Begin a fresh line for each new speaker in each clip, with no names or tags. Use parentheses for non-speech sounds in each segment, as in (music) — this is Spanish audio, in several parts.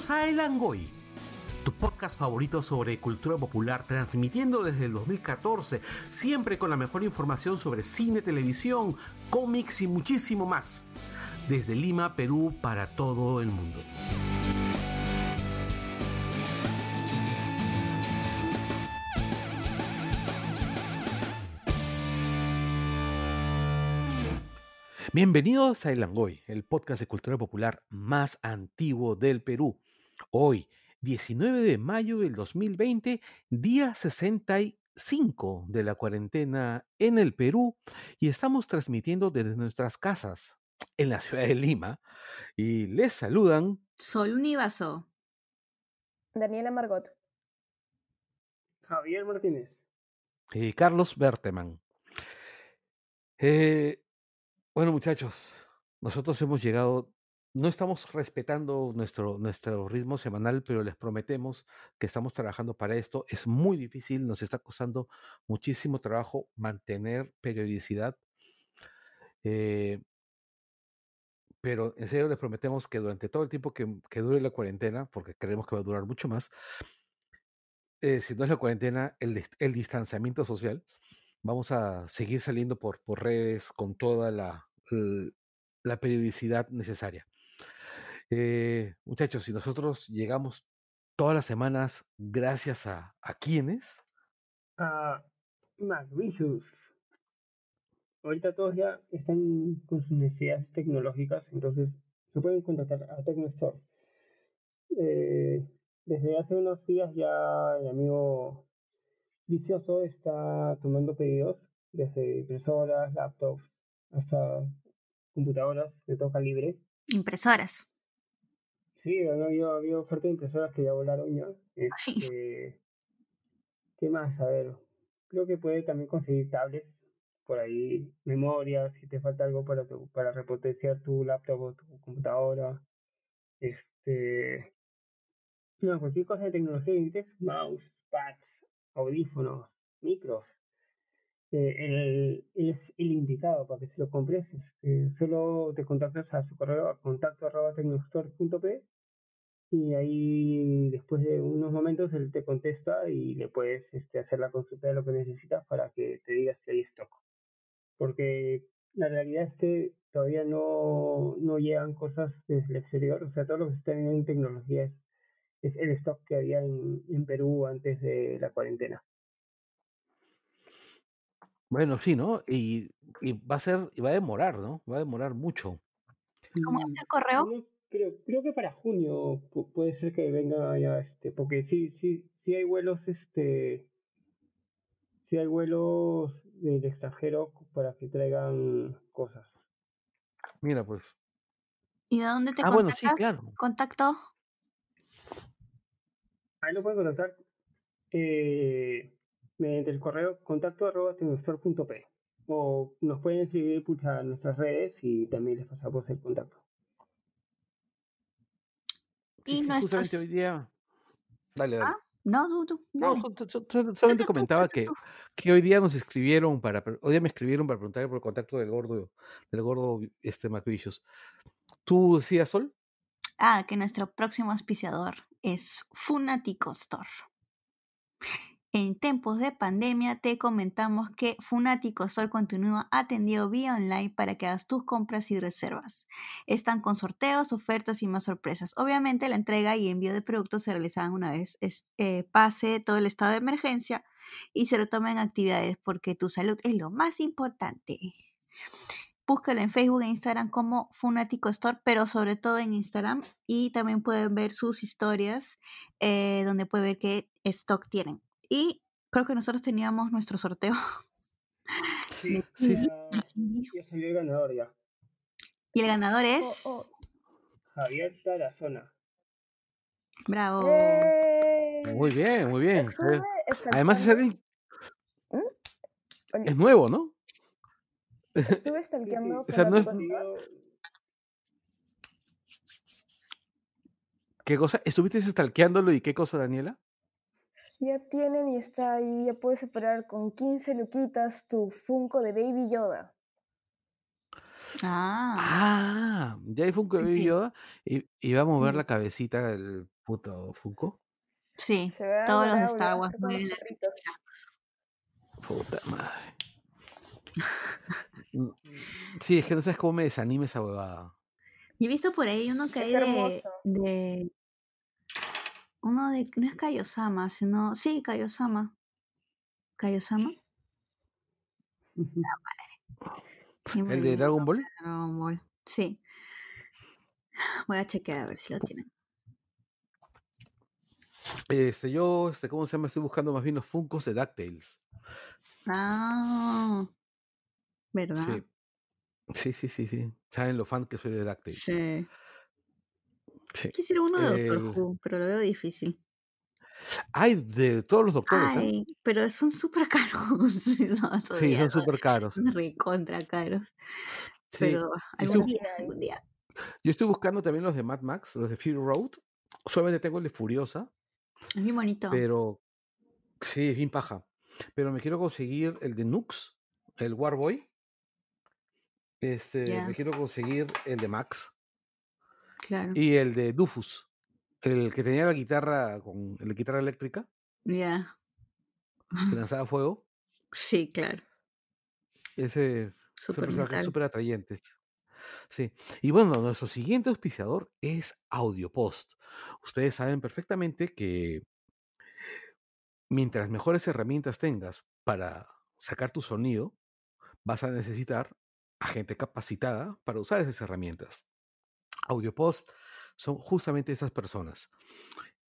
Bienvenidos a El Angoy, tu podcast favorito sobre cultura popular, transmitiendo desde el 2014, siempre con la mejor información sobre cine, televisión, cómics y muchísimo más. Desde Lima, Perú, para todo el mundo. Bienvenidos a El Angoy, el podcast de cultura popular más antiguo del Perú. Hoy, 19 de mayo del 2020, día 65 de la cuarentena en el Perú y estamos transmitiendo desde nuestras casas en la ciudad de Lima y les saludan
Sol Univaso,
Daniela Margot,
Javier Martínez.
Y Carlos Berteman. Eh, bueno, muchachos, nosotros hemos llegado, no estamos respetando nuestro, nuestro ritmo semanal, pero les prometemos que estamos trabajando para esto. Es muy difícil, nos está costando muchísimo trabajo mantener periodicidad. Eh, pero en serio les prometemos que durante todo el tiempo que, que, dure la cuarentena, porque creemos que va a durar mucho más, eh, si no es la cuarentena, el, el distanciamiento social, vamos a seguir saliendo por, por redes con toda la, la periodicidad necesaria. Eh, muchachos, si nosotros llegamos todas las semanas gracias a, a quiénes?
A MacVicious. Ahorita todos ya están con sus necesidades tecnológicas, entonces se pueden contactar a TecnoStore. Eh, desde hace unos días ya el amigo Vicioso está tomando pedidos desde impresoras, laptops, hasta computadoras de todo calibre.
Impresoras.
Sí, ha habido, habido ofertas de impresoras que ya volaron ya. Este, ¿Qué más? A ver, creo que puede también conseguir tablets por ahí, memorias, si te falta algo para tu, para repotenciar tu laptop o tu computadora. Este, no, cualquier cosa de tecnología mouse, pads, audífonos, micros, eh, él, es el indicado para que se lo compres. Este, solo te contactas a su correo a contacto arroba y ahí después de unos momentos él te contesta y le puedes este, hacer la consulta de lo que necesitas para que te diga si hay stock. Porque la realidad es que todavía no, no llegan cosas desde el exterior, o sea, todo lo que se está en tecnología es, el stock que había en Perú antes de la cuarentena.
Bueno, sí, ¿no? Y, y, va a ser, y va a demorar, ¿no? Va a demorar mucho.
¿Cómo es el correo?
Creo, creo que para junio puede ser que venga ya, este, porque sí, sí, sí hay vuelos, este, sí hay vuelos del extranjero para que traigan cosas.
Mira, pues.
¿Y de dónde te ah, Bueno, sí, claro. ¿Contacto?
Ahí lo pueden contactar. Eh, mediante el correo contacto arroba p o nos pueden escribir en nuestras redes y también les pasamos el contacto.
Y
Justamente hoy día. Dale, dale.
¿Ah? No, tú, tú. No,
solamente comentaba que, que hoy día nos escribieron para, hoy día me escribieron para preguntar por el contacto del gordo, del gordo este Macvicious. ¿Tú decías, Sol?
Ah, que nuestro próximo auspiciador es Funatico Store. En tiempos de pandemia te comentamos que Funático Store continúa atendido vía online para que hagas tus compras y reservas. Están con sorteos, ofertas y más sorpresas. Obviamente la entrega y envío de productos se realizan una vez eh, pase todo el estado de emergencia y se retomen actividades porque tu salud es lo más importante. Búscalo en Facebook e Instagram como Funático Store, pero sobre todo en Instagram. Y también pueden ver sus historias eh, donde pueden ver qué stock tienen. Y creo que nosotros teníamos nuestro sorteo. (laughs)
Sí, sí, sí. Ya, salió el ganador ya.
Y el ganador es.
Oh, oh. Javier Tarazona.
Bravo.
Muy bien, muy bien. Además, ese ¿Mm? es nuevo, ¿no?
Estuve stalkeando.
o sea, no es... ¿Qué cosa? ¿Estuviste stalkeándolo y qué cosa, Daniela?
Ya tienen y está ahí, ya puedes separar con 15 luquitas tu Funko de Baby Yoda.
Ah.
Ah, ya hay Funko de Baby. (laughs) Yoda y, y va a mover
Sí.
la cabecita del puto Funko.
Sí, todos los de Star Wars mueven la.
Puta madre. (laughs) Mm, Sí, es que no sabes cómo me desanime esa huevada.
Yo he visto por ahí uno que
Es
hay de. Uno de. No es Kaiosama, sino. Sí, Kaiosama. ¿Kaiosama? (laughs) Siempre
¿El de Dragon Ball?
Dragon Ball. Sí. Voy a chequear a ver si lo tienen.
Este, yo, este, ¿cómo se llama? Estoy buscando más bien los Funkos de DuckTales.
Ah. ¿Verdad?
Sí. Sí, sí, sí, sí. Saben lo fan que soy de DuckTales.
Sí.
Sí.
Quisiera uno de Doctor
El-
Who, pero lo veo difícil.
Hay de todos los doctores, ¿eh?
Pero son súper caros. (laughs)
Sí, son súper caros. (laughs)
Recontra caros.
Sí.
Pero algún día, algún día.
Yo estoy buscando también los de Mad Max, los de Fury Road. Solamente tengo el de Furiosa,
Es bien bonito.
pero sí, es bien paja. Pero me quiero conseguir el de Nux, el Warboy. Este, me quiero conseguir el de Max
Claro.
y el de Dufus, el que tenía la guitarra con la guitarra eléctrica
Ya.
que (laughs) lanzaba fuego.
Sí, claro.
Ese personajes
metal.
súper atrayentes. Sí. Y bueno, nuestro siguiente auspiciador es AudioPost. Ustedes saben perfectamente que mientras mejores herramientas tengas para sacar tu sonido, vas a necesitar a gente capacitada para usar esas herramientas. AudioPost son justamente esas personas.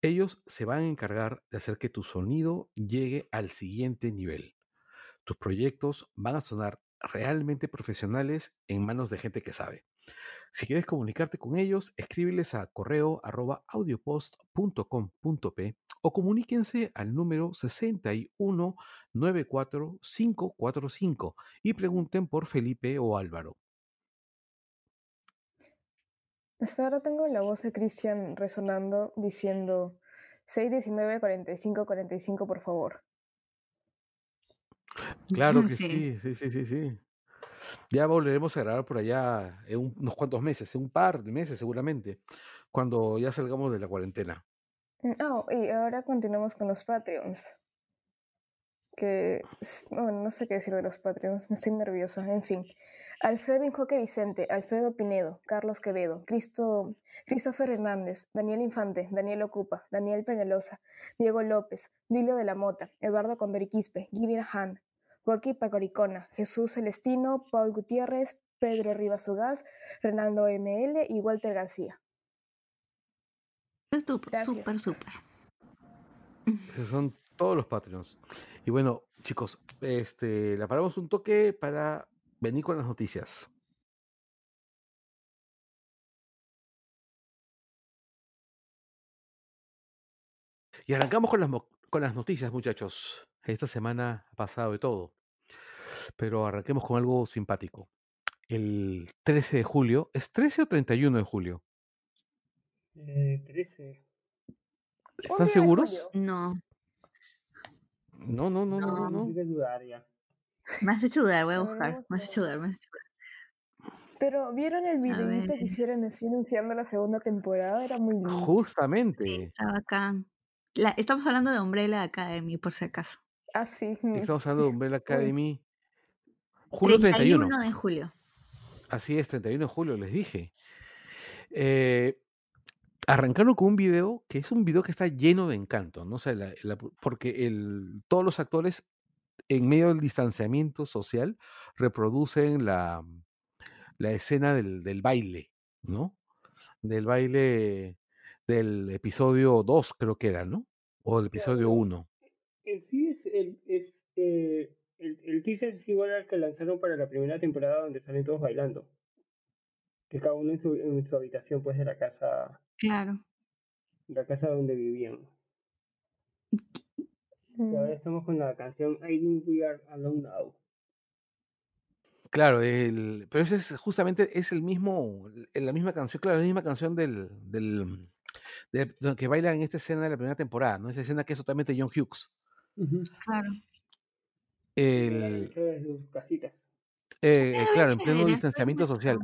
Ellos se van a encargar de hacer que tu sonido llegue al siguiente nivel. Tus proyectos van a sonar realmente profesionales en manos de gente que sabe. Si quieres comunicarte con ellos, escríbeles a correo audiopost.com.p o comuníquense al número 6194545 y pregunten por Felipe o Álvaro.
Hasta ahora tengo la voz de Cristian resonando diciendo 619 45 45 por favor.
Claro (laughs) que
Sí.
sí, sí, sí, sí. Ya volveremos a grabar por allá en un- unos cuantos meses, en un par de meses seguramente, cuando ya salgamos de la cuarentena.
Mm, Ah, y ahora continuamos con los Patreons. Que no, no sé qué decir de los Patreons, me estoy nerviosa. En fin. Alfredo Injoque Vicente, Alfredo Pinedo, Carlos Quevedo, Cristo, Christopher Hernández, Daniel Infante, Daniel Ocupa, Daniel Peñalosa, Diego López, Dilio de la Mota, Eduardo Condoriquispe, Givir Han, Gorky Pacoricona, Jesús Celestino, Paul Gutiérrez, Pedro Rivas Ugaz, Renaldo ML y Walter García.
Es súper, súper, súper.
Esos son todos los Patreons. Y bueno, chicos, este, la paramos un toque para venir con las noticias. Y arrancamos con las, con las noticias, muchachos. Esta semana ha pasado de todo. Pero arranquemos con algo simpático. El 13 de julio, ¿es 13 o 31 de julio?
Eh, 13.
¿Están seguros?
No,
No, no, no, no, no.
No.
no.
Me has hecho dudar, voy a buscar. Me has hecho dudar, me has hecho dudar.
Pero ¿vieron el videito que hicieron así anunciando la segunda temporada? Era muy lindo.
Sí,
Justamente.
está bacán. La- estamos hablando de Umbrella Academy, por si acaso.
Ah, sí. mm,
Estamos hablando de Umbrella (laughs) Academy. Julio 31.
31 de julio.
Así es, 31 de julio, les dije. Eh, arrancaron con un video que es un video que está lleno de encanto, ¿no? O sea, la- la- porque el, todos los actores, en medio del distanciamiento social, reproducen la, la escena del, del baile, ¿no? Del baile del episodio 2, creo que era, ¿no? O del episodio
Claro.
1.
En sí es el, es, eh, el, el teaser es igual al que lanzaron para la primera temporada donde salen todos bailando. Que cada uno en su, en su habitación pues de la casa,
Claro.
la casa donde vivían. Y ahora estamos con la canción I think we are alone now.
Claro, el, pero ese es justamente es el mismo, la misma canción, claro, la misma canción del, del, de- de- que baila en esta escena de la primera temporada, ¿no? Esa escena que es totalmente John Hughes.
Claro.
El...
Eh, claro, en pleno distanciamiento social.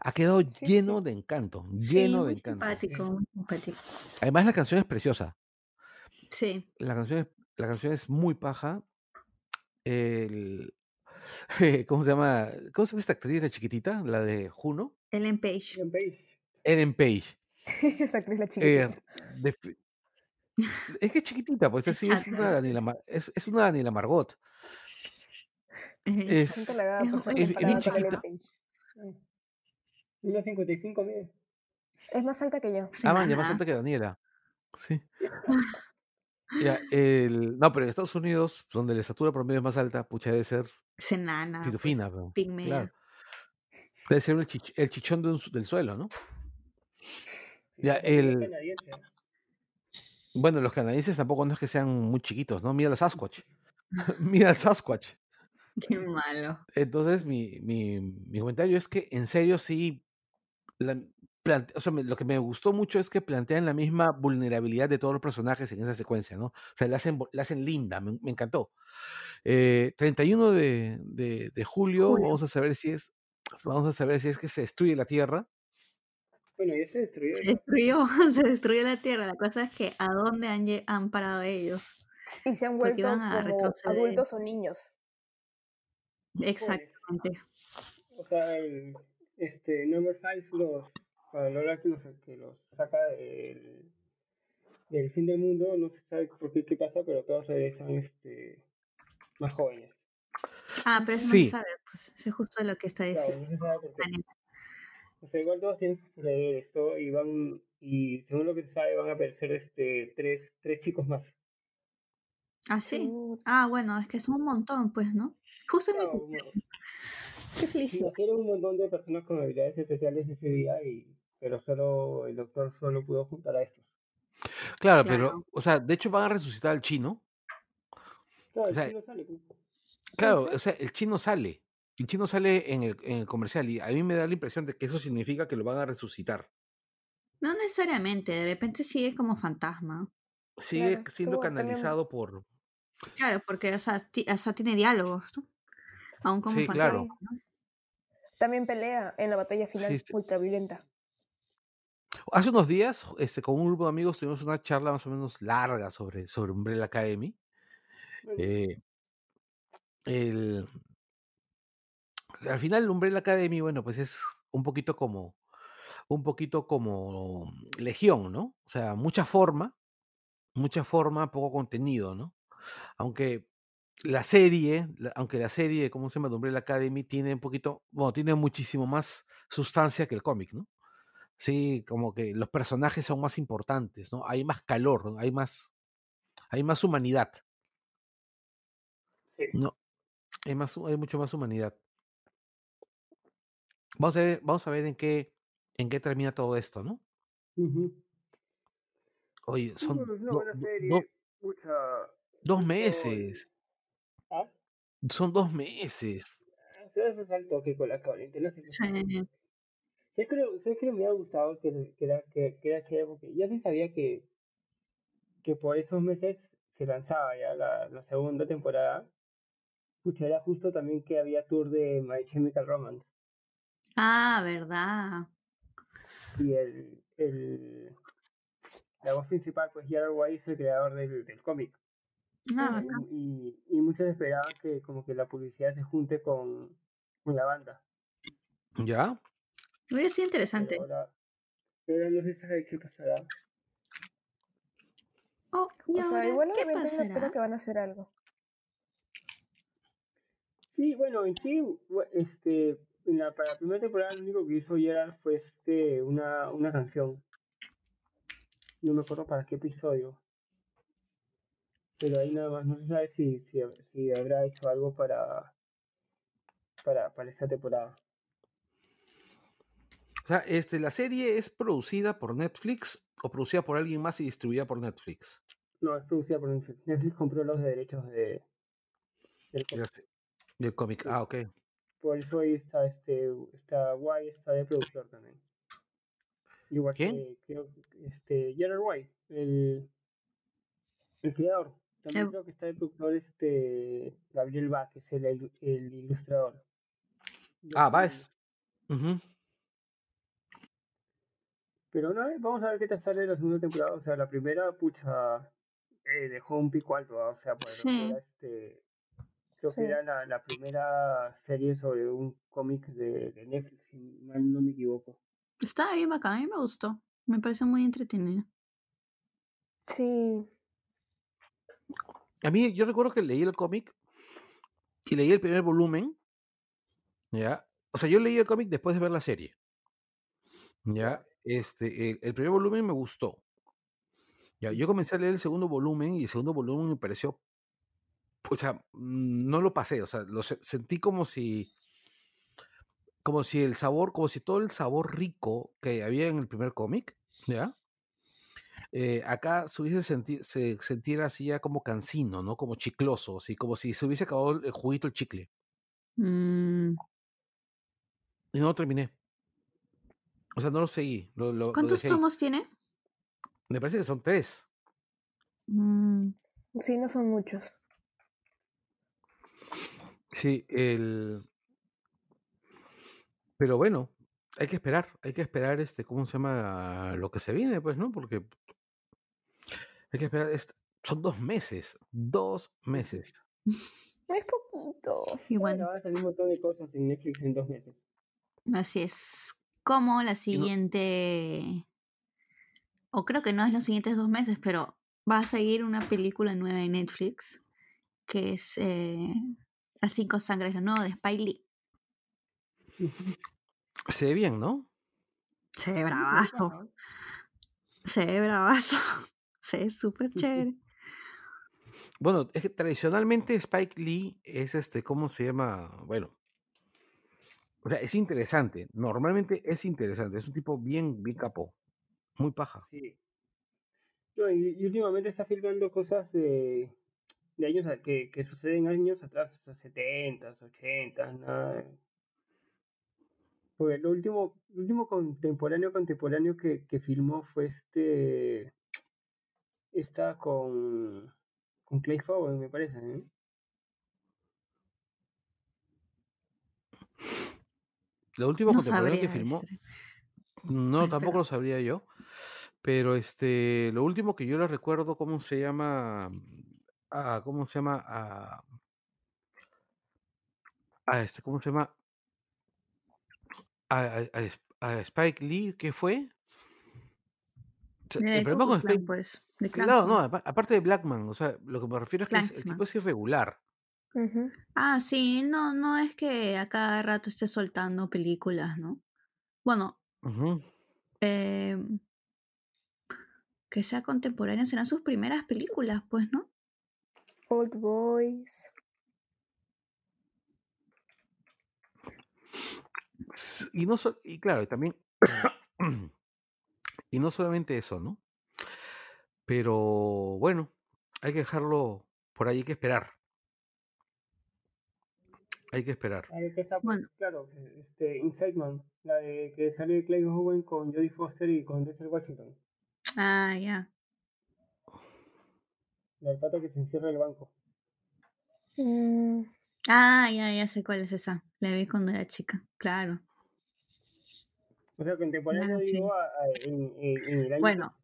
Ha quedado lleno de encanto, lleno de encanto.
Simpático, simpático.
Además, la canción es preciosa.
Sí.
La canción es, la canción es muy paja. El, (laughs) ¿Cómo se llama? ¿Cómo se llama esta actriz de chiquitita? La de Juno.
Ellen Page.
Ellen Page.
Ellen Page. (laughs)
Esa actriz la chiquitita.
Eh, es que es chiquitita, pues así es una Daniela, es, es una Daniela Margot. Es, es, es, bien chiquita.
1.55 mide.
Es más alta que yo.
Ah, man, ya más alta que Daniela. Sí. (laughs) Ya, el, no, pero en Estados Unidos, donde la estatura promedio es más alta, pucha, debe ser
Senana.
Pitufina,
pues,
claro. Debe ser el, chich, el chichón de un, del suelo, ¿no? Ya, el. Bueno, los canadienses tampoco no es que sean muy chiquitos, ¿no? Mira el Sasquatch. (laughs) Mira el Sasquatch. (laughs)
Qué malo.
Entonces, mi, mi, mi comentario es que en serio sí. La, plante, o sea, me, lo que me gustó mucho es que plantean la misma vulnerabilidad de todos los personajes en esa secuencia, ¿no? O sea, la hacen, la hacen linda, me, me encantó. Eh, 31 de, de, de julio, julio, vamos a saber si es. Vamos a saber si es que se destruye la Tierra.
Bueno, ya se destruyó.
Se destruyó, (laughs) se destruyó la Tierra. La cosa es que ¿a dónde han, han parado ellos?
Y se han vuelto como adultos o niños.
Exactamente.
O sea, el, este, Number 5 los, para lograr que los, que los saca del, del fin del mundo, no se sabe por qué, qué pasa, pero todos regresan este, más jóvenes.
Ah, pero eso sí. no se sabe, pues es justo lo que está diciendo.
Claro, no se sabe por qué. O sea, igual todos tienen que leer esto y van, y según lo que se sabe, van a aparecer este, tres, tres chicos más.
Ah, sí. Ah, bueno, es que son un montón, pues, ¿no? Justo mi. Qué felicidad.
Nacieron un montón de personas con habilidades especiales ese día, y, pero solo el doctor solo pudo juntar a estos.
Claro, claro. pero, o sea, de hecho van a resucitar al chino.
Claro,
o sea,
el chino sale.
Claro, o sea, el chino sale. El chino sale en el, en el comercial y a mí me da la impresión de que eso significa que lo van a resucitar.
No necesariamente, de repente sigue como fantasma.
Sigue claro, siendo canalizado también... por...
Claro, porque o sea, o sea, tiene diálogos, ¿no? Aún como
sí, fantasma. Claro.
¿no? También pelea en la batalla final sí, ultraviolenta.
Hace unos días, este, con un grupo de amigos tuvimos una charla más o menos larga sobre, sobre Umbrella Academy. Eh, el, al final Umbrella Academy, bueno, pues es un poquito como un poquito como Legión, ¿no? O sea, mucha forma, mucha forma, poco contenido, ¿no? Aunque la serie, aunque la serie, ¿cómo se llama? Umbrella Academy tiene un poquito, bueno, tiene muchísimo más sustancia que el cómic, ¿no? Sí, como que los personajes son más importantes, ¿no? Hay más calor, hay más, hay más humanidad.
Sí.
No, hay más, hay mucho más humanidad. Vamos a ver, vamos a ver en qué, en qué termina todo esto, ¿no?
Uh -huh.
Oye, son
no, no,
do,
serie,
do,
mucha,
dos meses.
¿Ah?
Son dos meses.
Se hace salto que con la no sé qué.
Sí.
¿Sabes creo, ¿sabes que me ha gustado que, que, era, que, que era chévere? Porque ya se sabía que, que por esos meses se lanzaba ya la, la segunda temporada. Pucha, era justo también que había tour de My Chemical Romance.
Ah, verdad.
Y el, el la voz principal, pues Jared White es el creador del, del cómic.
Ah,
y, y, y muchos esperaban que como que la publicidad se junte con, con la banda.
¿Ya?
Hubiera sido interesante.
Pero ahora, pero ahora no se sabe qué pasará.
Oh, ¿y
O
ahora
sea, igual
qué
yo
pasará?
espero que van a hacer algo.
Sí, bueno, en sí, este, en la, para la primera temporada lo único que hizo Gerard fue este, una, una canción. No me acuerdo para qué episodio. Pero ahí nada más, no se sabe si, si, si habrá hecho algo para, para, para esta temporada.
O sea, este, la serie es producida por Netflix o producida por alguien más y distribuida por Netflix.
No, es producida por Netflix. Netflix compró los derechos de, del cómic.
sé. Del cómic.
Sí.
Ah, ok.
Por eso ahí está este, está White, está de productor también. Igual
¿Quién?
que creo este Gerard White, el, el creador. También
Eh.
creo que está de productor este Gabriel Bach, que es el, el, el ilustrador.
Ah, va es.
Pero no, vamos a ver qué te sale la segunda temporada. O sea, la primera, pucha, eh, dejó un pico alto. O sea, pues este, creo que era la, primera serie sobre un cómic de, de, Netflix, si mal no me equivoco.
Estaba bien bacán, a mí me gustó. Me pareció muy entretenido.
Sí.
A mí, yo recuerdo que leí el cómic y leí el primer volumen. ¿Ya? O sea, yo leí el cómic después de ver la serie. ¿Ya? Este, el, primer volumen me gustó. Ya, yo comencé a leer el segundo volumen y el segundo volumen me pareció. O sea, mm, no lo pasé, o sea, lo sentí como si. Como si el sabor, como si todo el sabor rico que había en el primer cómic, ¿ya? Eh, acá se hubiese senti se sintiera así ya como cansino, ¿no? Como chicloso, así como si se hubiese acabado el juguito el chicle.
Mm.
Y no lo terminé. O sea, no lo seguí.
¿Cuántos tomos tiene?
Me parece que son tres.
Mm. Sí, no son muchos.
Sí, el. Pero bueno, hay que esperar, hay que esperar este, ¿cómo se llama? Lo que se viene, pues, ¿no? Porque hay que esperar. son dos meses. Dos meses. (laughs)
Es poquito.
Igual. va a salir un montón de cosas en Netflix en dos meses.
Así es. Como la siguiente. O creo que no es los siguientes dos meses, pero va a seguir una película nueva en Netflix. Que es eh, Las cinco sangres, lo nuevo de Spike Lee.
Se ve bien, ¿no?
Se ve bravazo. Se ve bravazo. (laughs) Sí, súper chévere.
Bueno, es que tradicionalmente Spike Lee es este, ¿cómo se llama? Bueno, o sea, es interesante. Normalmente es interesante. Es un tipo bien, bien capo. Muy paja.
Sí. y, últimamente está filmando cosas de, años que, que suceden años atrás, 70, 80, nada. Pues lo último, último contemporáneo, contemporáneo que, que filmó fue este está con, con Clay Fowen, me parece. ¿eh?
Lo último contemporáneo que filmó. No, tampoco lo sabría yo. Pero este, lo último que yo le recuerdo, ¿cómo se llama? Ah, ¿Cómo se llama? Ah, a este, ¿cómo se llama? A, a, Spike Lee, ¿qué fue?
el problema con Spike, pues.
No, aparte de Blackman, o sea, lo que me refiero es que el tipo es irregular.
Ah, sí, no, no es que a cada rato esté soltando películas, ¿no? Bueno, em, que sea contemporánea serán sus primeras películas, pues, ¿no?
Old Boys.
Y no y claro, y también (coughs) y no solamente eso, ¿no? Pero bueno, hay que dejarlo por ahí, hay que esperar. Hay que esperar.
Que está, bueno. claro, este, Inside Man, la de que sale Clay Owen con Jodie Foster y con Denzel Washington.
Ah, ya.
La del pata que se encierra en el banco.
Mm. Ah, ya, ya sé cuál es esa. La vi cuando era chica, claro.
O sea, contemporáneo digo en, en, el año.
Bueno,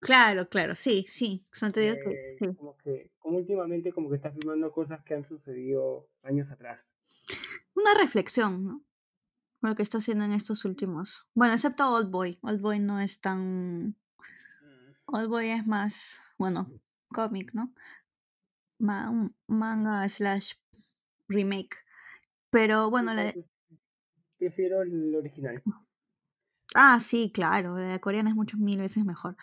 claro, claro, sí, sí. Son te
que, sí. Como que, como últimamente, como que está filmando cosas que han sucedido años atrás.
Una reflexión, ¿no? Lo que está haciendo en estos últimos. Bueno, excepto Old Boy. Old Boy no es tan. Old Boy es más, bueno, cómic, ¿no? manga slash remake. Pero bueno, la
Prefiero el original.
Ah, sí, claro, la coreana es muchas mil veces mejor.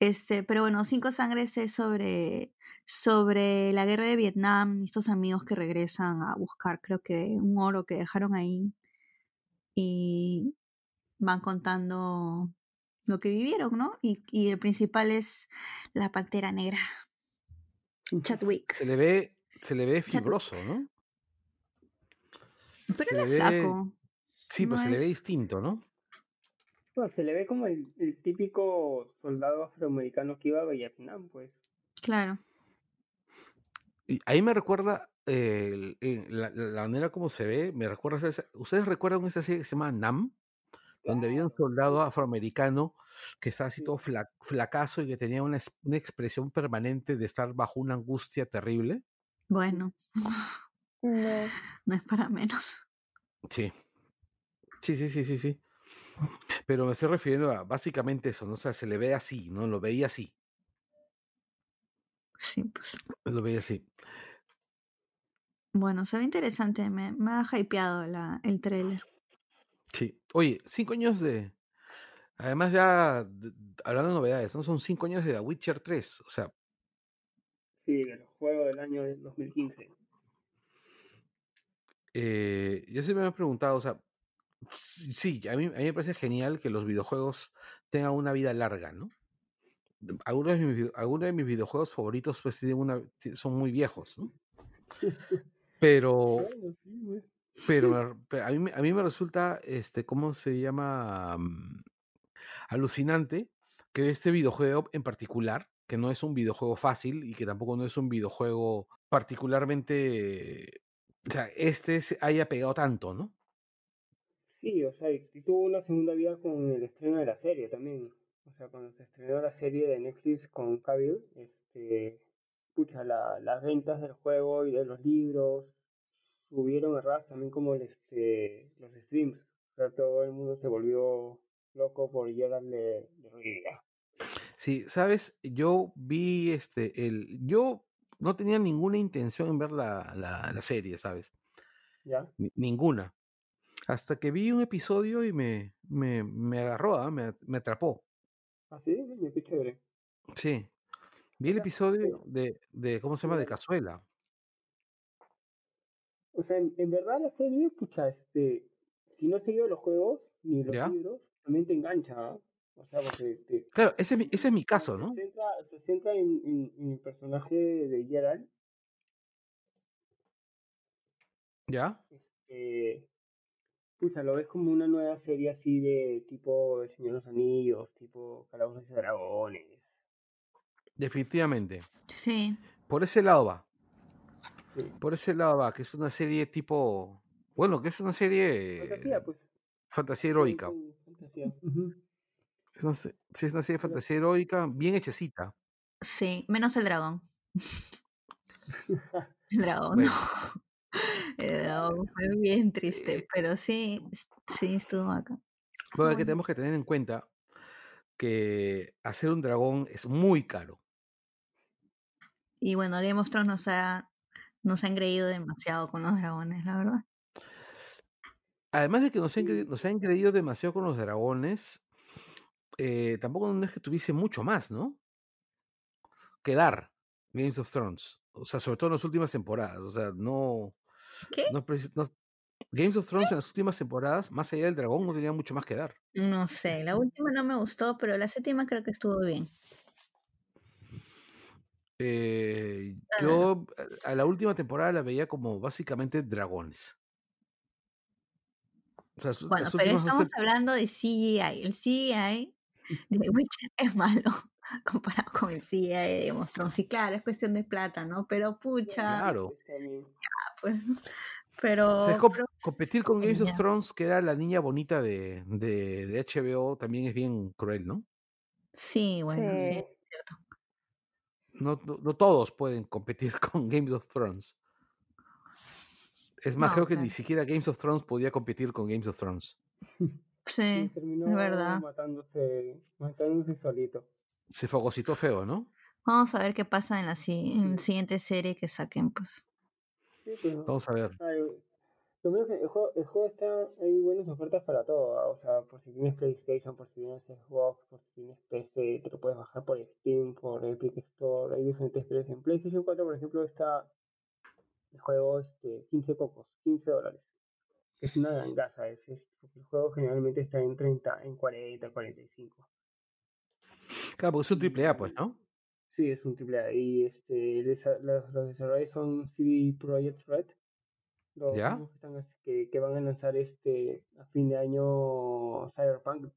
Este, pero bueno, Cinco Sangres es sobre, sobre la guerra de Vietnam, estos amigos que regresan a buscar, creo que un oro que dejaron ahí y van contando lo que vivieron, ¿no? Y, y el principal es la pantera negra, Chadwick.
Se le ve, se le ve fibroso, ¿no?
Pero es flaco.
Sí, pues se le ve distinto, ¿no?
se le ve como el, típico soldado afroamericano que iba a Vietnam, pues.
Claro.
Y ahí me recuerda la, manera como se ve, me recuerda, ¿ustedes recuerdan esa serie que se llama Nam? Donde había un soldado afroamericano que estaba así todo flacazo y que tenía una, una, expresión permanente de estar bajo una angustia terrible.
Bueno, (laughs) no, no es para menos.
Sí. Sí, sí, sí, sí, sí. Pero me estoy refiriendo a básicamente eso, ¿no? O sea, se le ve así, ¿no? Lo veía así.
Sí, pues.
Lo veía así.
Bueno, se ve interesante, me, me ha hypeado la, el trailer.
Sí. Oye, cinco años de. Además, ya hablando de novedades, ¿no? Son cinco años de The Witcher 3. O sea.
Sí, del juego del año 2015.
Eh, yo siempre me he preguntado, o sea, sí, a mí, a mí me parece genial que los videojuegos tengan una vida larga, ¿no? Algunos de mis, algunos de mis videojuegos favoritos pues tienen una, son muy viejos, ¿no? Pero, pero (laughs) a mí, a mí me resulta, este, ¿cómo se llama? Mm, alucinante que este videojuego en particular, que no es un videojuego fácil y que tampoco no es un videojuego particularmente o sea, este se haya pegado tanto, ¿no?
Sí, o sea, y tuvo una segunda vida con el estreno de la serie también. O sea, cuando se estrenó la serie de Netflix con Cavill, este, escucha, la, las ventas del juego y de los libros subieron a también como el, este, los streams. O sea, todo el mundo se volvió loco por llegarle de realidad.
Sí, sabes, yo vi este, el, yo no tenía ninguna intención en ver la, la, serie, ¿sabes?
¿Ya?
ninguna. Hasta que vi un episodio y me, me, me agarró, ¿ah? me, me, atrapó.
¿Ah, sí? Qué chévere.
Sí. Vi el episodio de, de, ¿cómo se llama? De Cazuela.
O sea, en, verdad la serie, pucha, este, si no seguido los juegos ni los libros, también te engancha, ¿ah? O sea, porque
claro, ese, ese es mi caso, ¿no?
Se centra, se centra en, en, el personaje de Gerald.
¿Ya?
Este, pucha, lo ves como una nueva serie así de tipo El Señor de los Anillos, tipo Calabozos y Dragones.
Definitivamente.
Sí.
Por ese lado va. Por ese lado va, que es una serie tipo. Bueno, que es una serie.
Fantasía, pues.
Fantasía heroica. Fantasía. Es una, sí, es una serie de fantasía heroica bien hechecita.
Sí, menos el dragón. (laughs) el dragón, no. El dragón fue bien triste, eh, pero sí, sí estuvo acá.
Bueno, que tenemos que tener en cuenta que hacer un dragón es muy caro.
Y bueno, Game of Thrones nos ha, nos ha engreído demasiado con los dragones, la verdad.
Además de que nos, han, nos han engreído demasiado con los dragones, eh, tampoco no es que tuviese mucho más, ¿no? Que dar Games of Thrones. O sea, sobre todo en las últimas temporadas. O sea, no.
¿Qué?
Games of Thrones en las últimas temporadas, más allá del dragón, no tenía mucho más que dar.
No sé, la última no me gustó, pero la séptima creo que estuvo bien.
Eh, yo a la última temporada la veía como básicamente dragones
bueno, pero estamos hablando de CGI. El CGI de Witcher es malo (laughs) comparado con el CGI de Monstron. Sí, claro, es cuestión de plata, ¿no? Pero pucha.
Claro. (laughs)
pues. Pero,
competir con Games of Thrones, que era la niña bonita de, de, de, HBO, también es bien cruel, ¿no?
Sí, bueno, sí, es cierto.
No, no, no, todos pueden competir (laughs) con Games of Thrones. Es más, creo que ni siquiera Games of Thrones podía competir con Games of Thrones.
Sí, es verdad.
Matándose, matándose solito.
Se fagocitó feo, ¿no?
Vamos a ver qué pasa en la, siguiente serie que saquen, pues.
pues
Vamos a ver.
lo menos el juego, el juego está, hay buenas ofertas para todo, o sea, por si tienes PlayStation, por si tienes Xbox, por si tienes PC, te lo puedes bajar por Steam, por Epic Store, hay diferentes precios. En PlayStation 4, por ejemplo, está el juego este, 15 cocos, 15 dólares. Es una gangaza, es, es, el juego generalmente está en 30, en 40, 45.
Claro, porque es un triple A, pues, ¿no?
Sí, es un triple A. Y este, los, los desarrolladores son CD Projekt Red. Los
¿Ya?
Que, están, que, que, van a lanzar este a fin de año Cyberpunk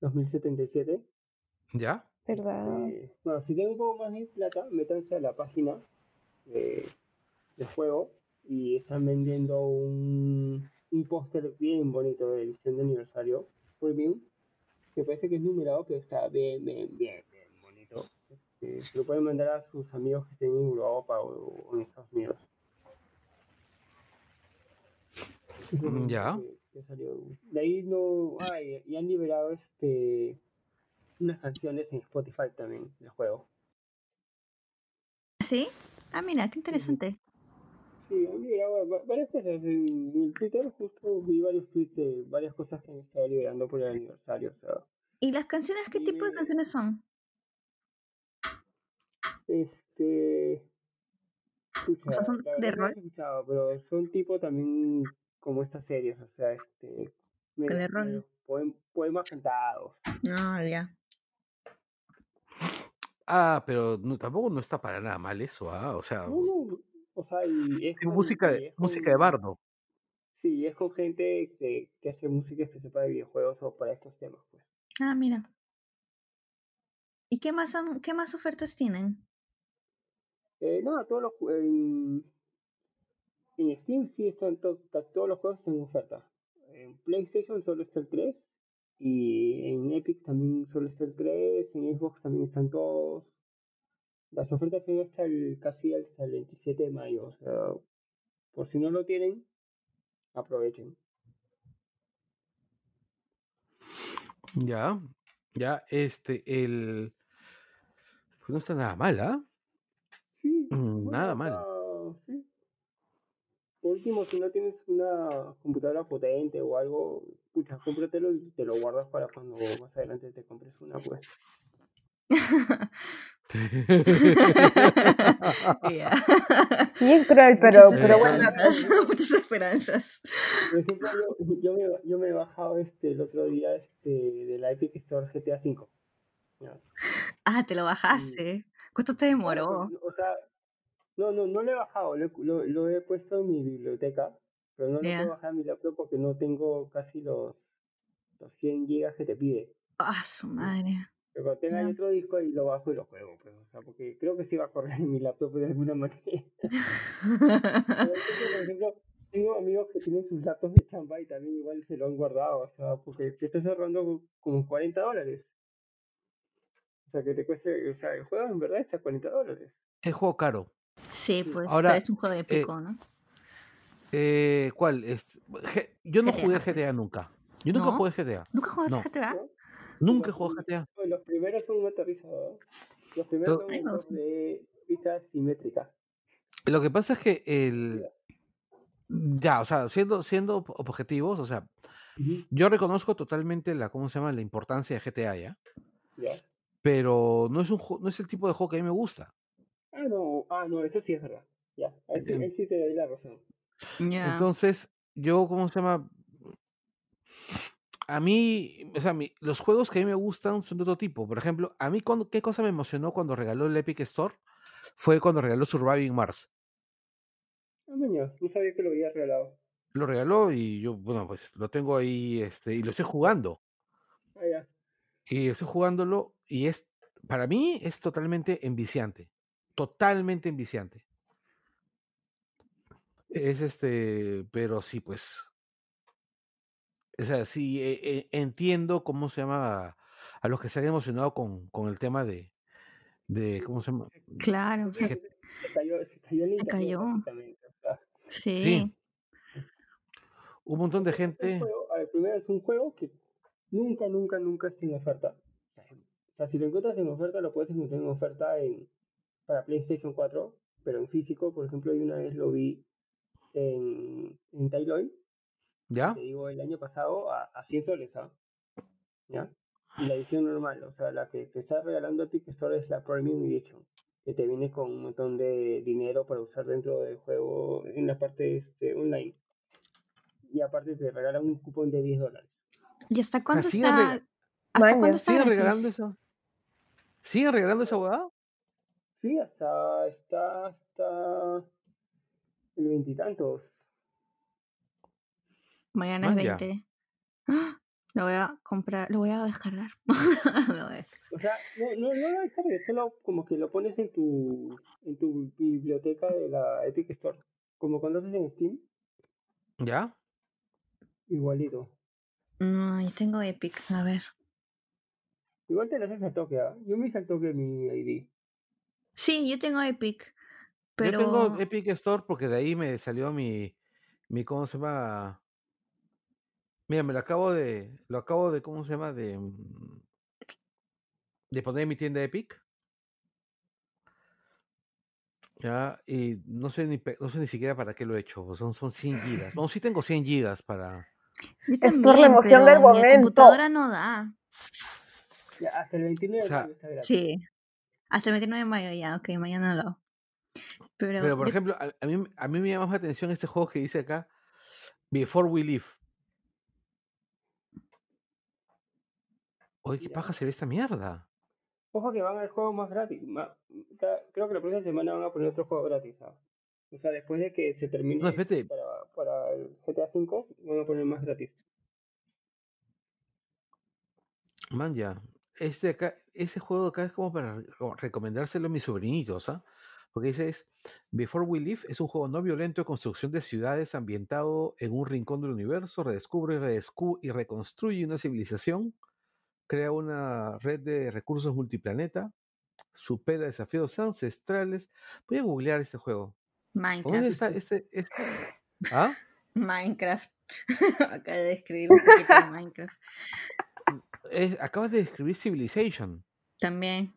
2077.
¿Ya?
¿Verdad?
Este, bueno, si tienen un poco más de plata, métanse a la página de, del juego y están vendiendo un, un póster bien bonito de edición de aniversario premium, que parece que es numerado, pero está bien, bien, bien, bien bonito. Este, se lo pueden mandar a sus amigos que estén en Europa o, en Estados Unidos.
Mm, ya.
De ahí no. hay y han liberado este unas canciones en Spotify también del juego.
¿Sí? Ah, mira, qué interesante.
Sí, han liberado varias cosas. En el Twitter justo vi varios tweets de varias cosas que han estado liberando por el aniversario. O sea,
¿Y las canciones qué tipo de canciones son?
Este.
o sea, son de rol.
pero son tipo también como estas series, o sea, este.
de rol.
poemas cantados.
Ah, ya.
Ah, pero no, tampoco no está para nada mal eso, ¿ah? O sea.
O sea, y es
música, de, música de bardo.
Sí, es con gente que, que hace música sepa de videojuegos o para estos temas, pues.
Ah, mira. ¿Y qué más, qué más ofertas tienen?
Eh, nada, todos los en, en Steam sí están todos los juegos en oferta. En PlayStation solo está el 3 y en Epic también solo está el 3, en Xbox también están todos. Las ofertas son hasta el casi hasta el 27 de mayo, o sea, por si no lo tienen, aprovechen.
Ya, ya, este, el... Pues no está nada mal, ¿ah?
Sí.
Mm, nada mal.
sí. Por último, si no tienes una computadora potente o algo, pucha, cómpratelo y te lo guardas para cuando más adelante te compres una, pues. (laughs) (laughs)
Bien cruel, pero, pero bueno. (laughs)
Muchas esperanzas.
Por ejemplo, yo, yo, me, yo me he bajado este, el otro día este, de la Epic Store GTA V.
Ah, te lo bajaste. ¿Cuánto te demoró?
o sea, no, no, no lo he bajado, lo, lo, he puesto en mi biblioteca, pero no lo puedo bajar en mi laptop porque no tengo casi los, los 100 gigas que te pide.
Ah, su madre.
Pero cuando tenga otro disco y lo bajo y lo juego, pues, o sea, porque creo que sí va a correr en mi laptop de alguna manera. (laughs) por ejemplo, tengo amigos que tienen sus laptops de chamba y también igual se lo han guardado, o sea, porque te estás ahorrando como 40 dólares. O sea, que te cueste, o sea, el juego en verdad está a 40 dólares.
Es juego caro.
Sí, pues Ahora, es un juego de eh, pico, ¿no?
Eh, ¿Cuál? Es, yo no jugué GTA nunca. Yo nunca jugué GTA.
¿Nunca jugaste GTA?
Nunca jugué GTA.
Los primeros son motorizados. Los primeros son de vista simétrica.
Lo que pasa es que el. Ya, o sea, siendo, siendo objetivos, o sea, yo reconozco totalmente la, ¿cómo se llama? La importancia de GTA, ¿ya?
Ya.
Pero no es un no es el tipo de juego que a mí me gusta.
Ah, no, ah, no, eso sí es verdad. Ya, ahí sí, te doy la razón.
Entonces, yo, ¿cómo se llama? A mí, o sea, los juegos que a mí me gustan son de otro tipo. Por ejemplo, a mí, cuando, ¿qué cosa me emocionó cuando regaló el Epic Store? Fue cuando regaló Surviving Mars.
Ah, no sabía que lo había regalado.
Lo regaló y yo, bueno, pues lo tengo ahí, este, y lo estoy jugando.
Ah, ya.
Y estoy jugándolo y es, para mí, es totalmente enviciante totalmente enviciante. Es este, pero sí, pues. O sea, sí, eh, entiendo cómo se llama a los que se han emocionado con, con el tema de, de, ¿cómo se llama?
Claro.
Se, cayó. Se
cayó. Sí.
Un montón de gente.
primero es un juego que nunca, nunca, nunca está en oferta. O sea, si lo encuentras en oferta, lo puedes encontrar en oferta en para PlayStation 4, pero en físico, por ejemplo, yo una vez lo vi en, en Tailoy.
¿Ya?
Te digo, el año pasado a, a 100 soles, ¿ah? ¿Ya? Y la edición normal, o sea, la que te está regalando Epic Store es la Premium Edition, que te viene con un montón de dinero para usar dentro del juego en la parte este, online. Y aparte te regalan un cupón de 10 dólares.
¿Y hasta cuándo está? ¿Hasta cuándo está
¿Siguen regalando eso? ¿Siguen regalando esa huevada?
Sí, hasta, está hasta el veintitantos.
Mañana es 20. ¡Ah! Lo voy a comprar, (laughs) lo voy a descargar.
O sea, no, no, no lo descargues, solo como que lo pones en tu, en tu biblioteca de la Epic Store. como cuando haces en Steam.
¿Ya?
Igualito.
No, yo tengo Epic, a ver.
Igual te lo haces al toque, ¿ah? Yo me hice al toque mi ID.
Sí, yo tengo Epic. Pero...
Yo tengo Epic Store porque de ahí me salió mi, mi ¿cómo se llama? Mira, me lo acabo de, lo acabo de, ¿cómo se llama? De, mm, de poner en mi tienda Epic. Ya, y no sé ni, no sé ni siquiera para qué lo he hecho, son, son 100 gigas. No, sí tengo 100 gigas para...
es por la emoción del momento. Mi
computadora no da.
hasta el 29 de mayo está
gratis. Sí, hasta el 29 de mayo ya, ok, mañana lo.
Pero, Pero por ejemplo, a, mí, a mí me llama más la atención este juego que dice acá, Before We Live. Oye, ¿qué paja se ve esta mierda?
Ojo que van al juego más gratis. creo que la próxima semana van a poner otro juego gratis. O sea, después de que se termine para, para el GTA V, van a poner más gratis.
Man, ya. Este acá, ese juego acá es como para recomendárselo a mis sobrinitos, ¿ah? Porque dice es Before We Live es un juego no violento de construcción de ciudades ambientado en un rincón del universo, redescubre y reconstruye una civilización crea una red de recursos multiplaneta, supera desafíos ancestrales. Voy a googlear este juego.
Minecraft.
¿Dónde está este? este? ¿Ah?
Minecraft. (laughs) Acaba de escribir un poquito de Minecraft.
acabas de describir Civilization.
También.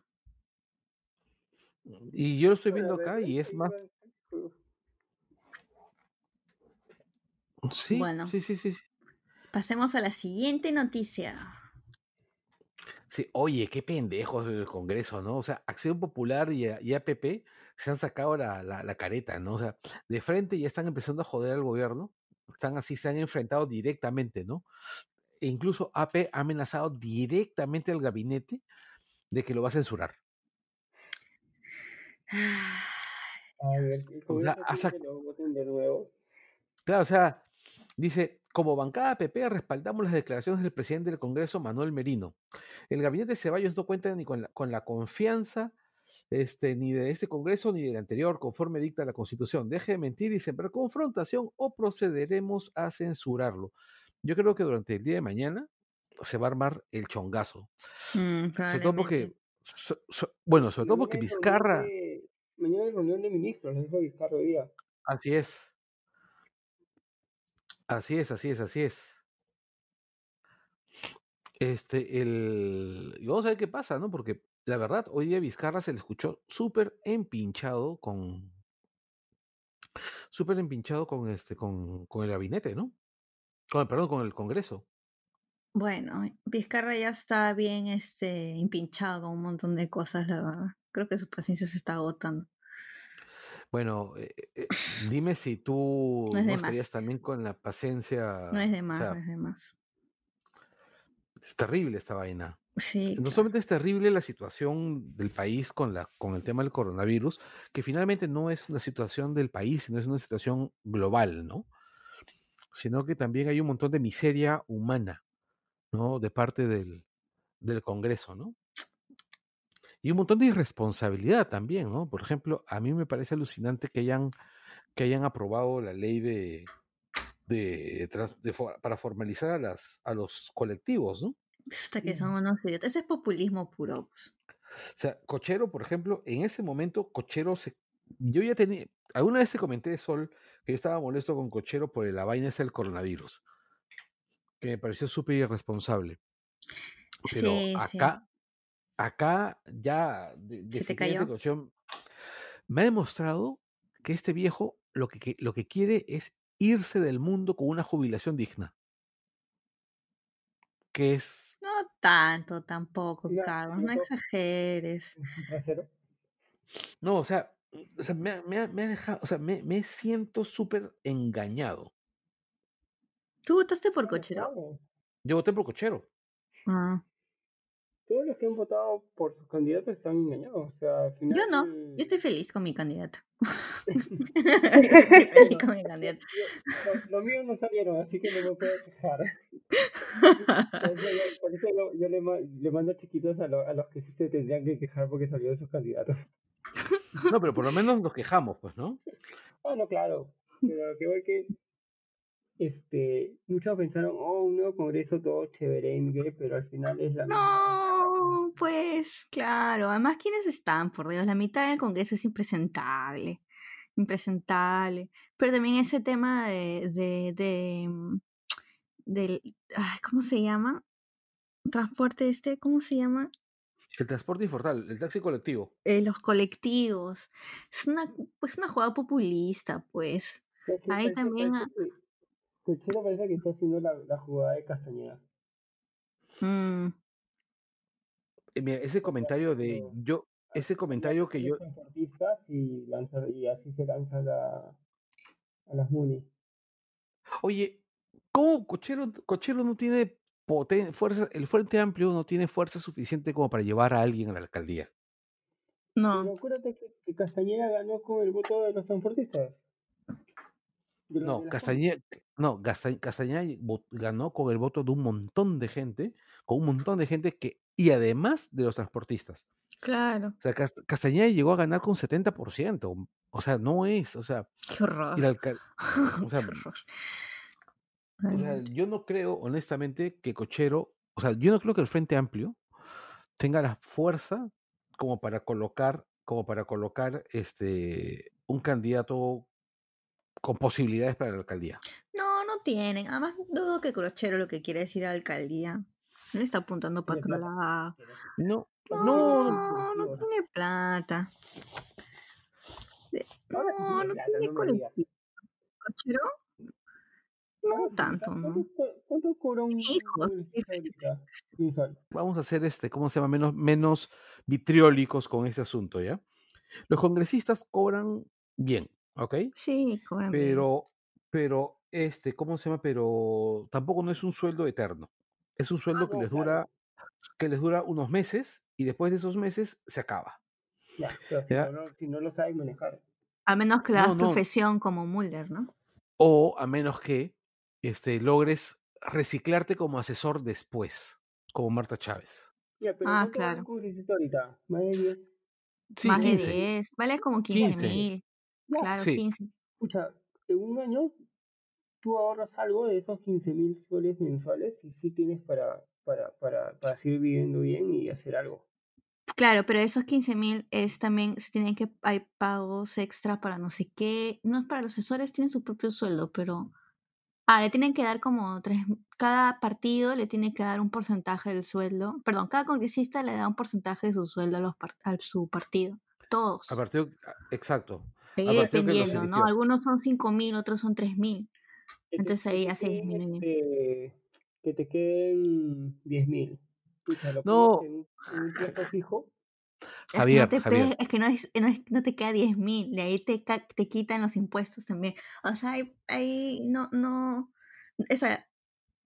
Y yo lo estoy viendo acá y es más. Sí, bueno, sí, sí, sí.
Pasemos a la siguiente noticia.
Sí, oye, qué pendejos el Congreso, ¿no? O sea, Acción Popular y, APP se han sacado la, la, careta, ¿no? O sea, de frente ya están empezando a joder al gobierno, están así, se han enfrentado directamente, ¿no? E incluso AP ha amenazado directamente al gabinete de que lo va a censurar.
A ver, o sea,
Claro, o sea, dice, como bancada PP respaldamos las declaraciones del presidente del Congreso, Manuel Merino. El gabinete Ceballos no cuenta ni con la, confianza este, ni de este Congreso ni del anterior, conforme dicta la Constitución. Deje de mentir y sembrar confrontación o procederemos a censurarlo. Yo creo que durante el día de mañana se va a armar el chongazo.
Mm,
sobre todo porque, bueno, sobre todo porque Vizcarra...
mañana hay reunión de ministros, dijo Vizcarra hoy día.
Así es. Así es, así es, así es. Este, el. Y vamos a ver qué pasa, ¿no? Porque la verdad, hoy día Vizcarra se le escuchó súper empinchado con. Súper empinchado con este, con, con el gabinete, ¿no? Con, perdón, con el Congreso.
Bueno, Vizcarra ya está bien este, empinchado con un montón de cosas, la verdad. Creo que su paciencia se está agotando.
Bueno, eh, eh, (laughs) dime si tú no, estarías también con la paciencia.
No es de más, no es de más.
Es terrible esta vaina.
Sí.
No solamente es terrible la situación del país con, la, con el tema del coronavirus, que finalmente no es una situación del país, sino es una situación global, ¿no? Sino que también hay un montón de miseria humana, ¿no? De parte del, del Congreso, ¿no? Y un montón de irresponsabilidad también, ¿no? Por ejemplo, a mí me parece alucinante que hayan, que hayan aprobado la ley de, de, para formalizar a, las, a los colectivos, ¿no?
Hasta que son unos idiotas. Ese es populismo puro. Pues.
O sea, Cochero, por ejemplo, en ese momento, Cochero se. Yo ya tenía. Alguna vez te comenté de Sol que yo estaba molesto con Cochero por la vaina esa del coronavirus. Que me pareció súper irresponsable. Pero acá, acá ya de, me ha demostrado que este viejo lo que, lo que quiere es irse del mundo con una jubilación digna. Que es.
No tanto tampoco, Carlos, no exageres. (laughs)
No, o sea, o sea me, me, me, ha dejado, o sea, me, me siento súper engañado.
¿Tú votaste por cochero?
Yo voté por cochero.
Ah
todos los que han votado por sus candidatos están engañados. O sea, al final...
Yo no, yo estoy feliz con mi candidato. estoy (laughs) feliz con mi candidato.
Los míos no salieron, así que no me puedo quejar. por eso yo, le, le, mando chiquitos a, a los que sí se tendrían que quejar porque salieron sus candidatos.
No, pero por lo menos nos quejamos, pues, ¿no?
Ah, no, claro. pero lo que voy que este, muchos pensaron, oh, un nuevo congreso todo chévere, pero al final es la
No, pues, claro. Además, ¿quiénes están? Por Dios, la mitad del congreso es impresentable. Impresentable. Pero también ese tema de, de, de mm, del, ¿cómo se llama? Transporte este, ¿cómo se llama?
El transporte informal, el taxi colectivo.
Eh, los colectivos. Es una, pues una jugada populista, pues. Ahí también...
Parece que está haciendo la, la jugada de Castañeda. Mm.
Eh, ese comentario de yo, ese comentario que yo.
Y, así se lanza la, a las Muni.
Oye, ¿cómo Cochero, Cochero no tiene fuerza? El Frente Amplio no tiene fuerza suficiente como para llevar a alguien a la alcaldía.
No. Pero acuérdate que, que Castañeda ganó con el voto de los transportistas.
No, Castañeda, no, ganó con el voto de un montón de gente, con un montón de gente que, y además de los transportistas.
Claro.
O sea, Castañeda llegó a ganar con 70%. O sea, no es, o sea.
Qué (laughs) horror.
o sea, o sea, yo no creo, honestamente, que Cochero, o sea, yo no creo que el Frente Amplio tenga la fuerza como para colocar, como para colocar este un candidato con posibilidades para la alcaldía.
No, no tienen. Además, dudo que Crochero lo que quiere decir alcaldía. No está apuntando para otro lado.
No,
no, no, no, tiene plata. No, no tiene colectivo. ¿Crochero? No tanto, ¿no?
¿Cuánto cobra un.
Vamos a hacer este, ¿cómo se llama? Menos, menos vitriólicos con este asunto, ¿ya? Los congresistas cobran bien, ¿ok?
Sí,
Pero, pero, este, ¿cómo se llama? Pero tampoco no es un sueldo eterno. Es un sueldo ah, que les dura, que les dura unos meses y después de esos meses se acaba.
Ya, pero Si, no, lo sabes manejar.
A menos que la profesión como Mulder, ¿no?
O a menos que este, logres reciclarte como asesor después, como Marta Chávez.
ah, claro.
Más de 10.
Sí,
Más de 10. Vale como 15 mil. Claro, sí. 15.
Escucha, en un año tú ahorras algo de esos 15 mil soles mensuales y sí tienes para, para, para, para seguir viviendo bien y hacer algo.
Claro, pero esos 15 mil es también, se tienen que, hay pagos extra para no sé qué, no es para los asesores, tienen su propio sueldo, pero, ah, le tienen que dar como tres, cada partido le tiene que dar un porcentaje del sueldo, perdón, cada congresista le da un porcentaje de su sueldo a, los, a su partido, todos.
A partido, ah, exacto.
Ahí dependiendo, ¿no? Algunos son 5 mil, otros son 3 mil. Entonces ahí hace
este, que te queden 10 mil.
No.
En un plazo fijo.
Javier,
es,
que no
te, es que no, es, no, no te queda 10 mil, de ahí te, te quitan los impuestos también. O sea, ahí, no, no, o sea,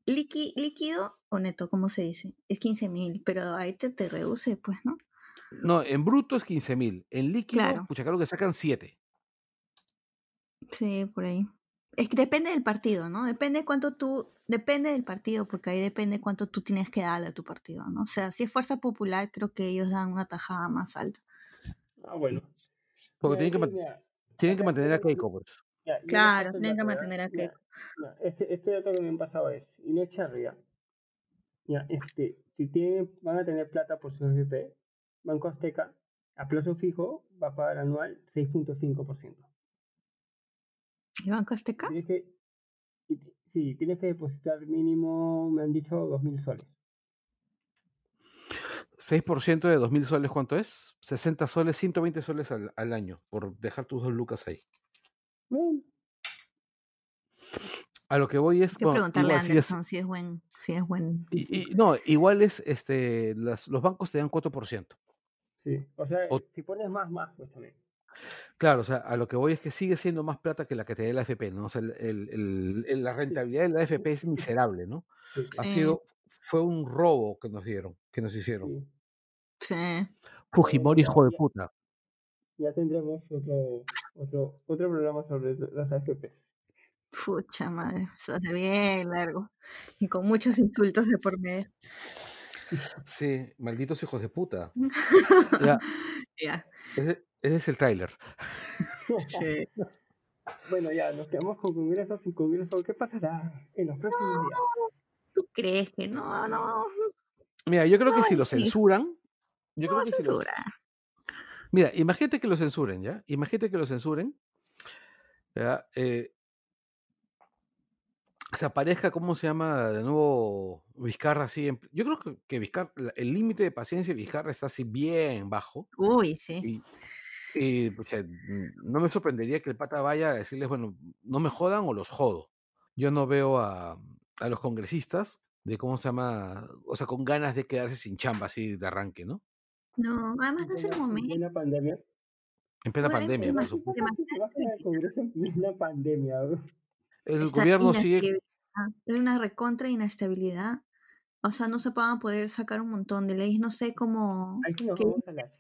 líquido o neto, ¿cómo se dice? Es 15 mil, pero ahí te, te reduce, pues, ¿no?
No, en bruto es 15 mil, en líquido, claro. pucha, claro que sacan 7.
Sí, por ahí. Es que depende del partido, ¿no? Depende cuánto tú, depende del partido, porque ahí depende cuánto tú tienes que darle a tu partido, ¿no? O sea, si es fuerza popular, creo que ellos dan una tajada más alta.
Ah, bueno.
Porque tienen que, tienen que mantener a Keiko, pues.
claro, tienen que mantener a Keiko.
este, este dato que me han pasado es, Inés Charria, ya, este, si tienen, van a tener plata por su FP, Banco Azteca, a plazo fijo, va a pagar anual 6.5%.
¿Y Banco Azteca?
Tienes que, sí, tienes que depositar mínimo, me han dicho, 2.000 soles.
6% de 2.000 soles, ¿cuánto es? 60 soles, 120 soles al, al año, por dejar tus dos lucas ahí. A lo que voy es...
que preguntarle a Anderson si es, buen... Si es buen...
Y, no, igual es, este, los bancos te dan 4%.
Sí, o sea, si pones más, más, pues también.
Claro, o sea, a lo que voy es que sigue siendo más plata que la que te da la AFP, ¿no? O sea, el, el, la rentabilidad de la AFP es miserable, ¿no? Ha sido, fue un robo que nos dieron, que nos hicieron.
Sí.
Fujimori, hijo de puta.
Ya tendremos otro, otro, otro programa sobre las AFP.
Pucha madre, eso es bien largo. Y con muchos insultos de por medio.
Sí, malditos hijos de puta. (laughs)
Ya.
Ese, es el tráiler. (laughs)
Bueno, ya, nos quedamos con Congreso sin Congreso. ¿Qué pasará en los próximos días?
¿Tú crees que no? No.
Mira, yo creo que si lo censuran, yo creo que si lo, Mira, imagínate que lo censuren, ¿ya? Imagínate que lo censuren. ¿ya? Eh, se aparezca, ¿cómo se llama de nuevo Vizcarra así? yo creo que, que Vizcarra, el límite de paciencia de Vizcarra está así bien bajo.
Uy, sí.
Y, no me sorprendería que el pata vaya a decirles, bueno, no me jodan o los jodo. Yo no veo a, a los congresistas de cómo se llama, o sea, con ganas de quedarse sin chamba así de arranque, ¿no?
No, además no es el momento.
En plena pandemia.
En plena pandemia, por supuesto.
En plena pandemia.
El gobierno sigue.
Es una recontra inestabilidad. O sea, no se van a poder sacar un montón de leyes, no sé cómo...
La.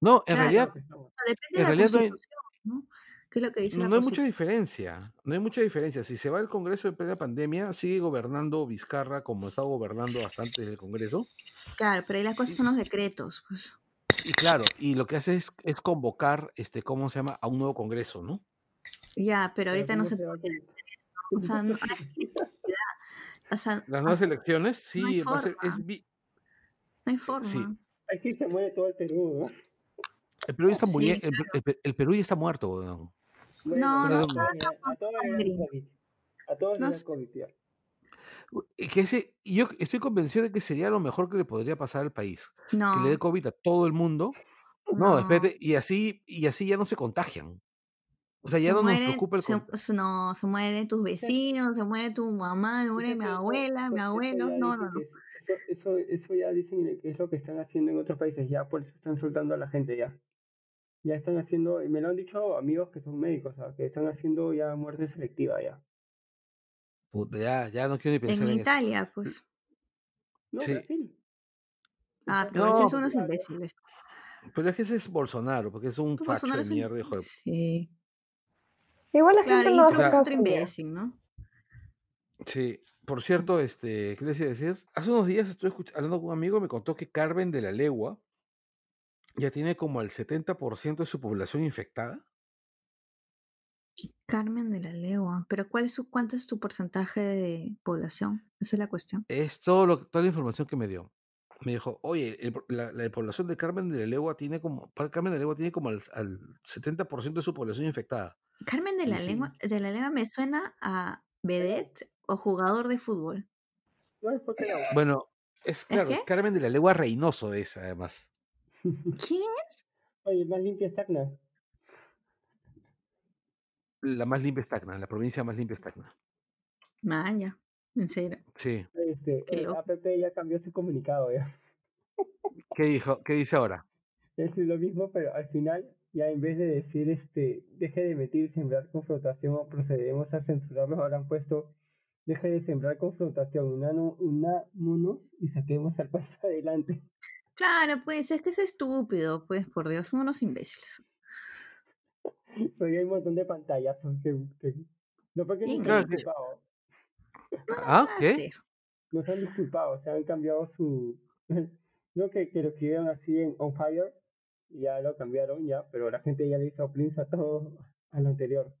No, en realidad... Depende en realidad no hay,
¿no? ¿Qué es lo que dice
no, hay mucha diferencia, no hay mucha diferencia. Si se va el Congreso en plena pandemia, sigue gobernando Vizcarra como estaba gobernando bastante el Congreso.
Claro, pero ahí las cosas son los decretos, pues.
Y claro, y lo que hace es, es convocar, este, ¿cómo se llama? A un nuevo Congreso, ¿no?
Ya, pero ahorita no se puede. O sea, no hay (laughs)
o sea, Las nuevas elecciones, sí,
no
va a ser,
es No hay forma.
Sí.
Ahí sí se muere todo el Perú, ¿no?
El Perú ya está muriendo, el, el, Perú ya está muerto.
¿no? no, no,
a todos les COVID. A todos les COVID,
que ese, yo estoy convencido de que sería lo mejor que le podría pasar al país.
No.
Que le dé COVID a todo el mundo. No, espérate, y así, y así ya no se contagian. O sea, ya no nos preocupa el
se, No, se mueren tus vecinos, se muere tu mamá, se muere mi abuela, mi abuelo. No, no, no.
Eso, eso, ya dicen que es lo que están haciendo en otros países, ya por eso están soltando a la gente ya. Ya están haciendo, me lo han dicho amigos que son médicos, que están haciendo ya muerte selectiva ya.
ya, ya no quiero ni pensar
en,
en
Italia, pues.
No, sí.
Ah, pero no, son unos imbéciles.
Pero es que ese es Bolsonaro, porque es un facho de mierda, hijo de...
Sí.
Igual la gente no hace
imbécil, ¿no?
Sí. Por cierto, este, ¿qué les iba a decir? Hace unos días estuve hablando con un amigo, me contó que Carmen de la Legua ya tiene como el 70% de su población infectada.
Carmen de la Legua, pero ¿cuál es su, ¿cuánto es tu porcentaje de población? Esa es la cuestión.
Es todo lo, toda la información que me dio. Me dijo, oye, la, población de Carmen de la Legua tiene como, Carmen de la Legua tiene como al, al 70% de su población infectada.
Carmen de la, Lengua, de la Legua me suena a vedette o jugador de fútbol.
Bueno, es claro, Carmen de la Legua Reynoso es además. (laughs)
¿Quién es?
Oye, más limpia es Tacna.
La más limpia es Tacna, la provincia más limpia es Tacna.
Maya, en serio.
Sí.
Este, el APP ya cambió su comunicado ya.
¿Qué dijo? ¿Qué dice ahora? (laughs)
Es lo mismo, pero al final ya en vez de decir este deje de meter y sembrar confrontación o procedemos a censurarlos, ahora han puesto deje de sembrar confrontación, unámonos y saquemos al país (laughs) adelante.
Claro, pues es que es estúpido, pues por Dios, son unos imbéciles. (laughs)
Porque hay un montón de pantallas que, no porque nos han disculpado.
¿Ah? ¿Qué?
Nos han disculpado, se han cambiado su... (laughs) no que, que lo escribieron así en On Fire, ya lo cambiaron ya, pero la gente ya le hizo prints a todo a lo anterior.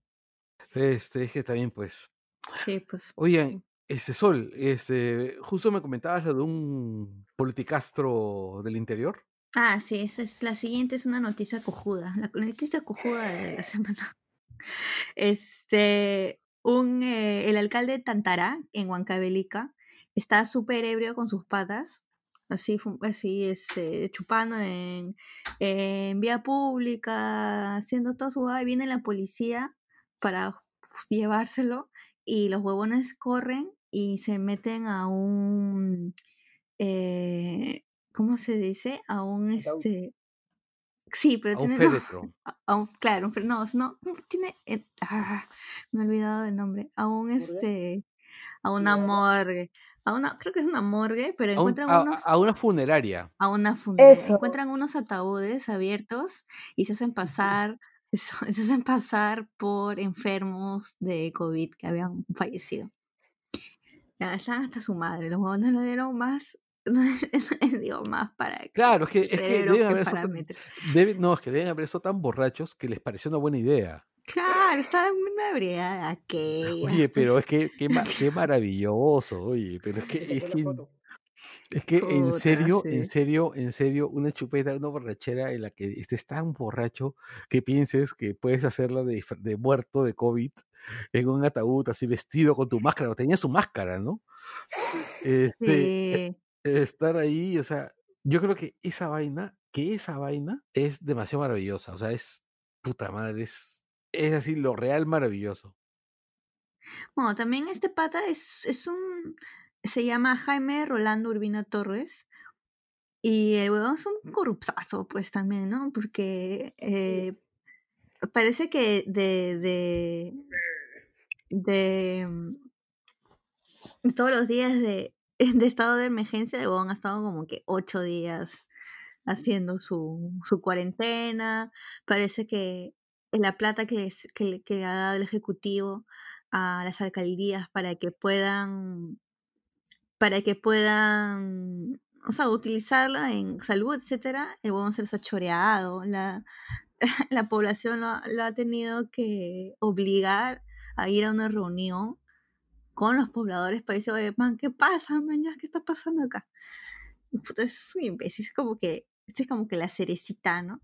Este, es que también pues.
Sí, pues.
Oigan, este Sol, este, justo me comentabas lo de un politicastro del interior.
Ah, sí, esa es la siguiente es una noticia cojuda, la noticia cojuda de la (laughs) semana. Este, un eh, el alcalde de Tantará en Huancavelica está súper ebrio con sus patas así, así este, chupando en, en, vía pública, haciendo todo su y viene la policía para llevárselo y los huevones corren y se meten a un, eh, ¿cómo se dice? A un, este, sí, pero
tiene, (laughs)
a un, claro, pero no, no, tiene, eh, ah, me he olvidado del nombre, a un, este, a una morgue a una, creo que es una morgue, pero encuentran
a,
unos...
A una funeraria.
A una funeraria. Encuentran unos ataúdes abiertos y se hacen pasar, (laughs) se hacen pasar por enfermos de COVID que habían fallecido. Ya están hasta su madre, los huevones lo dieron más (laughs) digo más para
claro es que, es que deben haber no es que deben haber estado tan borrachos que les pareció una buena idea
Claro, estaba muy ebriada aquella.
Oye, pero es que qué, qué (laughs) maravilloso, oye, pero es que, es que es que en serio, en serio, en serio, una chupeta, una borrachera en la que estés tan borracho que pienses que puedes hacerla de, de muerto de COVID en un ataúd así vestido con tu máscara, o tenía su máscara, ¿no? Este, e, estar ahí, o sea, yo creo que esa vaina, que esa vaina es demasiado maravillosa, o sea, es puta madre, es, es así lo real maravilloso.
Bueno, también este pata es, es un se llama Jaime Rolando Urbina Torres. Y el huevón es un corruptazo, pues también, ¿no? Porque eh, parece que de, de, de, mm, todos los días de, (laughs) de, estado de emergencia, el huevón ha estado como que ocho días haciendo su, su cuarentena. Parece que la plata que, que, que ha dado el Ejecutivo a las alcaldías para que puedan para que puedan, o sea, utilizarla en salud, etcétera, el huevón se les ha choreado. La, (laughs) la población lo, ha tenido que obligar a ir a una reunión con los pobladores para decir, oye, man, ¿qué pasa, mañana? ¿Qué está pasando acá? es un imbécil, es como que, es como que la cerecita, ¿no?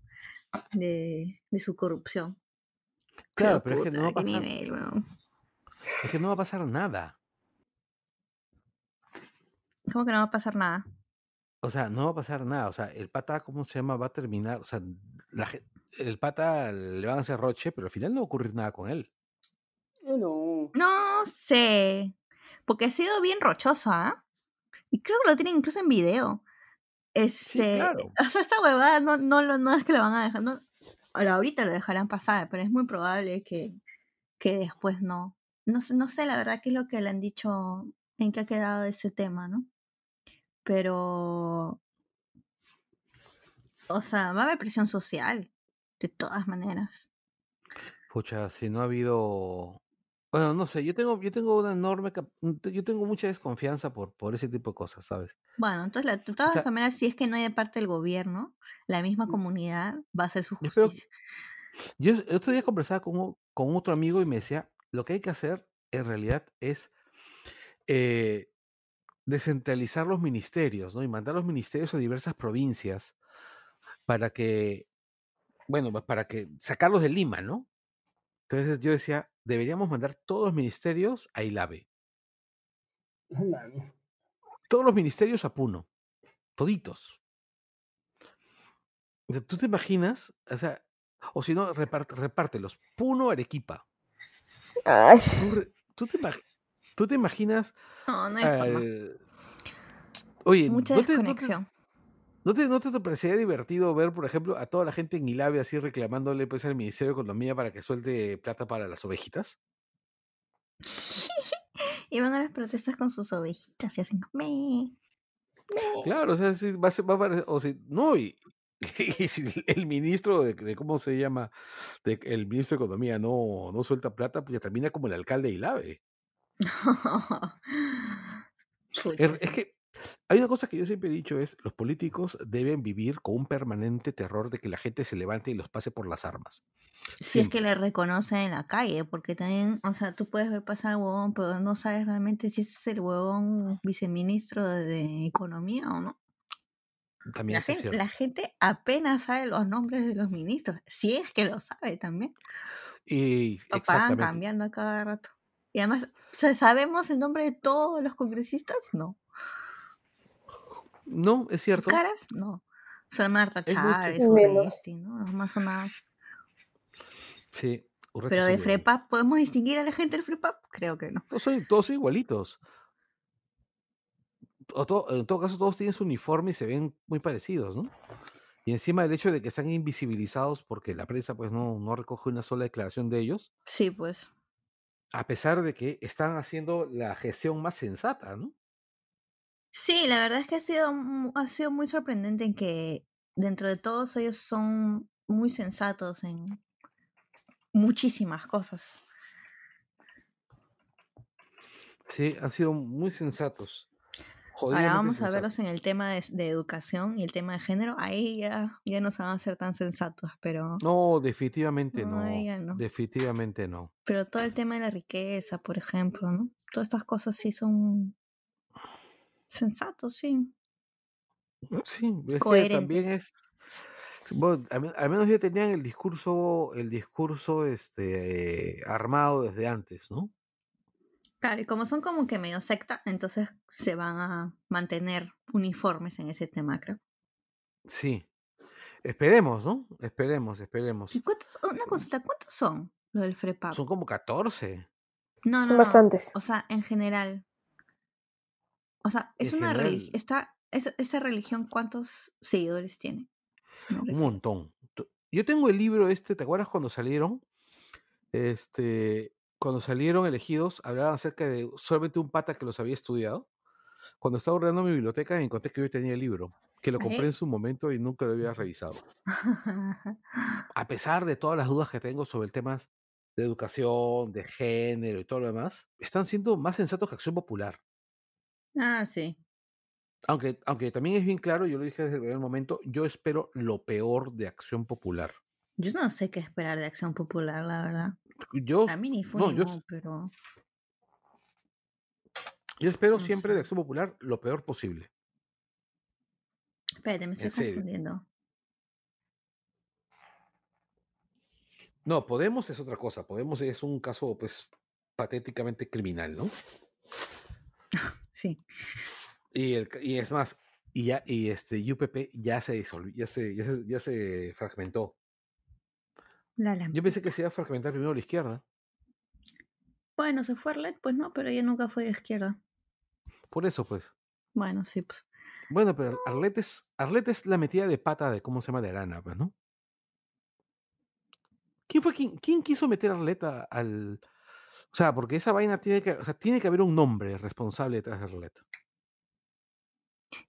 De, de su corrupción.
Claro, pero, es que no va a pasar. es que no va a pasar nada.
¿Cómo que no va a pasar nada?
O sea, no va a pasar nada. O sea, el pata, ¿cómo se llama? Va a terminar. O sea, el pata le van a hacer roche, pero al final no va a ocurrir nada con él.
No.
No sé. Porque ha sido bien rochoso, ¿ah? Y creo que lo tienen incluso en video. Este, O sea, esta huevada no, no, no es que lo van a dejar. No, ahorita lo dejarán pasar, pero es muy probable que, que después no. No sé, no sé la verdad qué es lo que le han dicho, en qué ha quedado ese tema, ¿no? Pero, o sea, va a haber presión social, de todas maneras.
Pucha, si no ha habido bueno, no sé, yo tengo, yo tengo una enorme, yo tengo mucha desconfianza por, por ese tipo de cosas, ¿sabes?
Bueno, entonces, de todas maneras, si es que no hay de parte del gobierno, la misma comunidad va a hacer su justicia.
Yo, yo el otro día conversaba con, con otro amigo y me decía, lo que hay que hacer en realidad es eh, descentralizar los ministerios, ¿no? Y mandar los ministerios a diversas provincias para que, bueno, pues, para que sacarlos de Lima, ¿no? Entonces yo decía, deberíamos mandar todos los ministerios a Ilave. Todos los ministerios a Puno. Toditos. ¿Tú te imaginas? O sea, o si no, repártelos. Puno, Arequipa. ¿Tú, te, ¿Tú te imaginas?
No, no hay
Oye,
mucha ¿no desconexión.
¿no te, ¿No te, parecería divertido ver, por ejemplo, a toda la gente en Ilave así reclamándole pues, al Ministerio de Economía para que suelte plata para las ovejitas? (laughs)
y van a las protestas con sus ovejitas y hacen me.
Claro, o sea, sí, va, a, va a o si, no, (laughs) y, si el ministro de, cómo se llama, el ministro de Economía no, no suelta plata, pues ya termina como el alcalde de Ilave. (laughs) es, que hay una cosa que yo siempre he dicho es, los políticos deben vivir con un permanente terror de que la gente se levante y los pase por las armas.
Si es que le reconocen en la calle, porque también, o sea, tú puedes ver pasar al huevón, pero no sabes realmente si ese es el huevón viceministro de Economía o no.
También
la, gente, la gente apenas sabe los nombres de los ministros, si es que lo sabe también.
Y van
cambiando a cada rato. Y además, ¿sabemos el nombre de todos los congresistas? No.
No, es cierto.
caras? No. Son Marta Chávez, Urresti, ¿no? Los más sonados.
Sí.
Pero de FREPAP, ¿podemos distinguir a la gente del FREPAP? Creo que no.
Todos son, todos igualitos. O en todo caso, todos tienen su uniforme y se ven muy parecidos, ¿no? Y encima el hecho de que están invisibilizados porque la prensa pues no, no recoge una sola declaración de ellos.
Sí, pues.
A pesar de que están haciendo la gestión más sensata, ¿no?
Sí, la verdad es que ha sido, ha sido muy sorprendente en que dentro de todos ellos son muy sensatos en muchísimas cosas.
Sí, han sido muy sensatos.
Ahora vamos a verlos en el tema de, educación y el tema de género. Ahí ya, ya no se van a ser tan sensatos, pero...
No, definitivamente no, no. Definitivamente no.
Pero todo el tema de la riqueza, por ejemplo, ¿no? Todas estas cosas sí son sensatos, sí.
Sí, es que también es... Bueno, al, menos ya tenían el discurso, el discurso este, armado desde antes, ¿no?
Claro, y como son como que medio secta, entonces se van a mantener uniformes en ese tema, creo.
Sí. Esperemos, ¿no? Esperemos, esperemos.
¿Y cuántos, una consulta, ¿cuántos son los del FREPAP?
Son como 14.
No, no,
son bastantes.
O sea, en general. O sea, es una religión. Está, esa religión, ¿cuántos seguidores tiene?
Un montón. Yo tengo el libro este, ¿te acuerdas cuando salieron? Este, cuando salieron elegidos, hablaban acerca de solamente un pata que los había estudiado. Cuando estaba ordenando mi biblioteca, encontré que yo tenía el libro, que lo compré en su momento y nunca lo había revisado. (laughs) A pesar de todas las dudas que tengo sobre el tema de educación, de género y todo lo demás, están siendo más sensatos que Acción Popular.
Ah, sí.
Aunque, aunque también es bien claro, yo lo dije desde el primer momento, yo espero lo peor de Acción Popular.
Yo no sé qué esperar de Acción Popular, la verdad.
Yo,
a mí ni fue no, yo, pero...
Yo espero siempre de Acción Popular lo peor posible.
Espérate, me estoy confundiendo.
No, Podemos es otra cosa. Podemos es un caso, pues, patéticamente criminal, ¿no?
Sí.
Y, el, y es más, y ya, y este UPP ya se disolvió, ya se, ya se, ya se fragmentó. Yo pensé que se iba a fragmentar primero la izquierda.
Bueno, se fue Arlet, pues no, pero ella nunca fue de izquierda.
Por eso, pues.
Bueno, sí, pues.
Bueno, pero Arlet es, Arlet es la metida de pata de cómo se llama de Arana, pues, ¿no? ¿Quién fue quien, quién quiso meter a Arlet al. O sea, porque esa vaina tiene que. O sea, tiene que haber un nombre responsable detrás de Arlet.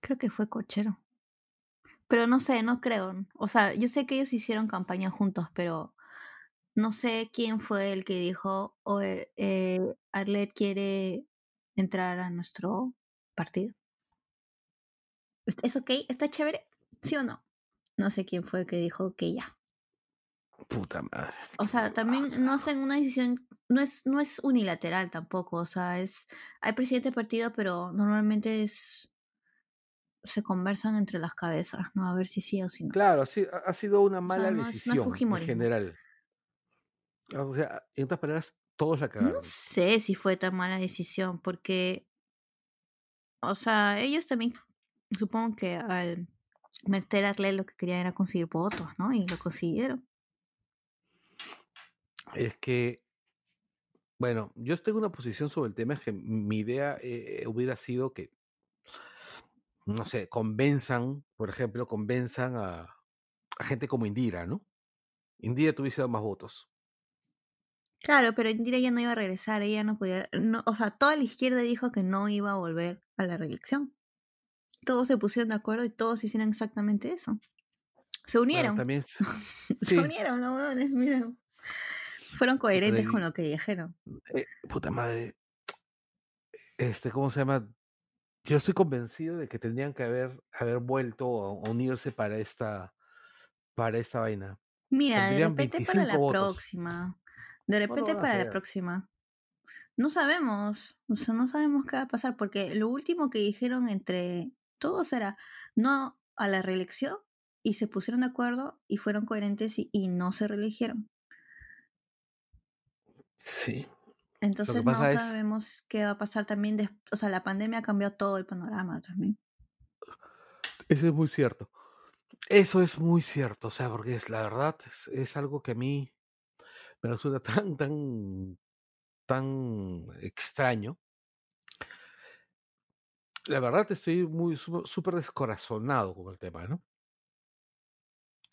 Creo que fue cochero. Pero no sé, no creo. O sea, yo sé que ellos hicieron campaña juntos, pero no sé quién fue el que dijo, o eh, Arlet quiere entrar a nuestro partido. ¿Es ok? ¿Está chévere? ¿Sí o no? No sé quién fue el que dijo que ya.
Puta madre.
O sea, también no hacen una decisión, no es, no es unilateral tampoco. O sea, es. Hay presidente de partido, pero normalmente es. se conversan entre las cabezas, ¿no? A ver si sí o si no.
Claro, sí, ha sido una mala decisión en general. O sea, en otras palabras, todos la cagaron.
No sé si fue tan mala decisión, porque, o sea, ellos también, supongo que al meter a lo que querían era conseguir votos, ¿no? Y lo consiguieron.
Es que, bueno, yo tengo una posición sobre el tema, es que mi idea eh, hubiera sido que, no sé, convenzan, por ejemplo, convenzan a, a gente como Indira, ¿no? Indira tuviese dado más votos.
Claro, pero Indira ya no iba a regresar, ella no podía, no, o sea, toda la izquierda dijo que no iba a volver a la reelección. Todos se pusieron de acuerdo y todos hicieron exactamente eso. Se unieron. también, (laughs) se unieron, no, mira. Fueron coherentes con lo que dijeron.
Eh, puta madre. Este, ¿cómo se llama? Yo estoy convencido de que tendrían que haber, haber vuelto a unirse para esta, para esta vaina.
Mira, de repente para la próxima. De repente para la próxima. No sabemos, o sea, no sabemos qué va a pasar, porque lo último que dijeron entre todos era no a la reelección y se pusieron de acuerdo y fueron coherentes y, no se reeligieron.
Sí.
Entonces no sabemos qué va a pasar también. o sea, la pandemia cambió todo el panorama también.
Eso es muy cierto. Eso es muy cierto, o sea, porque es la verdad, es algo que a mí me resulta (laughs) tan, tan, tan extraño. La verdad estoy muy súper descorazonado con el tema, ¿no?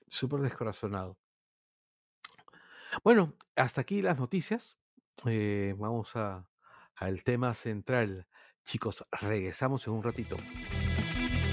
Súper descorazonado. Bueno, hasta aquí las noticias. Eh, vamos a, al tema central. Chicos, regresamos en un ratito.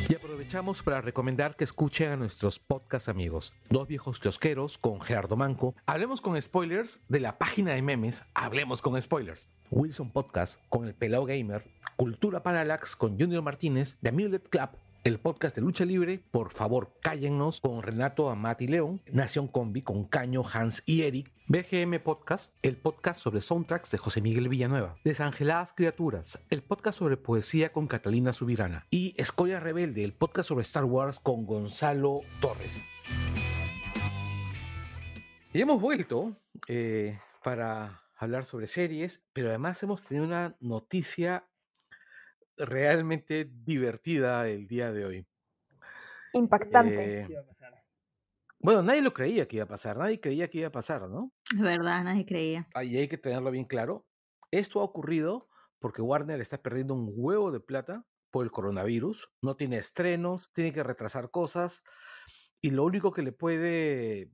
Y aprovechamos para recomendar que escuchen a nuestros podcast amigos, Dos Viejos Kiosqueros con Gerardo Manco, Hablemos con Spoilers de la página de memes Hablemos con Spoilers, Wilson Podcast con el Pelao Gamer, Cultura Parallax con Junior Martínez, The Amulet Club, el podcast de lucha libre, por favor cállennos con Renato Amati León, Nación Combi con Caño, Hans y Eric, BGM Podcast, el podcast sobre soundtracks de José Miguel Villanueva, Desangeladas Criaturas, el podcast sobre poesía con Catalina Subirana. Y Escoria Rebelde, el podcast sobre Star Wars con Gonzalo Torres. Y hemos vuelto eh, para hablar sobre series, pero además hemos tenido una noticia realmente divertida el día de hoy.
Impactante.
Eh, bueno, nadie lo creía que iba a pasar, nadie creía que iba a pasar, ¿no?
Es verdad, nadie creía.
Ahí hay que tenerlo bien claro. Esto ha ocurrido porque Warner está perdiendo un huevo de plata por el coronavirus, no tiene estrenos, tiene que retrasar cosas y lo único que le puede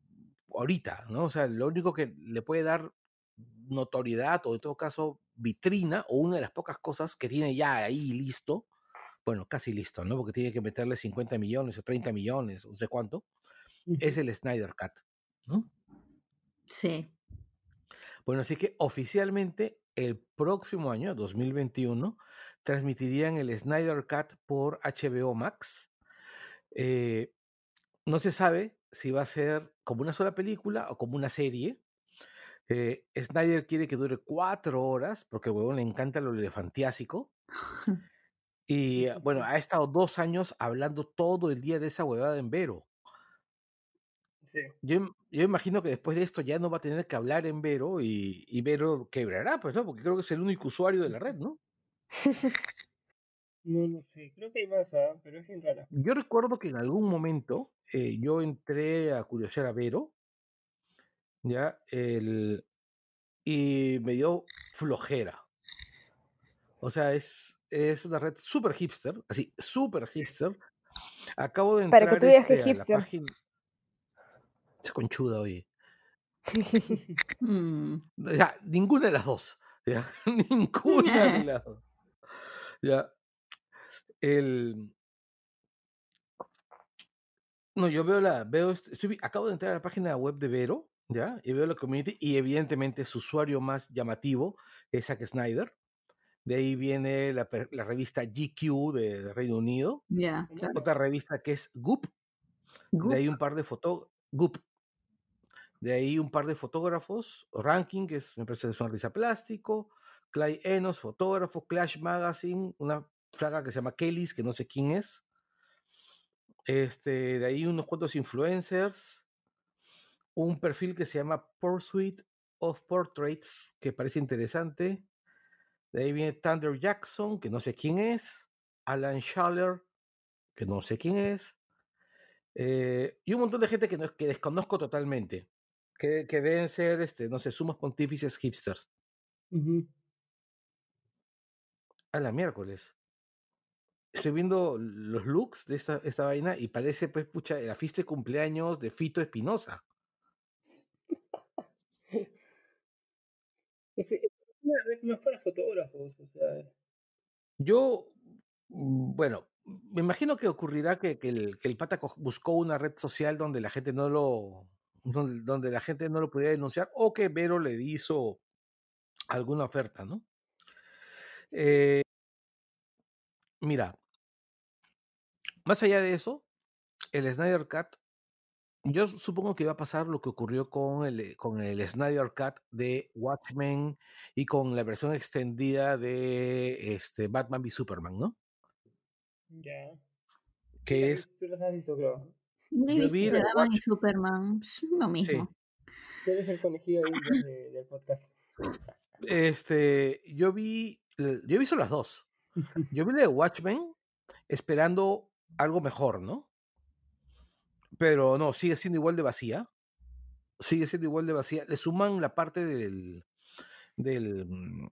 ahorita, ¿no? O sea, lo único que le puede dar notoriedad o en todo caso vitrina o una de las pocas cosas que tiene ya ahí listo, bueno, casi listo, ¿no? Porque tiene que meterle 50 millones o 30 millones, no sé cuánto, es el Snyder Cut, ¿no?
Sí.
Bueno, así que oficialmente el próximo año, 2021, transmitirían el Snyder Cut por HBO Max. Eh, no se sabe si va a ser como una sola película o como una serie. Eh, Snyder quiere que dure cuatro horas porque al huevón le encanta lo elefantiásico. (laughs) Y bueno, ha estado dos años hablando todo el día de esa huevada en Vero. Yo, yo, imagino que después de esto ya no va a tener que hablar en Vero y, y Vero quebrará, pues, ¿no? Porque creo que es el único usuario de la red, ¿no? (laughs)
No, no sé, creo que hay más, ¿ah? pero es bien rara.
Yo recuerdo que en algún momento eh, yo entré a curiosear a Vero, ¿ya? El, y me dio flojera. O sea, es, es una red súper hipster, así, súper hipster. Acabo de entrar
Para que tú que
este, a la
hipster.
página. Es conchuda, oye. (laughs) (laughs)
Mm.
Ya, ninguna de las dos. Ya, (laughs) ninguna de las dos. Ya. El. No, yo veo la. Veo, este- estoy, acabo de entrar a la página web de Vero, ¿ya? Y veo la community, y evidentemente su usuario más llamativo es Zack Snyder. De ahí viene la, revista GQ de, de Reino Unido.
Claro.
Otra revista que es Goop.
Goop.
De ahí un par de. Goop. De ahí un par de fotógrafos. Ranking, que es, me parece es un artista plástico. Clay Enos, fotógrafo. Clash Magazine, una flaca que se llama Kellys, que no sé quién es. Este, de ahí unos cuantos influencers. Un perfil que se llama Pursuit of Portraits, que parece interesante. De ahí viene Thunder Jackson, que no sé quién es. Alan Schaller, que no sé quién es. eh, y un montón de gente que, no- que desconozco totalmente. Que, que deben ser, este, no sé, sumos pontífices hipsters.
Ujú.
A la miércoles. Estoy viendo los looks de esta, esta vaina y parece, pues, pucha, la fiesta de cumpleaños de Fito Espinosa.
Para fotógrafos, sea,
Yo, mm, bueno, me imagino que ocurrirá que, que el, que el pata buscó una red social donde la gente no lo, donde, la gente no lo podía denunciar o que Vero le hizo alguna oferta, ¿no? Eh, mira, más allá de eso, el Snyder Cut, yo supongo que va a pasar lo que ocurrió con el, con el Snyder Cut de Watchmen y con la versión extendida de este, Batman v Superman, ¿no?
ya.
Que
Ya,
es
Tú los has visto, creo.
No he visto
vi
de
la
Batman y Superman. Lo
Sí.
mismo.
Tú eres el conejillo de del podcast.
Este, yo vi, yo he visto las dos. Yo vi la de Watchmen esperando algo mejor, ¿no? Pero no, sigue siendo igual de vacía. Sigue siendo igual de vacía. Le suman la parte del, del, mm,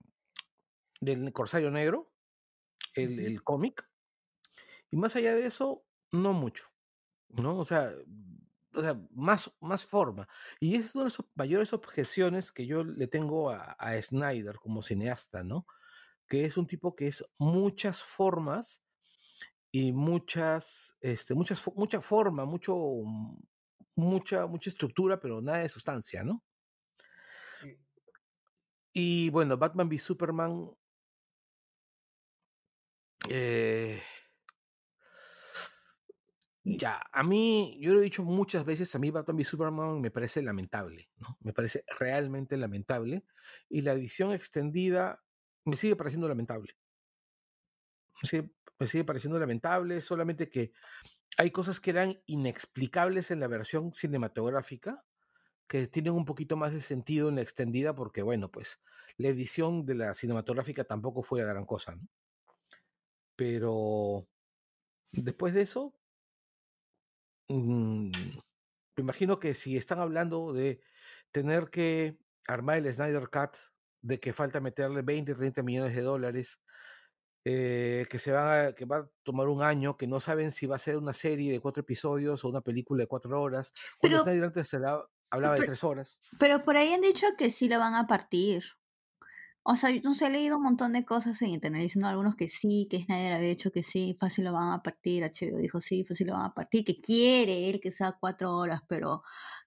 del Corsario Negro, el, el cómic. Y más allá de eso, no mucho. ¿No? O sea, o sea, más, más forma. Y esa es una de las mayores objeciones que yo le tengo a, a Snyder como cineasta, ¿no? Que es un tipo que es muchas formas y muchas, este, muchas, mucha forma, mucho, mm, mucha, mucha estructura, pero nada de sustancia, ¿no?
Sí.
Y bueno, Batman v Superman Eh, ya, a mí, yo lo he dicho muchas veces, a mí Batman v Superman me parece lamentable, ¿no? Me parece realmente lamentable. Y la edición extendida me sigue pareciendo lamentable. Me sigue, me sigue pareciendo lamentable, solamente que hay cosas que eran inexplicables en la versión cinematográfica que tienen un poquito más de sentido en la extendida porque, bueno, pues la edición de la cinematográfica tampoco fue la gran cosa, ¿no? Pero después de eso, Mm, me imagino que si están hablando de tener que armar el Snyder Cut, de que falta meterle 20, 30 millones de dólares, eh, que se va, que va a tomar un año, que no saben si va a ser una serie de cuatro episodios o una película de cuatro horas. Cuando Snyder antes hablaba de tres horas.
Pero por ahí han dicho que sí la van a partir. O sea, no sé, he leído un montón de cosas en internet diciendo algunos que sí, que Snyder había dicho que sí, fácil lo van a partir, HBO dijo sí, fácil lo van a partir, que quiere él que sea cuatro horas, pero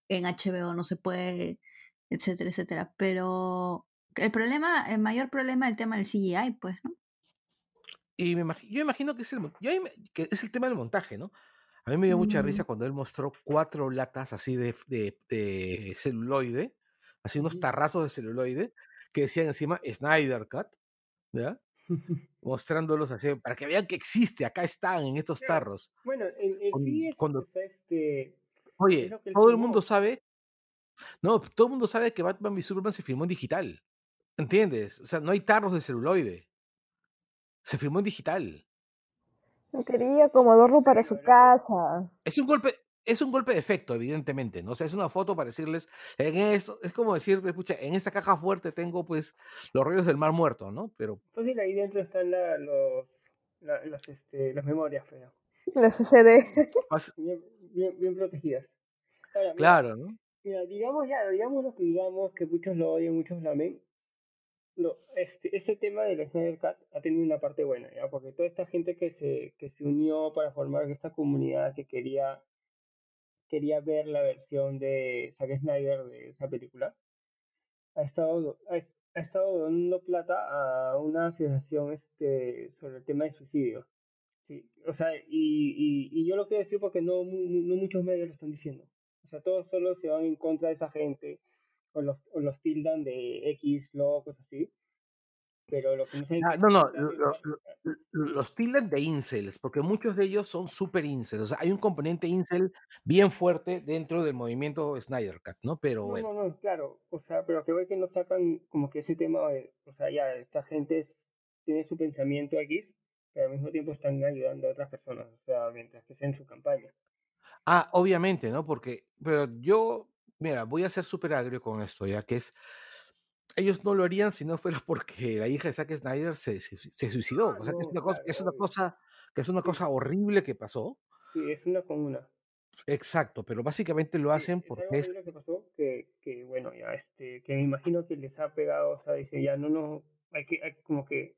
en HBO no se puede, etcétera, etcétera. Pero el problema, el mayor problema es el tema del CGI, pues, ¿no?
Y me yo imagino que es, el, que es el tema del montaje, ¿no? A mí me dio mucha risa cuando él mostró cuatro latas así de, de celuloide, así unos tarrazos de celuloide, que decían encima Snyder Cut, ¿ya? (laughs) Mostrándolos así, para que vean que existe, acá están en estos tarros.
Bueno, en, sí es, cuando, este,
oye, todo el mundo sabe, no, todo el mundo sabe que Batman v Superman se filmó en digital, ¿entiendes? O sea, no hay tarros de celuloide, se filmó en digital.
No quería como adorno para su casa.
Es un golpe, es un golpe de efecto, evidentemente, ¿no? O sea, es una foto para decirles, en esto, es como decir, escucha, en esta caja fuerte tengo pues los rollos del mar muerto, ¿no? Pero...
Pues sí, ahí dentro están los, las, este, las memorias, feo.
Las CD.
Bien, bien, protegidas.
claro, ¿no?
Mira, digamos ya, digamos lo que digamos, que muchos lo odian, muchos lo amen. Lo, este, este tema del Snyder Cut ha tenido una parte buena, ¿ya? Porque toda esta gente que se, que se unió para formar esta comunidad que quería quería ver la versión de Zack Snyder de esa película, ha estado, ha, estado dando plata a una asociación este, sobre el tema de suicidio. Sí, o sea, y, y, yo lo quiero decir porque no, no, muchos medios lo están diciendo. O sea, todos solo se van en contra de esa gente, o los, o los tildan de X, locos, así. Pero lo que no
ah, no, no, los tildan de incels, porque muchos de ellos son super incels. O sea, hay un componente incel bien fuerte dentro del movimiento Snyder Cut, ¿no? Pero
no,
bueno.
No, no, claro. O sea, pero que ve que no sacan como que ese tema, o sea, ya, esta gente tiene su pensamiento aquí, pero al mismo tiempo están ayudando a otras personas, o sea, mientras que sea en su campaña.
Ah, obviamente, ¿no? Porque, pero yo, mira, voy a ser súper agrio con esto, ya que es ellos no lo harían si no fuera (laughs) porque la hija de Zack Snyder se, se, suicidó. o sea, que es una, cosa, es una cosa, que es una cosa horrible que pasó.
Sí, es una con una.
Exacto, pero básicamente lo hacen porque
es... que pasó que, que, bueno, ya, este, que me imagino que les ha pegado, o sea, dice, ya no, no, hay que, hay como que...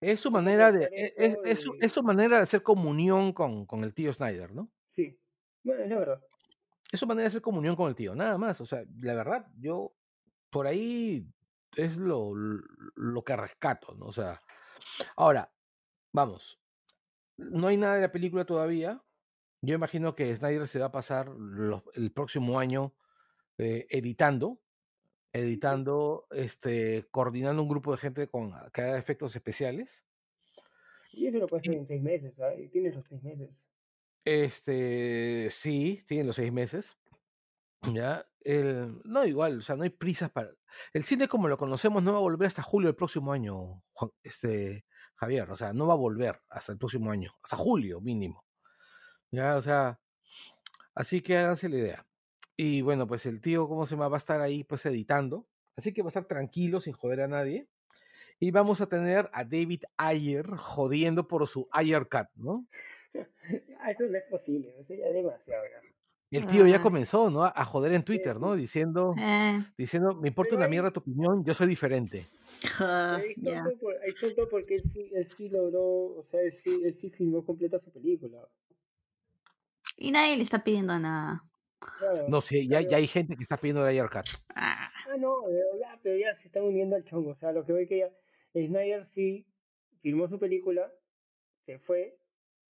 Es su manera de, e, es, es, es, su manera de hacer comunión con, con el tío Snyder, ¿no?
Sí, bueno, es la verdad.
Es su manera de hacer comunión con el tío, nada más. O sea, la verdad, yo por ahí es lo, lo que rescato, ¿no? O sea, ahora, vamos, no hay nada de la película todavía. Yo imagino que Snyder se va a pasar el próximo año eh, editando, editando, este, coordinando un grupo de gente con que haga efectos especiales.
Y eso lo puede hacer en seis meses, ¿sabes? Tiene los seis meses.
Este, sí, tiene los seis meses. Ya, el, no igual, o sea, no hay prisas para. El cine como lo conocemos no va a volver hasta julio del próximo año, este, Javier, o sea, no va a volver hasta el próximo año, hasta julio mínimo. Ya, o sea, así que háganse la idea. Y bueno, pues el tío, ¿cómo se llama? Va a estar ahí pues editando, así que va a estar tranquilo, sin joder a nadie. Y vamos a tener a David Ayer jodiendo por su Ayer Cut, ¿no? (laughs)
Eso no es posible, eso ya es demasiado.
El tío ya comenzó, ¿no? A joder en Twitter, ¿no? Diciendo, eh. diciendo, me importa una mierda tu opinión, yo soy diferente.
hay, tonto porque él sí, él sí, logró, o sea, él sí, él sí filmó completa su película.
Y nadie le está pidiendo nada.
no, sí, ya, ya, hay gente que está pidiendo la Snyder
Ah. ah, no, ya, pero ya se están uniendo al chongo. O sea, lo que veo que ya Snyder sí filmó su película, se fue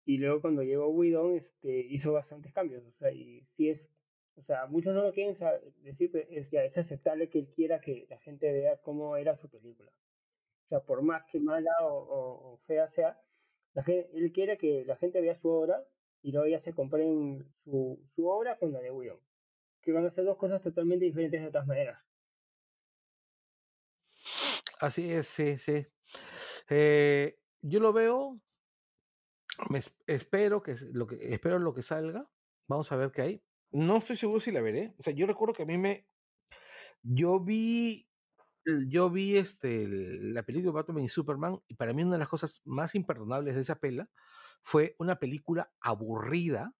y luego cuando llegó Whedon este, hizo bastantes cambios. O sea, y si es, o sea, muchos no lo quieren decir, pero es, ya, es aceptable que él quiera que la gente vea cómo era su película. O sea, por más que mala o, fea sea, la gente, él quiere que la gente vea su obra y luego ya se compren su, su obra con la de Whedon. Que van a ser dos cosas totalmente diferentes de todas maneras.
Así es, sí, sí. Eh, yo lo veo, me espero que lo que espero lo que salga. Vamos a ver qué hay. No estoy seguro si la veré. O sea, yo recuerdo que a mí me yo vi yo vi este la película de Batman y Superman y para mí una de las cosas más imperdonables de esa pela fue una película aburrida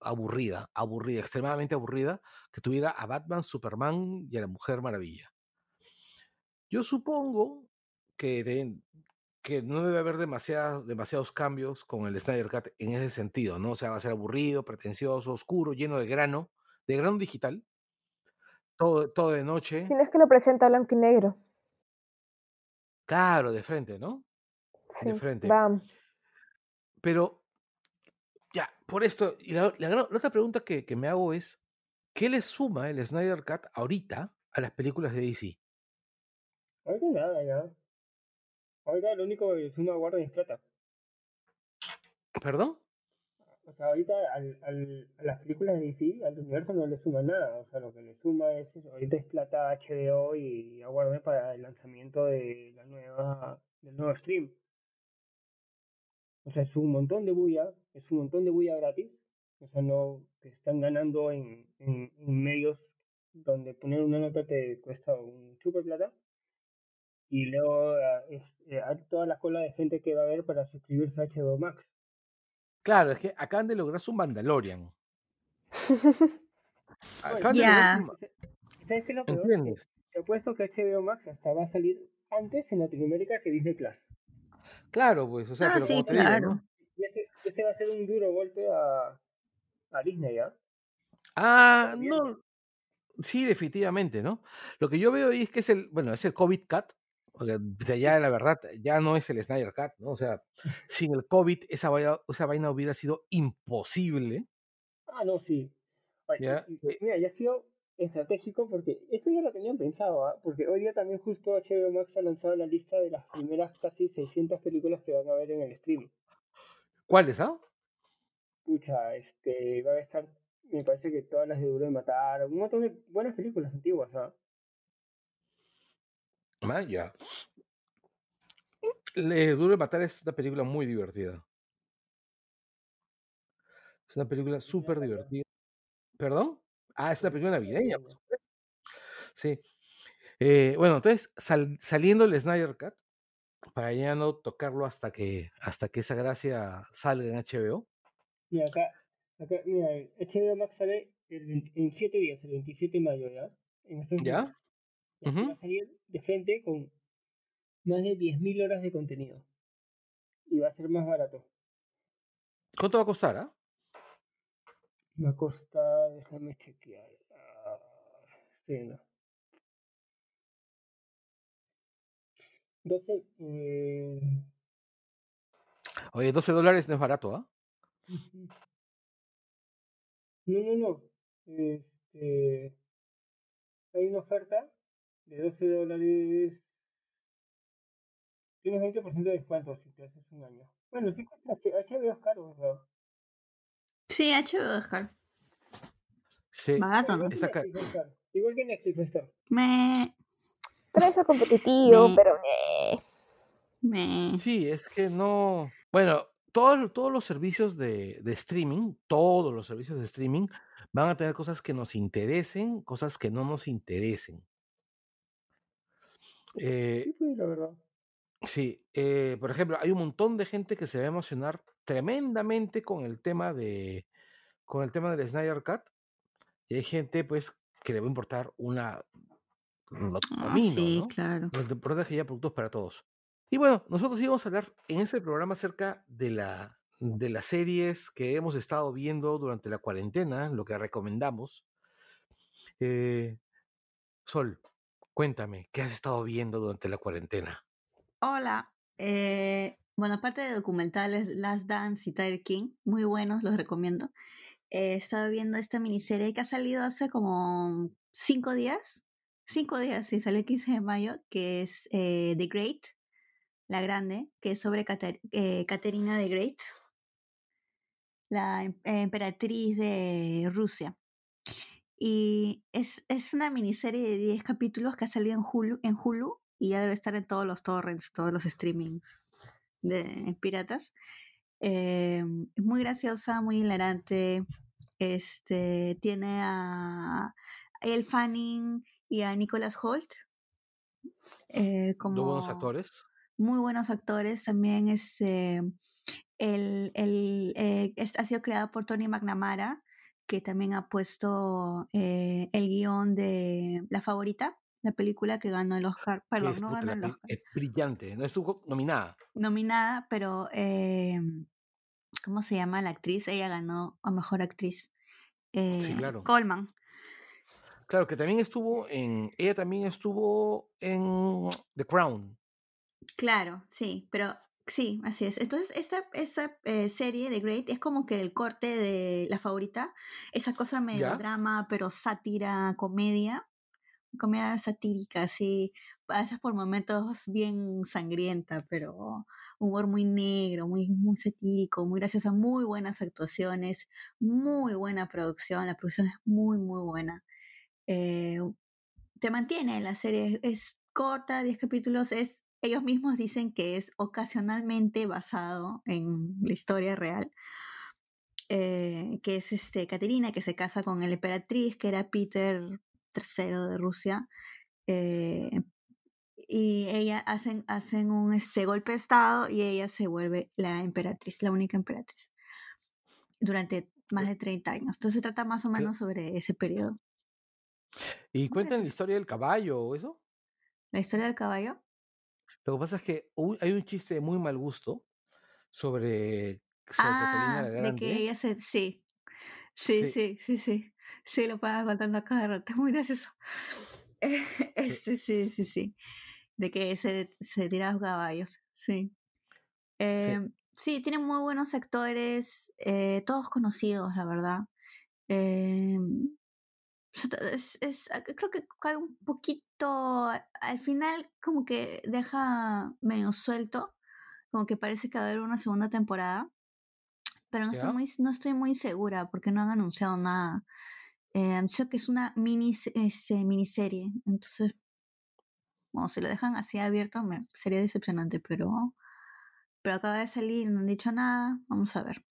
aburrida, aburrida, extremadamente aburrida, que tuviera a Batman, Superman y a la Mujer Maravilla. Yo supongo que, que no debe haber demasiados cambios con el Snyder Cut en ese sentido, ¿no? O sea, va a ser aburrido, pretencioso, oscuro, lleno de grano, de grano digital, todo, todo de noche.
Si no es que lo presenta blanco y negro.
Claro, de frente, ¿no?
Sí, de frente. Bam.
Pero, ya, por esto, y la, otra pregunta que, que, me hago es, ¿qué le suma el Snyder Cut ahorita a las películas de DC?
Ahorita nada, ya. Ahorita lo único que suma Warner es plata.
¿Perdón?
O sea, ahorita al, al, a las películas de DC, al universo no le suma nada. O sea, lo que le suma es ahorita es plata HBO y a Warner para el lanzamiento de la nueva, del nuevo stream. O sea, es un montón de bulla, es un montón de bulla gratis. O sea, no, que están ganando en, en, en medios donde poner una nota te cuesta un super plata y luego ah, eh, hay toda la cola de gente que va a ver para suscribirse a HBO Max.
Claro, es que acaban de lograr su Mandalorian. (laughs)
acaban yeah.
¿Sabes qué es lo peor? ¿Entiendes? Te apuesto que HBO Max hasta va a salir antes en Latinoamérica que Disney Plus.
Claro, pues, o sea,
ah,
pero
sí,
como
claro.
y ese, ese, va a ser un duro golpe a, a Disney, ¿ya?
Ah, no. Sí, definitivamente, ¿no? Lo que yo veo ahí es que es el, bueno, es el COVID O sea, ya la verdad, ya no es el Snyder Cut, ¿no? O sea, (laughs) sin el COVID esa vaina, esa vaina hubiera sido imposible.
Ah, no, sí. ¿Ya? Mira, ya ha sido estratégico porque esto ya lo tenían pensado, ¿ah? porque hoy día también justo HBO Max ha lanzado la lista de las primeras casi 600 películas que van a ver en el stream.
¿Cuáles, ah?
Pucha, este, va a estar, me parece que todas las de Duro de Matar, un montón de buenas películas antiguas, ¿ah?
Ya. Le Duro de Matar es una película muy divertida. Es una película súper divertida. ¿Perdón? Ah, es una película navideña, Sí. Eh, bueno, entonces, saliendo el Snyder Cut, para ya no tocarlo hasta que, hasta que esa gracia salga en HBO.
Mira, acá, acá mira, HBO Max sale el, en 7 días, el 27 de mayo, ¿ya? En
¿Ya?
Va a salir de frente con más de 10.000 horas de contenido. Y va a ser más barato.
¿Cuánto va a costar, ah?
Va a costar, déjame chequear. Sí, no. 12. Eh...
Oye, 12 dólares no es barato, ¿ah?
No, no, no. Este, hay una oferta de 12 dólares. Tienes 20% de descuento si te haces un año. Bueno, sí cuesta HBO es caro, ¿verdad?
Sí, HBO es caro.
Sí.
Barato, ¿no?
Igual que Netflix está.
Me.
Precio competitivo, pero
me.
Sí, es que no. Bueno, todos, todos los servicios de, de streaming, todos los servicios de streaming van a tener cosas que nos interesen, cosas que no nos interesen.
Eh, sí, pues, la verdad.
Sí, eh, por ejemplo, hay un montón de gente que se va a emocionar tremendamente con el tema de con el tema del Snyder Cut y hay gente pues que le va a importar una un
ah, sí, claro.
Lo importante es que haya productos para todos. Y bueno, nosotros íbamos a hablar en ese programa acerca de la de las series que hemos estado viendo durante la cuarentena, lo que recomendamos. Eh, Sol, Cuéntame, ¿qué has estado viendo durante la cuarentena?
Hola, eh, bueno, aparte de documentales, Last Dance y Tiger King, muy buenos, los recomiendo. He estado viendo esta miniserie que ha salido hace como cinco días. Cinco días, sí, sale el 15 de mayo, que es eh, The Great, la grande, que es sobre eh, Caterina the Great, la em, emperatriz de Rusia. Y es, es, una miniserie de 10 capítulos que ha salido en Hulu, en Hulu y ya debe estar en todos los torrents, todos los streamings de piratas. Eh, es muy graciosa, muy hilarante. Este tiene a El Fanning y a Nicholas Holt.
Eh, como buenos actores.
Muy buenos actores. También este, el, el, eh, ha sido creado por Tony McNamara, que también ha puesto el guion de La Favorita, la película que ganó el Oscar. Perdón, no ganó el Oscar.
Es brillante, no estuvo nominada.
Nominada, pero em, ¿cómo se llama la actriz? Ella ganó a mejor actriz. sí, eh, claro. Coleman.
Claro, que también estuvo en. Ella también estuvo en The Crown.
Claro, sí, pero sí, así es. Entonces, esta, esta eh, serie de Great es como que el corte de la favorita, esa cosa medio drama, pero sátira, comedia, comedia satírica, así, a veces por momentos bien sangrienta, pero humor muy negro, muy, muy satírico, muy graciosa, muy buenas actuaciones, muy buena producción, la producción es muy, muy buena. Eh, te mantiene la serie, es corta, 10 capítulos, es, ellos mismos dicen que es ocasionalmente basado en la historia real. Eh, que es este Caterina, que se casa con el emperatriz, que era Peter tercero de Rusia. Eh, y ella hacen, hacen un este, golpe de Estado y ella se vuelve la emperatriz, la única emperatriz, durante más de 30 años. Entonces se trata más o menos sobre ese periodo.
¿Y cuentan la historia del caballo o eso?
¿La historia del caballo?
Lo que pasa es que hay un chiste de muy mal gusto sobre, Catalina
la Grande. Ah, de que ella se... Sí. Sí, sí, sí, sí. Sí, lo pagas contando a cada rato, es (laughs) muy gracioso. (laughs) Este, sí, sí, sí. De que se, se tira los caballos, sí. Eh, sí. tiene muy buenos actores, eh, todos conocidos, la verdad. Eh, es, es, creo que cae un poquito, al final como que deja medio suelto, como que parece que va a haber una segunda temporada, pero no estoy, muy, no estoy muy segura porque no han anunciado nada. Eh, que es una mini, este, miniserie, entonces, bueno, si lo dejan así abierto me, sería decepcionante, pero, pero acaba de salir, no han dicho nada, vamos a ver.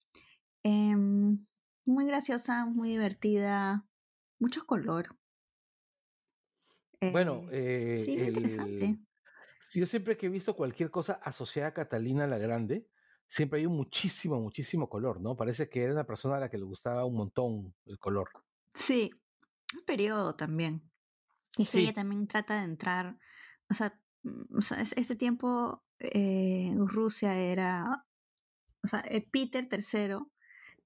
Em, muy graciosa, muy divertida, mucho color.
bueno, eh, sí, interesante. Yo siempre que he visto cualquier cosa asociada a Catalina la Grande, siempre hay un muchísimo, muchísimo color, ¿no? Parece que era una persona a la que le gustaba un montón el color.
Sí, un periodo también. Y que ella también trata de entrar, o sea, mm, o sea este tiempo eh, Rusia era, o sea, eh, Peter III,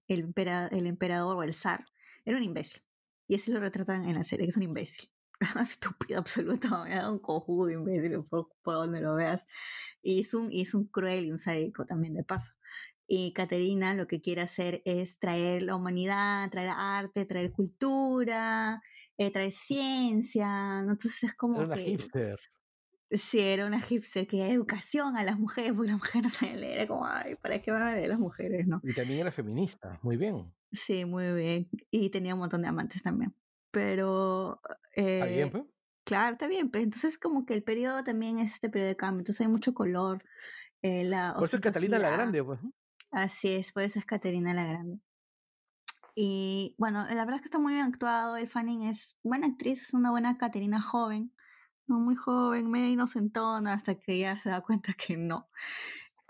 el, emperador, el emperador o el zar, era un imbécil. Y así lo retratan en la serie, que es un imbécil. (laughs) Estúpido absoluto, (laughs) un cojudo imbécil por, donde lo veas. Y es, un, y es un cruel y un sádico también de paso. Y Caterina lo que quiere hacer es traer la humanidad, traer arte, traer cultura, eh, traer ciencia. Entonces es como.
Era una hipster.
Sí, era una hipster que da educación a las mujeres, porque las mujeres (laughs) no saben leer. Era como, ay, ¿para qué van a leer las mujeres, no?
Y también era feminista, muy bien.
Sí, muy bien. Y tenía un montón de amantes también. Pero.
¿Está bien, eh, pues?
Claro, está bien. Entonces, como que el periodo también es este periodo de cambio. Entonces hay mucho color. Eh, la
Por eso es Catalina la Grande, pues.
Así es, por eso es Caterina la Grande. Y bueno, la verdad es que está muy bien actuado. El Fanning es buena actriz, es una buena Caterina joven, no muy joven, medio inocentona, hasta que ya se da cuenta que no.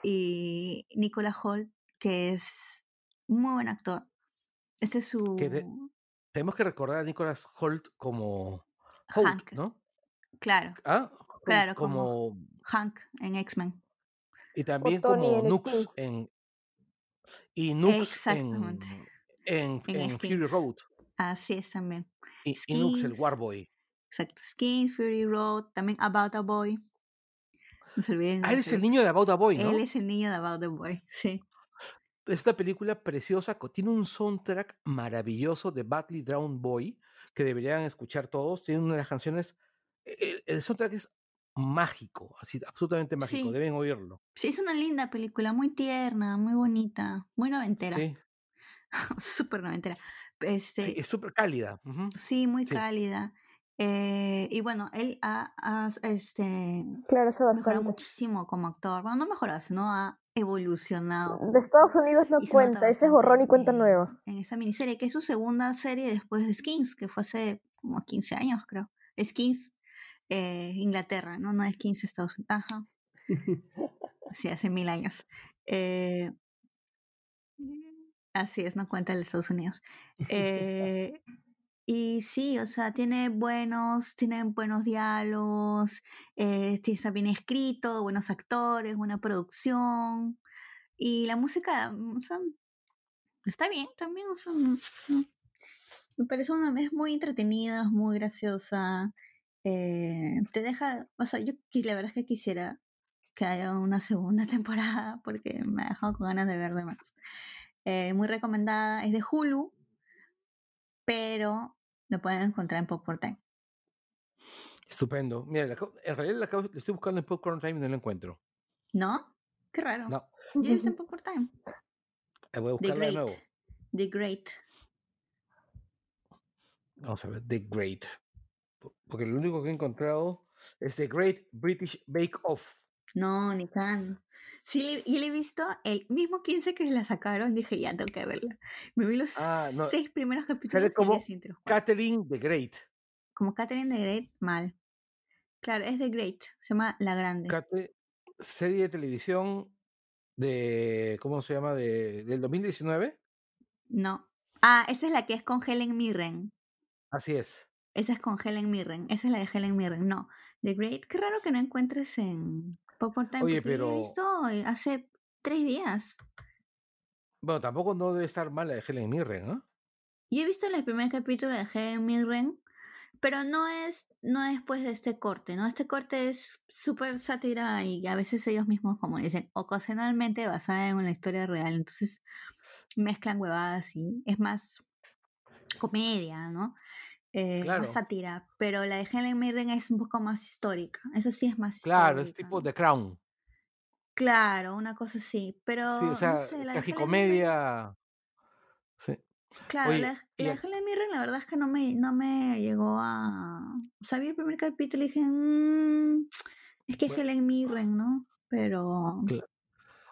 Y Nicola Holt, que es muy buen actor. Este es su.
tenemos que recordar a Nicolas Holt como Hank, ¿no?
Claro.
Ah,
claro, como, Hank en X-Men.
Y también como Nux en, y Nux en, en, Fury Road.
Así es también.
Y, Nux, el Warboy.
Exacto. Skins, Fury Road, también About a Boy.
ah, él es el niño de About the Boy, ¿no?
Él es el niño de About the Boy, sí.
Esta película preciosa tiene un soundtrack maravilloso de Badly Drowned Boy que deberían escuchar todos. Tiene una de las canciones. El, el soundtrack es mágico, así absolutamente mágico. Deben oírlo.
Sí, es una linda película, muy tierna, muy bonita, muy noventera. Sí. (laughs) súper noventera. Este,
sí, es súper cálida.
Sí, muy cálida. Eh, y bueno, él ha, este,
claro,
mejorado muchísimo como actor. Bueno, no mejorado, sino ha evolucionado.
De Estados Unidos no cuenta, este es borrón y cuenta nueva.
En esa miniserie, que es su segunda serie después de Skins, que fue hace como 15 años, creo. Skins, eh, Inglaterra, ¿no? No es Skins, Estados Unidos. Ajá. Sí, hace mil años. Eh, así es, no cuenta el de Estados Unidos. (laughs) Eh, y sí, o sea, tiene buenos, tiene buenos diálogos, eh, está bien escrito, buenos actores, buena producción. Y la música, mm, o sea, está bien también, o sea, me parece una vez muy entretenida, muy graciosa. Eh, te deja, o sea, yo la verdad es que quisiera que haya una segunda (laughs) temporada porque me ha dejado con ganas de ver de más. Eh, muy recomendada, es de Hulu, pero lo pueden encontrar en Popcorn Time.
Estupendo. Mira, en realidad la estoy buscando en Popcorn Time y no lo encuentro.
¿No? Qué raro.
No.
¿Ya está en Popcorn Time?
Eh, voy a buscarla de nuevo.
The Great.
Vamos a ver, The Great. Porque lo único que he encontrado es The Great British Bake Off.
No, ni tan. Sí, y le he visto el mismo 15 que la sacaron, dije, ya tengo que verla. Me vi los ah, seis primeros capítulos
como Catherine the Great.
Como Catherine the Great, mal. Claro, es The Great, se llama La Grande.
serie de televisión de, ¿cómo se llama? De, ¿Del 2019?
No. Ah, esa es la que es con Helen Mirren.
Así es.
Esa es con Helen Mirren. Esa es la de Helen Mirren. No. The Great, qué raro que no encuentres en, Oye, pero... He visto hace tres días.
Bueno, tampoco no debe estar mal la de Helen Mirren, ¿no?
Yo he visto el primer capítulo de Helen Mirren, pero no es, no después de este corte, ¿no? Este corte es súper sátira y a veces ellos mismos, como dicen, ocasionalmente basada en una historia real. Entonces mezclan huevadas y es más comedia, ¿no? Eh, más sátira, pero la de Helen Mirren es un poco más histórica. Eso sí es más
Claro, es tipo The Crown.
Claro, una cosa así, pero
sí, o sea, no sé, Sí.
Claro, la, de Helen Mirren la verdad es que no me, no me llegó a... O sea, vi el primer capítulo y dije, mmm, es que es Helen Mirren, ¿no? Pero...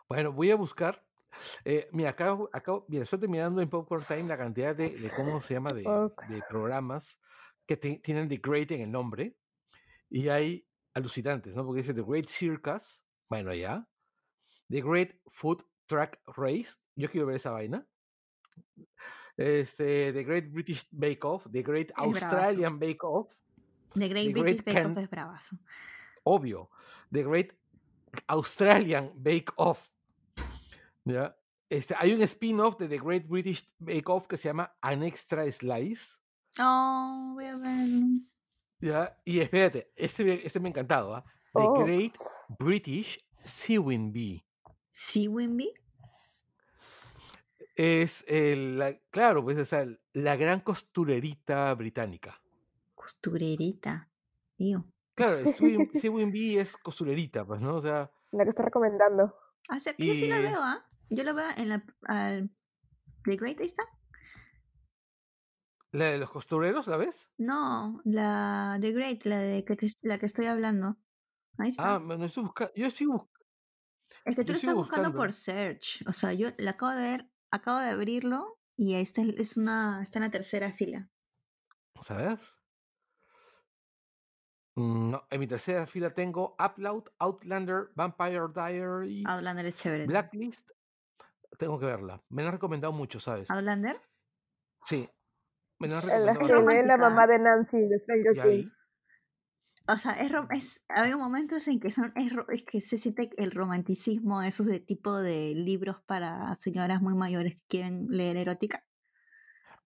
Bueno, voy a buscar eh, mira, acá, acá, mira, estoy terminando en Popcorn Time la cantidad de, ¿cómo se llama? De, de programas que tienen The Great en el nombre. Y hay alucinantes, ¿no? Porque dice The Great Circus, bueno, ya. The Great Food Truck Race, yo quiero ver esa vaina. Este, The Great British Bake Off, The Great Australian Bake Off.
The Great British Bake Off es bravazo.
Obvio. The Great Australian Bake Off. ¿Ya? Este, hay un spin-off de The Great British Bake Off que se llama An Extra Slice.
Oh, voy a verlo.
¿Ya? Y espérate, este, este me ha encantado. ¿ah? The oh. Great British Sewing Bee.
¿Sewing Bee?
Es el, claro, pues es la gran costurerita británica.
Costurerita, tío.
Claro, (laughs) Sewing Bee es costurerita, pues, ¿no? O sea.
La que está recomendando.
Ah, yo sí la veo, ¿ah? Yo lo veo en la. ¿The Great está?
¿La de los costureros, la ves?
No, la The Great, la de que la que estoy hablando. Ahí está.
Ah, no estoy buscando. Yo sí busco.
Es que tú lo estás buscando por search. O sea, yo la acabo de ver, acabo de abrirlo y ahí está, es una, está en la tercera fila.
Vamos a ver. Mm, no, en mi tercera fila tengo Upload, Outlander, Vampire Diaries.
Outlander es chévere.
Blacklist, tengo que verla. Me la han recomendado mucho, ¿sabes?
¿Outlander?
Sí.
Me la han (laughs) recomendado. La, la mamá de Nancy de Stranger Things.
O sea, es, es, había momentos en que son es, es, que se siente el romanticismo, esos de tipo de libros para señoras muy mayores que quieren leer erótica.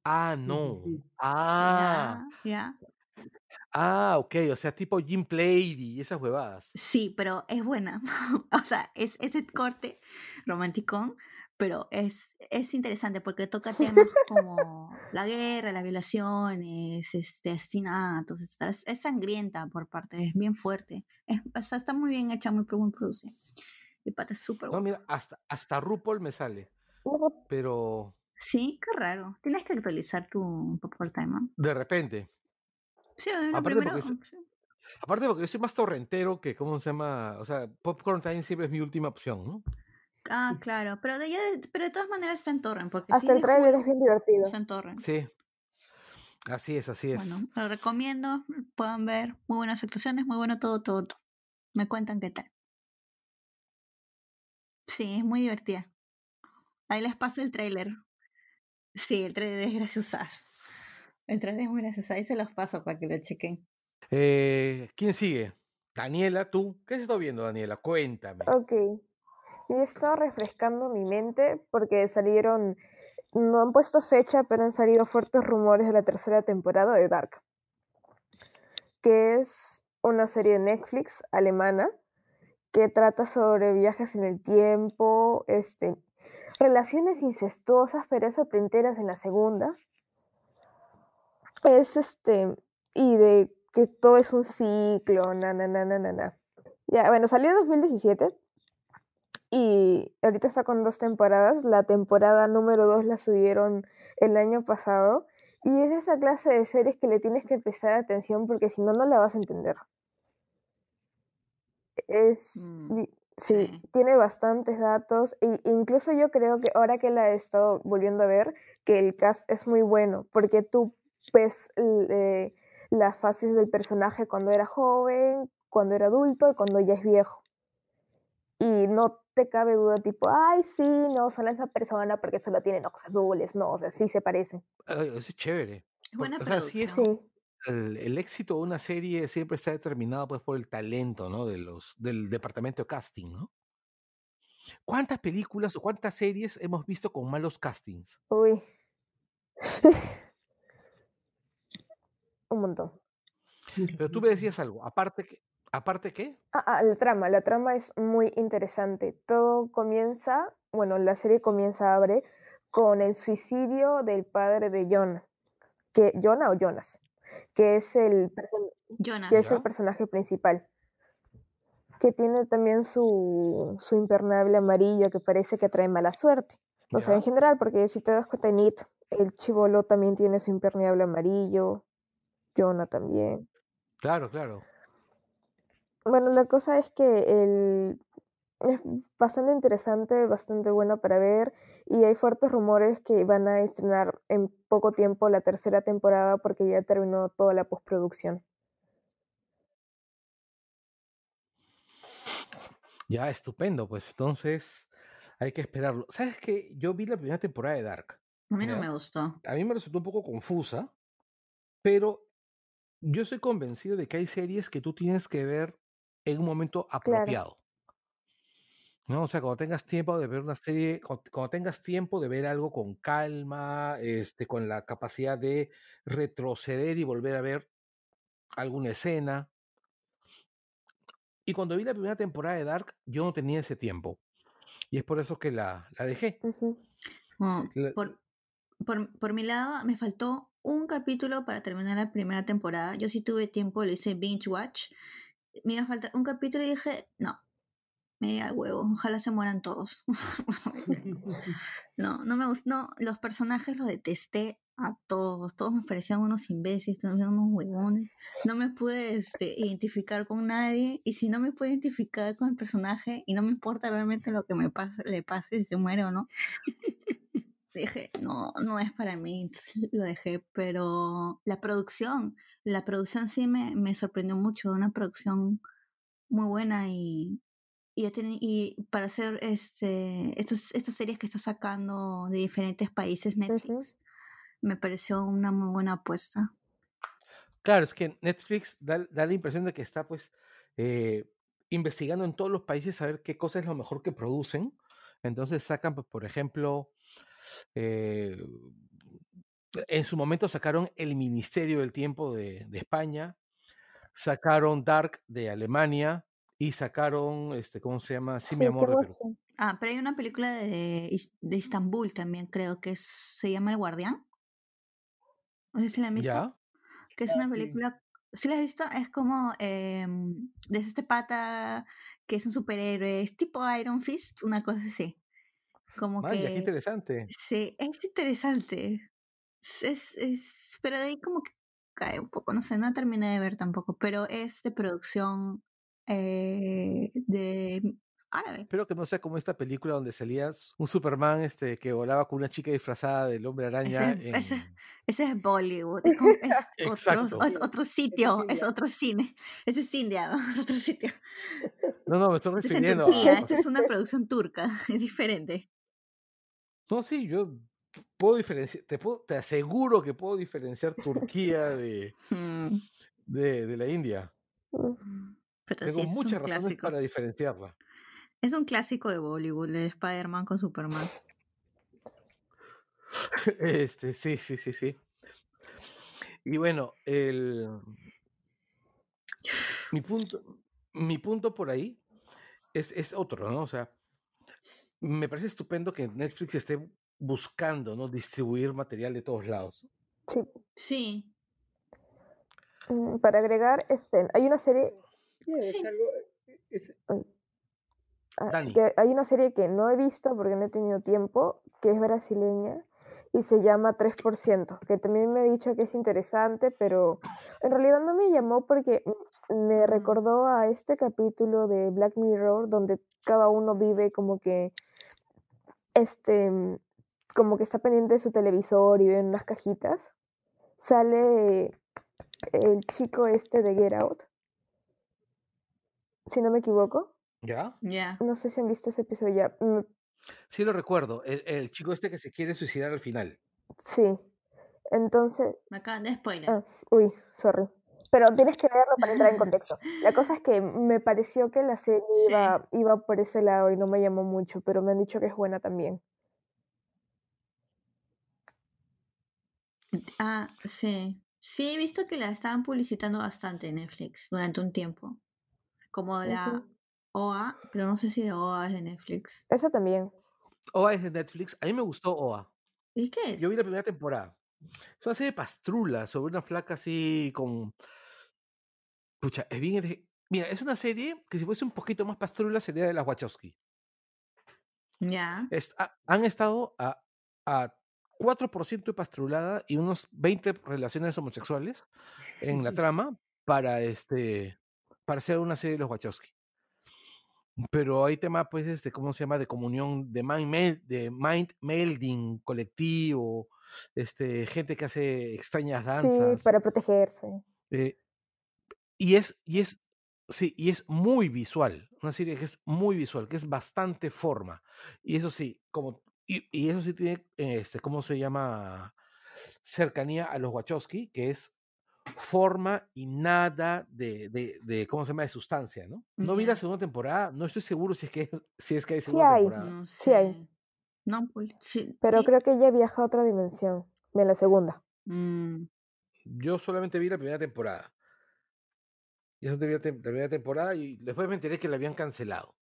Ah, no. Ah.
Ya.
Ah, ok, o sea, tipo Jim Play y esas huevadas.
Sí, pero es buena. (laughs) o sea, es ese corte romántico, pero es, es interesante porque toca temas (laughs) como la guerra, las violaciones, este, asesinatos, es, es sangrienta por parte, es bien fuerte. Es, o sea, está muy bien hecha, muy bien producida. Y pata es súper
No, mira, hasta, hasta RuPaul me sale. Pero.
Sí, qué raro. Tienes que actualizar tu Popcorn Time.
De repente.
Sí, aparte,
porque aparte porque yo soy más torrentero que, ¿cómo se llama? O sea, Popcorn Time siempre es mi última opción, ¿no?
Ah, claro, pero de, pero de todas maneras está en torrent. Porque
Hasta el trailer es bien divertido.
Está en torrent.
Sí. Así es, así es.
Bueno, lo recomiendo, puedan ver. Muy buenas actuaciones, muy bueno todo, todo, todo. Me cuentan qué tal. Sí, es muy divertida. Ahí les paso el trailer. Sí, el trailer es gracioso. El trailer es muy gracioso. Ahí se los paso para que lo chequen.
Eh, ¿Quién sigue? Daniela, tú. ¿Qué has estado viendo, Daniela? Cuéntame.
Ok. Yo he estado refrescando mi mente porque salieron, no han puesto fecha, pero han salido fuertes rumores de la tercera temporada de Dark, que es una serie de Netflix alemana que trata sobre viajes en el tiempo, este, relaciones incestuosas, pero eso te enteras en la segunda. Es este, y de que todo es un ciclo, na, na, na, na, na, na. Ya, bueno, salió en 2017 y ahorita está con dos temporadas. La temporada número dos la subieron el año pasado. Y es esa clase de series que le tienes que prestar atención porque si no, no la vas a entender. Es. Mm, sí, tiene bastantes datos. E incluso yo creo que ahora que la he estado volviendo a ver, que el cast es muy bueno porque tú ves eh, las fases del personaje cuando era joven, cuando era adulto y cuando ya es viejo. Y no te cabe duda tipo, ay, sí, no, son la misma persona porque solo tienen ojos azules, no, o sea, sí se parecen.
eso es chévere.
Buena
o sí el, éxito de una serie siempre está determinado pues por el talento, ¿no? De los, del departamento de casting, ¿no? ¿Cuántas películas o cuántas series hemos visto con malos castings?
Uy. (laughs) Un montón.
Pero tú me decías algo, aparte que, ¿Aparte qué?
Ah, ah, la trama. La trama es muy interesante. Todo comienza, bueno, la serie comienza, abre, con el suicidio del padre de Jonah. Que, ¿Jonah o Jonas? Que es el, que es el personaje principal. Que tiene también su, su impermeable amarillo que parece que trae mala suerte. O sea, en general, porque si te das cuenta en It, el chivolo también tiene su impermeable amarillo. Jonah también.
Claro, claro.
Bueno, la cosa es que el, es bastante interesante, bastante bueno para ver y hay fuertes rumores que van a estrenar en poco tiempo la tercera temporada porque ya terminó toda la postproducción.
Ya, estupendo, pues entonces hay que esperarlo. ¿Sabes qué? Yo vi la primera temporada de Dark.
A mí no me gustó.
A mí me resultó un poco confusa, pero yo estoy convencido de que hay series que tú tienes que ver en un momento apropiado. ¿no? O sea, cuando tengas tiempo de ver una serie, cuando, tengas tiempo de ver algo con calma, este, con la capacidad de retroceder y volver a ver alguna escena. Y cuando vi la primera temporada de Dark, yo no tenía ese tiempo. Y es por eso que la, la dejé.
por, por, por, mi lado, me faltó un capítulo para terminar la primera temporada. Yo sí tuve tiempo, le hice binge watch me iba a faltar un capítulo y dije, no, me da huevo, ojalá se mueran todos. (laughs) no, no me gustó, no, los personajes los detesté a todos, todos me parecían unos imbéciles, todos me unos huevones. No me pude este, identificar con nadie y si no me pude identificar con el personaje y no me importa realmente lo que me pase, le pase si se muere o no. dije, no, no es para mí, lo dejé, pero la producción, la producción sí me, me sorprendió mucho, una producción muy buena y, y, y para hacer este, estas, estas series que está sacando de diferentes países Netflix, me pareció una muy buena apuesta.
Claro, es que Netflix da, da la impresión de que está pues eh, investigando en todos los países a ver qué cosa es lo mejor que producen. Entonces sacan, pues, por ejemplo, eh, En su momento sacaron El Ministerio del Tiempo de, de España, sacaron Dark de Alemania y sacaron, este, ¿cómo se llama? Sí, mi amor de Perú.
Ah, pero hay una película de, de Istambul también, creo que se llama El Guardián. No sé si la han visto. ¿Ya? Que es una película. ¿Sí la has visto? Es como eh, desde este pata que es un superhéroe, es tipo Iron Fist, una cosa así. Como
Vaya, que. qué interesante.
Sí, es interesante. Es, es, pero de ahí como que cae un poco, no sé, no terminé de ver tampoco, pero es de producción eh, de árabe.
Espero que no sea como esta película donde salías un Superman este, que volaba con una chica disfrazada del hombre araña.
Ese, ese, es Bollywood. Es, (laughs) otro, es otro, sitio, es otro cine. Ese es India, (laughs) es otro sitio.
No, no, me estoy refiriendo
a... Esta es una producción turca, (laughs) es diferente.
No, sí, yo puedo diferenciar, te, puedo, te aseguro que puedo diferenciar Turquía de, (laughs) mm. de, de, la India. Tengo muchas razones para diferenciarla.
Es un clásico de Bollywood, de Spider-Man con Superman. (laughs)
Este, sí, sí, sí, sí. Y bueno, el mi punto, mi punto por ahí es, es otro, ¿no? O sea, me parece estupendo que Netflix esté buscando, ¿no? Distribuir material de todos lados.
Sí.
Sí.
Mm, para agregar, este, hay una serie.
Sí.
Ah, hay una serie que no he visto porque no he tenido tiempo, que es brasileña y se llama 3%, que también me ha dicho que es interesante, pero en realidad no me llamó porque me recordó a este capítulo de Black Mirror donde cada uno vive como que este como que está pendiente de su televisor y ve en unas cajitas. Sale el chico este de Get Out. Si no me equivoco.
¿Ya?
Ya.
No sé si han visto ese episodio ya. Mm.
Sí, lo recuerdo. El, chico este que se quiere suicidar al final.
Sí. Entonces.
Me acaban de spoiler.
Ah, uy, sorry. Pero tienes que verlo para entrar en contexto. (laughs) La cosa es que me pareció que la serie iba, iba por ese lado y no me llamó mucho, pero me han dicho que es buena también.
Ah, sí. Sí, he visto que la estaban publicitando bastante en Netflix durante un tiempo. Como la OA, pero no sé si de OA es de Netflix.
Esa también.
OA es de Netflix. A mí me gustó OA.
¿Y qué es?
Yo vi la primera temporada. Es una serie de pastrula sobre una flaca así con. Pucha, es bien. Mira, es una serie que si fuese un poquito más pastrula sería de las Wachowski.
Ya.
han estado a, a 4% de pastrulada y unos 20 relaciones homosexuales en la trama para este para hacer una serie de los Wachowski. Pero hay tema, pues, este, ¿cómo se llama? De comunión, de mind, de mind melding colectivo, este, gente que hace extrañas danzas.
Sí, para protegerse.
Eh, y es, y es, sí, y es muy visual, una serie que es muy visual, que es bastante forma. Y eso sí, como, y, y eso sí tiene, este, ¿cómo se llama? Cercanía a los Wachowski, que es forma y nada de, de, ¿cómo se llama? De sustancia, ¿no? No vi la segunda temporada, no estoy seguro si es que, (laughs) si es que hay segunda temporada.
Sí hay.
No, pues,
Pero creo que ella viaja a otra dimensión, en la segunda.
Mm.
Yo solamente vi la primera temporada. Y esa la primera temporada y después me enteré que la habían cancelado.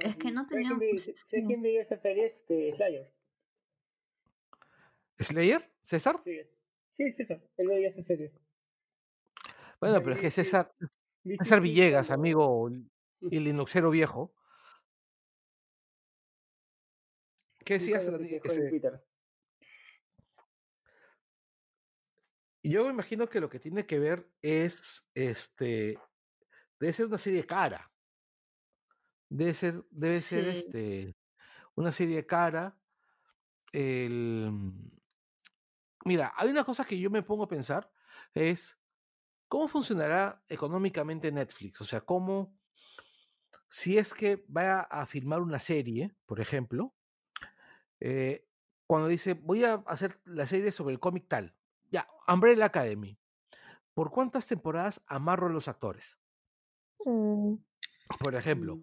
Es que no tenía...
¿Sé quién veía esa serie? Este, Slayer.
¿Slayer? ¿César?
Sí, sí César. Él veía esa serie.
Bueno, pero es que César, César Villegas, amigo y Linuxero viejo. ¿Qué decías? Este yo me imagino que lo que tiene que ver es, este, debe ser una serie cara. Debe ser, debe ser, este, una serie cara. El... Mira, hay una cosa que yo me pongo a pensar, es ¿Cómo funcionará económicamente Netflix? O sea, ¿cómo, si es que va a filmar una serie, por ejemplo, eh, cuando dice, voy a hacer la serie sobre el cómic tal, ya, Umbrella Academy, ¿por cuántas temporadas amarro a los actores?
Mm.
Por ejemplo.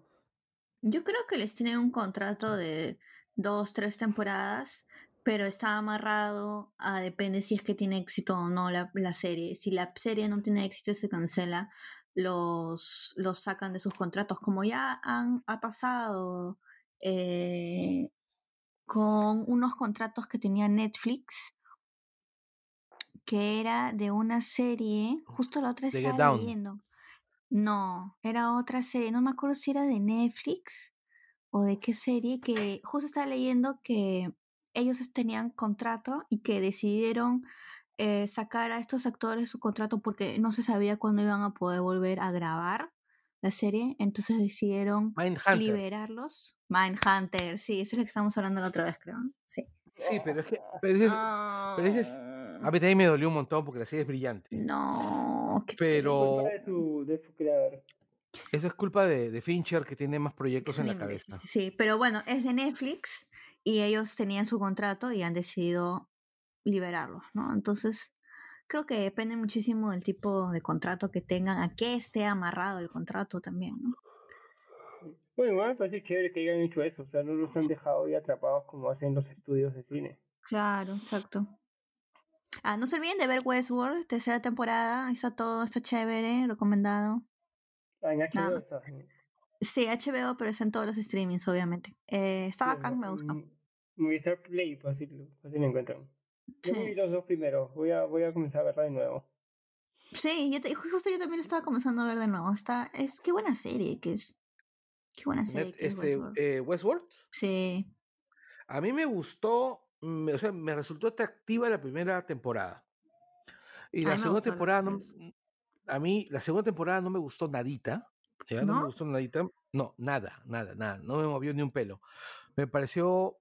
Yo creo que les tienen un contrato de dos, tres temporadas pero está amarrado a depende si es que tiene éxito o no la, la serie. Si la serie no tiene éxito y se cancela, los, los sacan de sus contratos, como ya han, ha pasado eh, con unos contratos que tenía Netflix, que era de una serie, justo la otra estaba leyendo. No, era otra serie, no me acuerdo si era de Netflix o de qué serie, que justo estaba leyendo que ellos tenían contrato y que decidieron eh, sacar a estos actores su contrato porque no se sabía cuándo iban a poder volver a grabar la serie, entonces decidieron liberarlos. Mindhunter, sí, eso es lo que estamos hablando la otra vez, creo. Sí.
Sí, pero es que. Pero ese es, pero ese es, a mí también me dolió un montón porque la serie es brillante.
No.
Pero.
de su, de su creador.
Eso es culpa de, de, Fincher que tiene más proyectos en la cabeza.
Sí, pero bueno, es de Netflix y ellos tenían su contrato y han decidido liberarlo, ¿no? Entonces, creo que depende muchísimo del tipo de contrato que tengan, a qué esté amarrado el contrato también, ¿no?
Bueno, igual me parece chévere que hayan hecho eso, o sea, no los han dejado ahí atrapados como hacen los estudios de cine.
Claro, exacto. Ah, no se olviden de ver Westworld, tercera temporada, está todo, está chévere, recomendado.
Ah, en HBO está.
Sí, HBO, pero está en todos los streamings, obviamente. Eh, está acá, me gustó.
Movistar Play, así, así lo encuentran. Yo vi los dos primeros, voy a, voy a comenzar a verla de nuevo.
Sí, yo justo yo también estaba comenzando a ver de nuevo. Está, es qué buena serie que es. Qué buena serie.
este, Westworld. Eh, Westworld.
Sí.
A mí me gustó, me, o sea, me resultó atractiva la primera temporada. Y la segunda temporada, no, a mí, la segunda temporada no me gustó nadita. ¿ya? ¿No? ¿No? me gustó nadita. No, nada, nada, nada. No me movió ni un pelo. Me pareció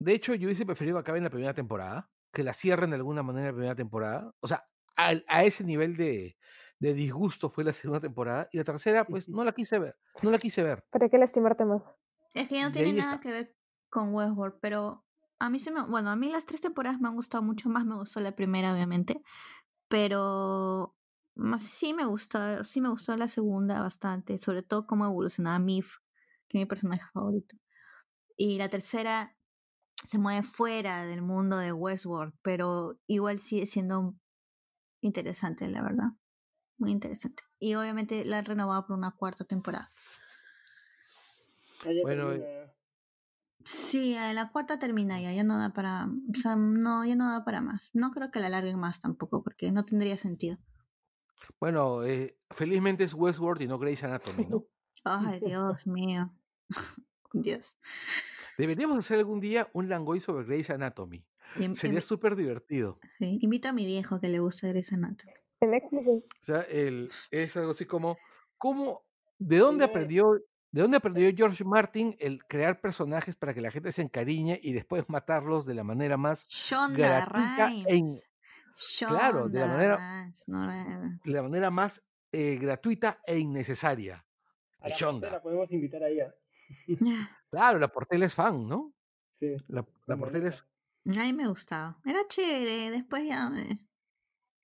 de hecho, yo hubiese preferido que acabe en la primera temporada, que la cierren de alguna manera en la primera temporada. O sea, a, a ese nivel de, de, disgusto fue la segunda temporada. Y la tercera, pues no la quise ver. No la quise ver.
¿Para qué lastimarte más?
Es que ya no tiene nada que ver con Westworld, pero a mí se me. Bueno, a mí las tres temporadas me han gustado mucho más. Me gustó la primera, obviamente. Pero sí me gustó, sí me gustó la segunda bastante, sobre todo cómo evolucionaba Mif, que es mi personaje favorito. Y la tercera se mueve fuera del mundo de Westworld, pero igual sigue siendo interesante, la verdad. Muy interesante. Y obviamente la han renovado por una cuarta temporada.
Bueno,
sí, la cuarta termina ya, ya no da para, o sea, no, ya no da para más. No creo que la alarguen más tampoco, porque no tendría sentido.
Bueno, eh, felizmente es Westworld y no Grey's Anatomy, ¿no? (laughs)
Ay, Dios mío. (laughs) Dios.
Deberíamos hacer algún día un langoy sobre Grey's Anatomy. Sería súper divertido.
Sí. Invito a mi viejo que le gusta Grey's Anatomy.
O sea, el, es algo así como, ¿cómo, ¿de dónde aprendió ¿De dónde aprendió George Martin el crear personajes para que la gente se encariñe y después matarlos de la manera más gratuita e claro, de la manera de la manera más eh, gratuita e innecesaria.
A la podemos invitar a ella. (laughs)
Claro, la Portela es fan, ¿no?
Sí.
La, la Portela es.
A mí me gustaba. Era chévere. Después ya. Me...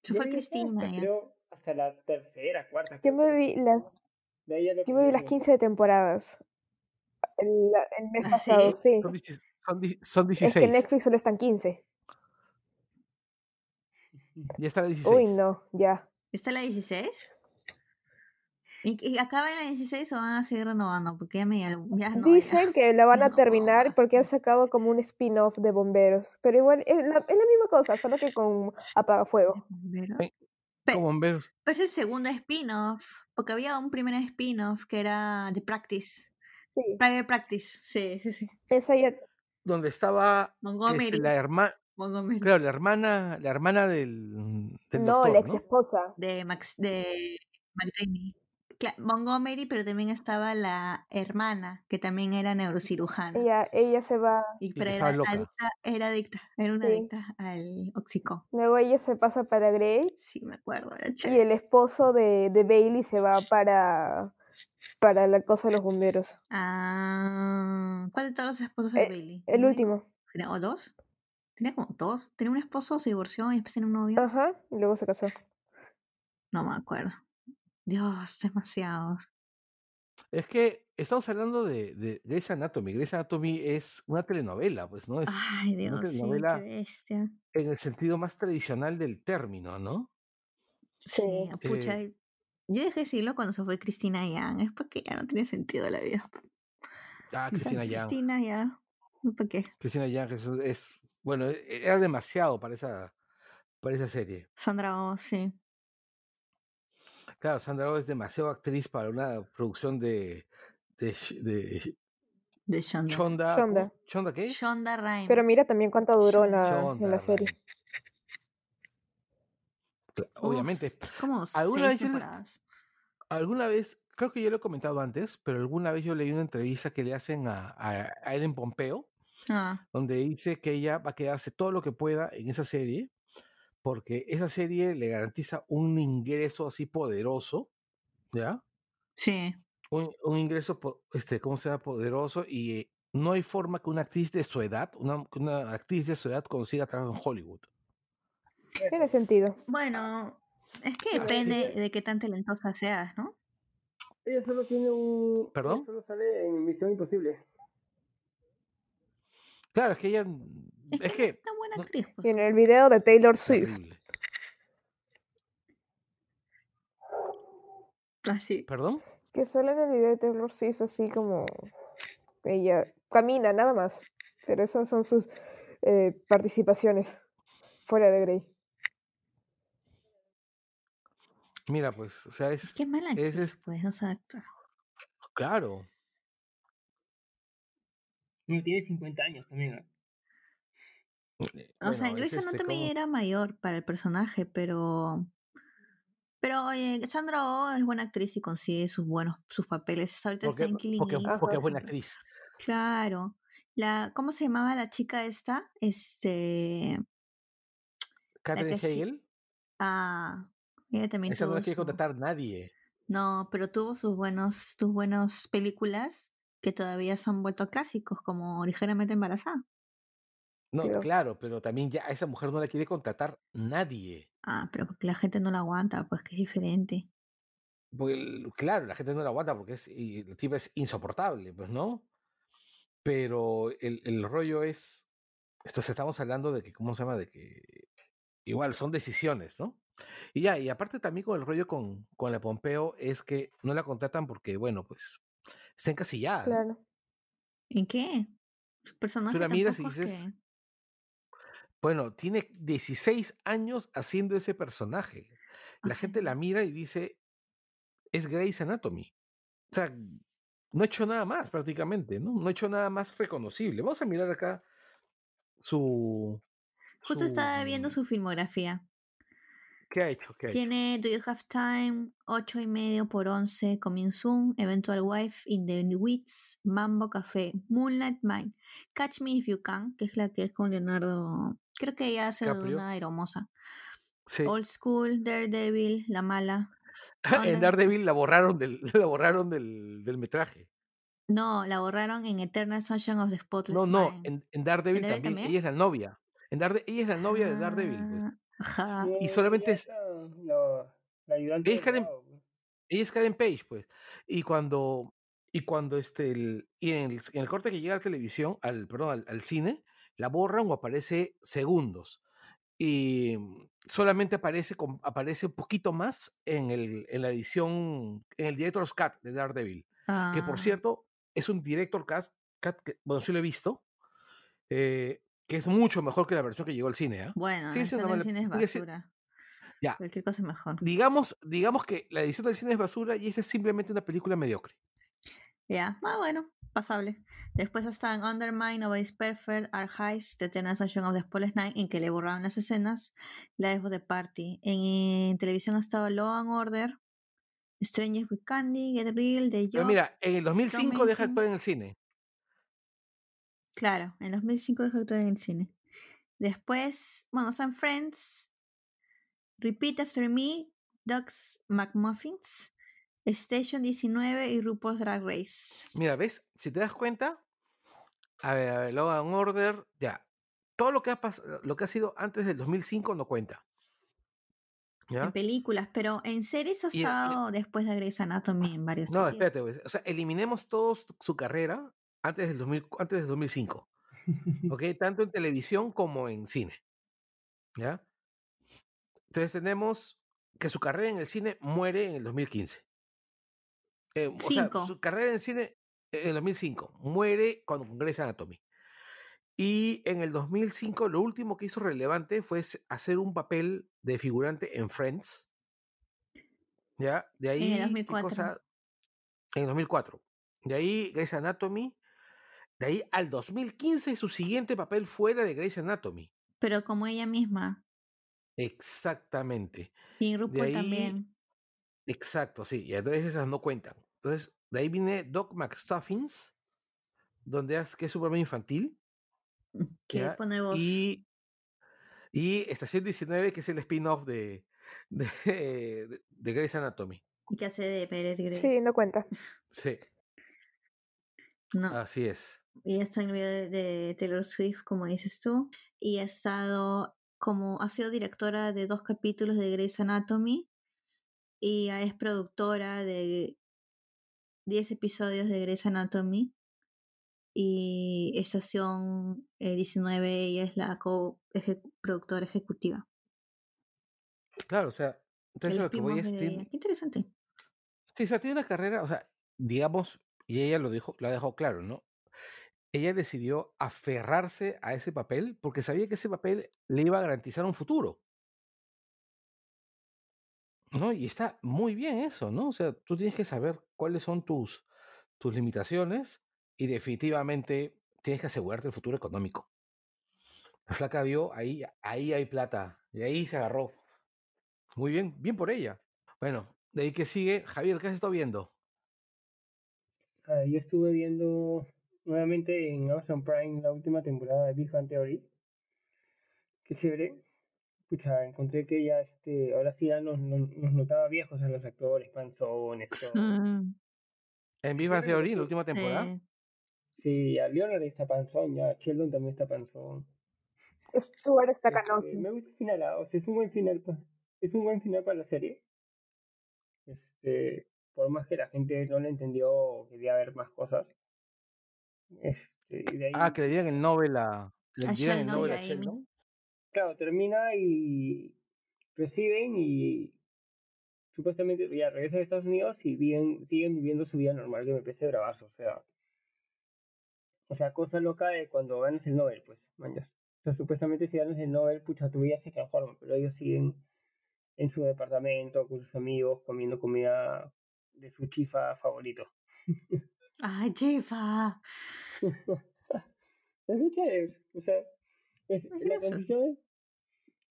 Se fue Cristina.
Hasta, creo hasta la tercera, cuarta.
Yo me vi las. Yo me vi las 15 temporadas. El, el mes ¿Ah, pasado, sí.
Son, son, 16.
Es que en Netflix solo están 15. (laughs)
Ya está la 16.
Uy, no, ya.
¿Está la 16? ¿Y, acaba en la 16 o van a seguir renovando? Porque ya me ya no,
Dicen que la van (laughs) a terminar porque han sacado como un spin-off de bomberos. Pero igual es la, es la, misma cosa, solo que con apagafuego.
Bomberos.
Pero es el segundo spin-off. Porque había un primer spin-off que era The Practice. Sí. Private Practice. Sí, sí, sí.
Esa ya.
Donde estaba
este,
la hermana. Claro, la hermana, la hermana del, del
no, la ex esposa.
De Max, de Montgomery, pero también estaba la hermana, que también era neurocirujana.
Ella, ella se va.
Y, pero era, adicta, era adicta, era una adicta al oxicó.
Luego ella se pasa para Grey.
Sí, me acuerdo.
y el esposo de, de, Bailey se va para, para la cosa de los bomberos.
Ah, ¿cuál de todos los esposos de
eh,
Bailey?
El último.
¿O dos? Tenía como dos. Tenía un esposo, se divorció y después tenía un novio.
Ajá, y luego se casó.
No me acuerdo. Dios, demasiados.
Es que estamos hablando de, de Grey's Anatomy. Grey's Anatomy es una telenovela, pues, ¿no? Es
Ay, Dios,
una
sí,
telenovela
qué bestia.
en el sentido más tradicional del término, ¿no?
Sí,
Sí.
pucha.
Eh,
Yo dejé de decirlo cuando se fue Cristina Yang. Es porque ya no tiene sentido la vida.
ah,
O sea,
Cristina Yang.
Cristina ya. ¿Para qué?
Cristina Yang es, es- bueno, e- era demasiado para esa, para esa serie.
Sandra Oh, sí.
Claro, Sandra Oh es demasiado actriz para una producción de, de, de
De Shonda.
Shonda.
¿cómo? ¿Chonda qué?
Shonda Rhimes.
Pero mira también cuánto duró la, en
Shonda
la serie.
Obviamente.
como
¿Alguna vez. Alguna vez, creo que yo lo he comentado antes, pero alguna vez yo leí una entrevista que le hacen a, a, a Ellen Pompeo,
Ah,
donde dice que ella va a quedarse todo lo que pueda en esa serie, porque esa serie le garantiza un ingreso así poderoso, ¿ya?
sí.
Un, un ingreso, este, ¿cómo se llama? Poderoso y eh, no hay forma que una actriz de su edad, una, actriz de su edad consiga trabajo en Hollywood.
Tiene sentido.
Bueno, es que
Ah, sí.
depende de qué tan talentosa seas, ¿no?
Ella solo tiene un.
¿Perdón?
ella solo sale en Misión Imposible.
Claro, es que ella,
Es
es (laughs)
que una buena actriz, pues.
Y en el video de Taylor Swift.
Así.
¿Perdón?
Que sale en el video de Taylor Swift así como ella camina nada más. Pero esas son sus eh, participaciones fuera de Grey.
Mira, pues, o sea,
Es
es
mala
es,
actriz,
es-
pues, o sea,
claro.
No, tiene 50 años también. ¿ah?
Eh,
O sea,
bueno,
Grey's
es este,
Anatomy
¿cómo?
era mayor para el personaje, pero... Pero, oye, Sandra Oh es buena actriz y consigue sus buenos sus papeles. Ahorita está
Porque,
en Killing
porque, es buena actriz.
Claro. La, ¿Cómo se llamaba la chica esta? Este...
Catherine
sí-
Hegel,
Ah, ella también
esa no la quiere contratar nadie.
No, pero tuvo sus buenos, sus buenas películas que todavía son vueltos clásicos, como Ligeramente Embarazada.
No,
Pero-
claro, pero también ya a esa mujer no la quiere contratar nadie.
Ah, pero porque la gente no la aguanta, pues que es diferente.
Porque, claro, la gente no la aguanta porque es, y el tipo es insoportable, pues, ¿no? Pero el, el rollo es, entonces estamos hablando de que, ¿cómo se llama? De que igual son decisiones, ¿no? Y ya, y aparte también con el rollo con, con la Pompeo es que no la contratan porque, bueno, pues, está encasillada.
Claro.
¿En qué? Su personaje
la miras y dices,
que-
Bueno, tiene 16 años haciendo ese personaje. La gente la mira y dice, es Grey's Anatomy. O sea, no ha hecho nada más prácticamente, ¿no? No ha hecho nada más reconocible. Vamos a mirar acá su...
Justo estaba viendo
su-
filmografía.
¿Qué ha hecho? ¿Qué ha hecho?
Tiene Do You Have Time, 8 y medio por 11, Coming Soon, Eventual Wife, In the Wits, Mambo Café, Moonlight Mine, Catch Me If You Can, que es la que es con Leonardo, creo que ella hace de una hermosa.
Sí.
Old School, Daredevil, La Mala. (laughs)
en. Daredevil la borraron del, (laughs) la borraron del, del metraje.
No, la borraron en Eternal Sunshine of the Spotless
No, no, en, en Daredevil
Daredevil
también,
también?
ella es la novia. En Darde- ella es la novia de Daredevil, pues.
Ah, Ajá.
Y solamente es-
la, ayudante
Ella es Karen-
pues.
Ella es Karen Page, pues. Y cuando, y cuando este, el, y en el, en el corte que llega a la televisión, al, perdón, al, al cine, la borran o aparece segundos. Y solamente aparece, aparece un poquito más en, el, en la edición, en el Director's Cut de Daredevil. Que por
Ah,
cierto, es un Director Cut, cut que, bueno, sí lo he visto, eh, que es mucho mejor que la versión que llegó al cine, ¿ah?
Bueno,
sigue
la edición del cine es basura.
Ya.
Cualquier cosa es mejor.
Digamos, digamos que la edición del cine es basura y esta es simplemente una película mediocre.
Ya, ah, bueno, pasable. Después están Undermine, Nobody's Perfect, Heist, The Eternal Sunshine of the Spotless Night, en que le borraron las escenas, Life of the Party. En, en televisión estaba Law and Order, Strangers with Candy, Get Real, The
Pero
Job.
mira, en el 2005 deja actuar en el cine.
Claro, en 2005 dejó de actuar en el cine. Después, bueno, son Friends, Repeat After Me, Ducks McMuffins, Station 19 y RuPaul's Drag Race.
Mira, ¿ves? Si te das cuenta, a ver, a ver, Law and Order, ya. Todo lo que ha pas- lo que ha sido antes del 2005 no cuenta.
En películas, pero en series ha estado después de Grey's Anatomy en varios
No, espérate, pues, o sea, eliminemos todos su carrera antes del, 2000, antes del 2005. ¿Ok? (laughs) Tanto en televisión como en cine. ¿Ya? Entonces tenemos que su carrera en el cine muere en el 2015. Eh, o sea, su carrera en cine en el 2005 muere cuando congresa Anatomy. Y en el 2005 lo último que hizo relevante fue hacer un papel de figurante en Friends. ¿Ya? De ahí.
En el 2004.
en el 2004. De ahí Grey's Anatomy. De ahí al 2015 su siguiente papel fuera de Grey's Anatomy.
Pero como ella misma.
Exactamente.
Y en RuPaul también.
Exacto, sí. Y entonces esas no cuentan. Entonces, de ahí viene Doc McStuffins, donde es que es Superman infantil.
Mm, pone voz.
Y, y Estación 19, que es el spin-off (laughs) de, de, de, Grey's Anatomy.
Y que hace de Pérez Grey.
Sí, no cuenta.
Sí.
No.
Así es.
Y está en el video de, de Taylor Swift, como dices tú. Y ha estado como ha sido directora de dos capítulos de Grey's Anatomy y es productora de 10 episodios de Grey's Anatomy y estación 19 eh, ella es la co productora ejecutiva.
Claro, o sea, entonces lo que voy es
Qué interesante.
Sí, o sea, tiene una carrera, o sea, digamos, y ella lo dijo, lo dejado claro, ¿no? ella decidió aferrarse a ese papel porque sabía que ese papel le iba a garantizar un futuro. ¿No? Y está muy bien eso, ¿no? O sea, tú tienes que saber cuáles son tus, tus limitaciones y definitivamente tienes que asegurarte el futuro económico. La flaca vio, ahí, ahí hay plata, y ahí se agarró. Muy bien, bien por ella. Bueno, de ahí que sigue, Javier, ¿qué has estado viendo?
Ah, yo estuve viendo nuevamente en Amazon Prime la última temporada de Big Bang Theory. Qué chévere. Pucha, encontré que ya este, ahora sí ya nos, nos, notaba viejos a los actores, panzones, todo.
¿En Bang Theory, la última temporada?
Sí, a Leonard está panzón, ya Sheldon también está panzón.
Stuart está
este,
canoso.
me gusta el final, ah, o sea, es un buen final, es un buen final para la serie. Este, por más que la gente no le entendió, quería ver más cosas. Este, de ahí,
ah, que le dieran el Nobel a, le dieran el Nobel a
Sheldon. Claro, termina y reciben y supuestamente ya regresan a Estados Unidos y viven, siguen viviendo su vida normal que me parece bravazo, o sea, o sea, cosa loca de cuando ganas el Nobel, pues, mañas. O sea, supuestamente si ganas el Nobel, pucha, tu vida se transforma, pero ellos siguen en su departamento con sus amigos comiendo comida de su chifa favorito.
¡Ay, chifa! (laughs)
es o sea, es, la condición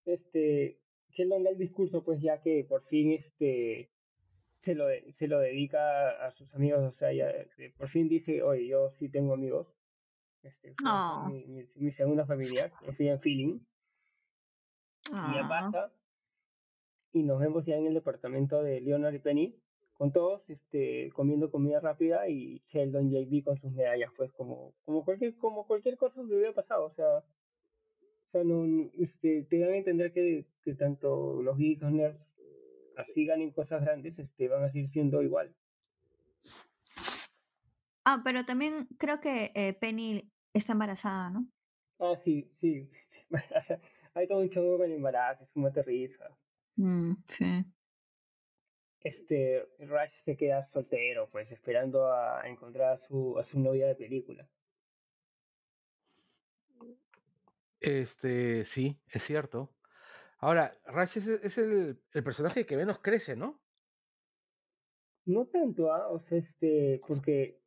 este, Sheldon da el discurso, pues ya que por fin este se lo, se lo dedica a sus amigos, o sea, ya por fin dice, oye, yo sí tengo amigos, este,
oh.
mi, mi, segunda familia, estoy en feeling, y ya ah. pasa, y nos vemos ya en el departamento de Leonard y Penny, con todos este comiendo comida rápida y Sheldon JB con sus medallas pues como como cualquier como cualquier cosa que hubiera pasado o sea sea no este te dan a entender que, que tanto los geeks los nerds así. ganen cosas grandes este van a seguir siendo igual.
Ah pero también creo que eh, Penny está embarazada no
ah sí sí (laughs) hay todo un show con el embarazo es como aterriza
mm, sí.
Este Rush se queda soltero, pues esperando a encontrar a su, a su novia de película.
Este, sí, es cierto. Ahora, Rush es, el, el, personaje que menos crece, ¿no?
No tanto, ¿ah? O sea, este, porque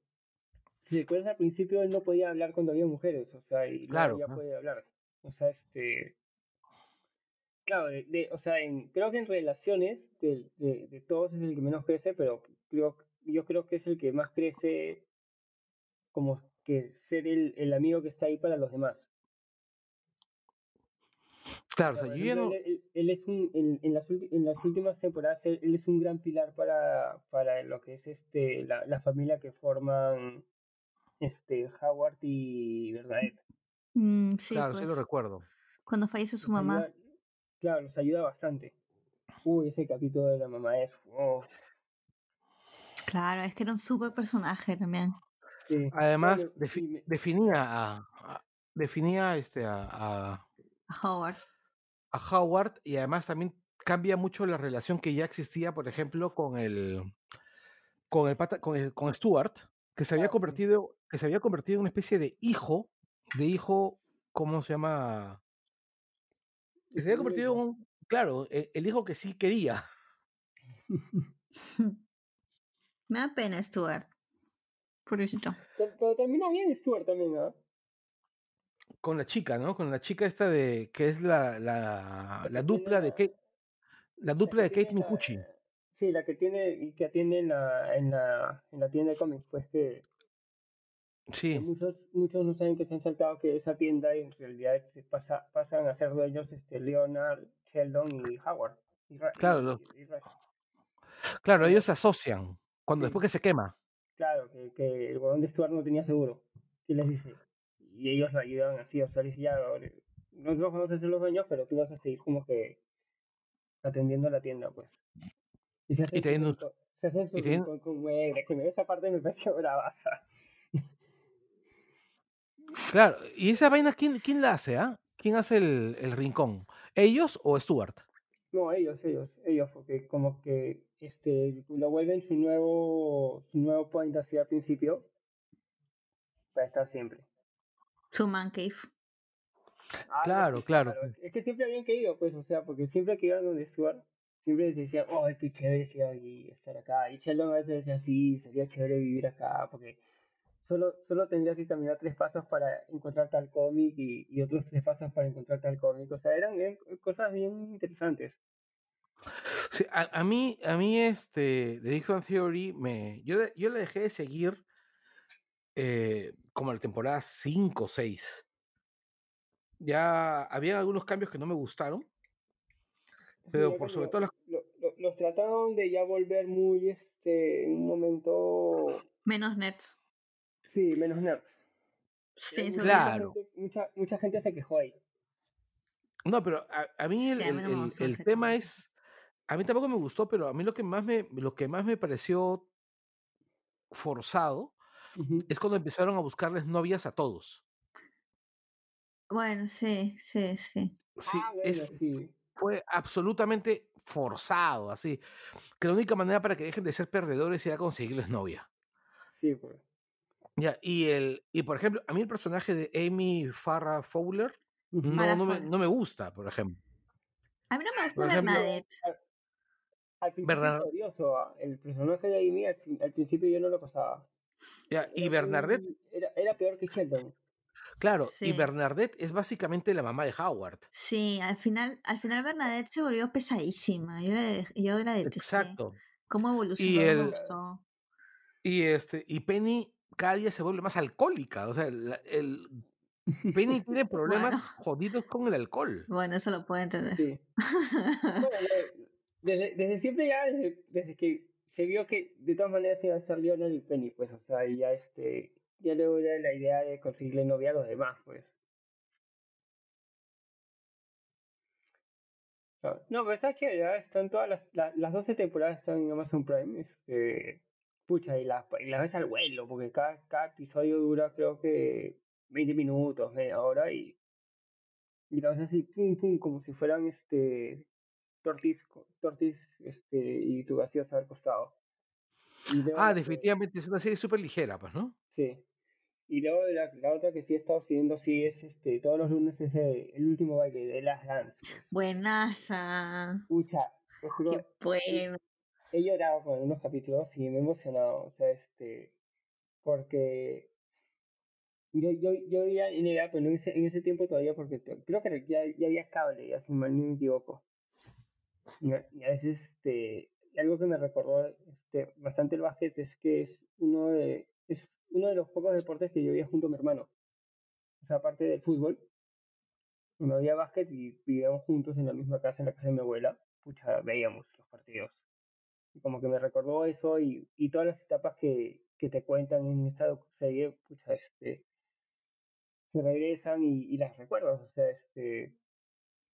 si recuerdas al principio él no podía hablar cuando había mujeres, o sea, y claro, ya puede hablar. O sea, este, Claro, de, o sea, en, creo que en relaciones de, de, todos es el que menos crece, pero creo, yo creo que es el que más crece como que ser el, el amigo que está ahí para los demás.
Claro, o sea, yo
él, es un, en, en, las, en las últimas temporadas, él, es un gran pilar para, para lo que es este la, la familia que forman este Howard y Bernadette.
Mm, sí,
claro, sí lo
pues.
recuerdo.
Cuando fallece su mamá.
Claro, nos ayuda bastante. Uy, ese capítulo de la mamá es... Oh.
Claro, es que era un súper personaje también.
Además, definía a, definía este a,
a, Howard.
A Howard y además también cambia mucho la relación que ya existía, por ejemplo, con el con el, con, con Stuart, que se había convertido que se había convertido en una especie de hijo, de hijo, ¿cómo se llama? Que se había convertido en un, claro, e, el, hijo que sí quería. (laughs)
Me da pena Stuart. Pobrecito.
Pero, termina bien Stuart también, ¿no?
Con la chica, ¿no? Con la chica esta de que es la, la, la dupla de Kate, la dupla de Kate Micucci.
Sí, la que tiene y que atiende en la, en la, en la tienda de cómics, pues que,
sí.
muchos, muchos no saben que se han saltado que esa tienda en realidad se pasa, pasan a ser dueños este, Leonard, Sheldon y Howard.
claro, claro, ellos se asocian cuando después que se quema.
Claro, que, que el huevón de Stuart no tenía seguro. ¿Qué les dice? Y ellos lo ayudan así, o sea, les ya, vamos a ser los dueños, pero tú vas a seguir como que atendiendo la tienda, pues. Y se hacen, y teniendo, su, se hacen su y con, que esa parte me pareció bravaza.
Claro, y esa vaina, ¿quién, quién la hace, ah? ¿Quién hace el, el rincón? ¿Ellos o Stuart?
No, ellos, ellos, ellos, porque como que este lo vuelven su nuevo su nuevo point hacia el principio para estar siempre.
Su man cave.
Ah,
claro, claro,
Es que siempre habían querido, pues, o sea, porque siempre que iban donde Stuart, siempre les decían, oh, qué chévere estar acá. Y Sheldon a veces decía, sí, sería chévere vivir acá, porque solo, solo tendría que caminar tres pasos para encontrar tal cómic y, y otros tres pasos para encontrar tal cómic. O sea, eran, cosas bien interesantes.
Sí, a, mí, a mí este, The Big Theory, me, yo, yo le dejé de seguir eh, como la temporada 5 o 6. Ya había algunos cambios que no me gustaron, pero por sobre todo los...
los trataron de ya volver muy, este, en un momento...
Menos nerds.
Sí, menos nerds.
Sí,
claro.
Mucha, mucha, gente se quejó ahí.
No, pero a, mí el, el, tema es, a mí tampoco me gustó, pero a mí lo que más me, lo que más me pareció forzado es cuando empezaron a buscarles novias a todos.
Bueno, sí, sí, sí.
Sí, ah, es, fue absolutamente forzado, así. Que la única manera para que dejen de ser perdedores era conseguirles novia.
Sí, pues.
Ya, y el, y por ejemplo, a mí el personaje de Amy Farrah Fowler no, no, me, no me gusta, por ejemplo.
A mí no me gusta Bernadette.
Al, principio odioso. El personaje de Amy al, principio yo no lo pasaba.
Ya, y Bernadette.
Era, era peor que Sheldon.
Claro, y Bernadette es básicamente la mamá de Howard.
Sí, al final, al final Bernadette se volvió pesadísima. Yo la, yo la detesté.
Exacto.
¿Cómo evolucionó? Y, el,
y, este, y Penny cada día se vuelve más alcohólica. O sea, el, Penny tiene (laughs) problemas jodidos con el alcohol.
Bueno, eso lo puedo entender.
Sí. (laughs) desde, desde, siempre ya, desde, que se vio que de todas maneras iba a ser Lionel y Penny, pues, o sea, ya este, ya luego era la idea de conseguirle novia a los demás, pues. No, pero está que ya están todas las, las 12 temporadas están en Amazon Prime, este, pucha, y las y la ves al vuelo, porque cada, cada episodio dura creo que 20 minutos, media hora, y, y la ves así, pum, pum, como si fueran este tortis, tortis este, y tu gaseosa al costado.
ah, definitivamente es una serie súper ligera, pues, ¿no?
Sí. Y luego la, la, otra que sí he estado siguiendo, sí, es este, todos los lunes es el, último baile de las Dance. Pues.
Buenaza.
Escucha, Qué bueno. He, llorado con unos capítulos y me he emocionado, o sea, este, porque yo, yo, yo veía en edad, pero no en ese, en ese tiempo todavía, porque creo que ya, ya había cable, ya si mal no me equivoco. Y, a veces, este, algo que me recordó este, bastante el básquet es que es uno de, es uno de los pocos deportes que yo veía junto a mi hermano. O sea, aparte del fútbol, cuando había básquet y vivíamos juntos en la misma casa, en la casa de mi abuela, pucha, veíamos los partidos. Como que me recordó eso y, y todas las etapas que, que te cuentan en esta serie, pucha, este, se regresan y, y las recuerdas, o sea, este,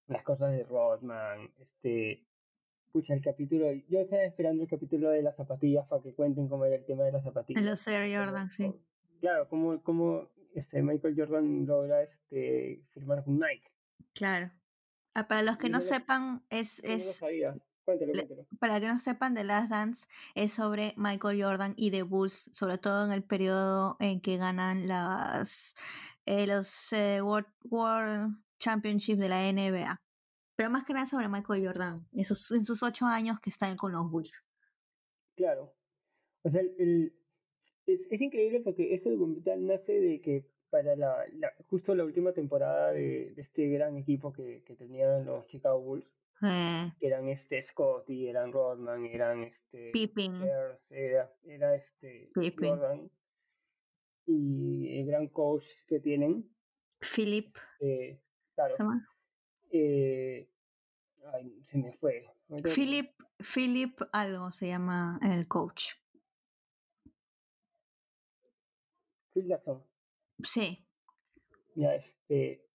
las cosas de Rodman, este, Pucha, el capítulo, yo estaba esperando el capítulo de las zapatillas para que cuenten cómo era el tema de las zapatillas.
Los Air Jordan, sí.
Claro, cómo, cómo este Michael Jordan logra este firmar con Nike.
Claro. Ah, para los que no, sepan, es... es...
Cuéntelo, cuéntelo.
Para que no sepan, The Last Dance es sobre Michael Jordan y The Bulls, sobre todo en el periodo en que ganan las eh, los eh, World, World Championship de la NBA. Pero más que nada sobre Michael Jordan, esos, en sus ocho años que están con los Bulls.
Claro. O sea, el, es, es, increíble porque este documental nace de que para la, justo la última temporada de, de este gran equipo que, que, tenían los Chicago Bulls,
eh.
que eran este Scotty, eran Rodman, eran este
Pippin,
era, era este Jordan y el gran coach que tienen,
Philip,
eh, claro, eh, ay, se me fue.
Philip, Philip algo se llama el coach.
Phil Jackson.
Sí.
Ya, este.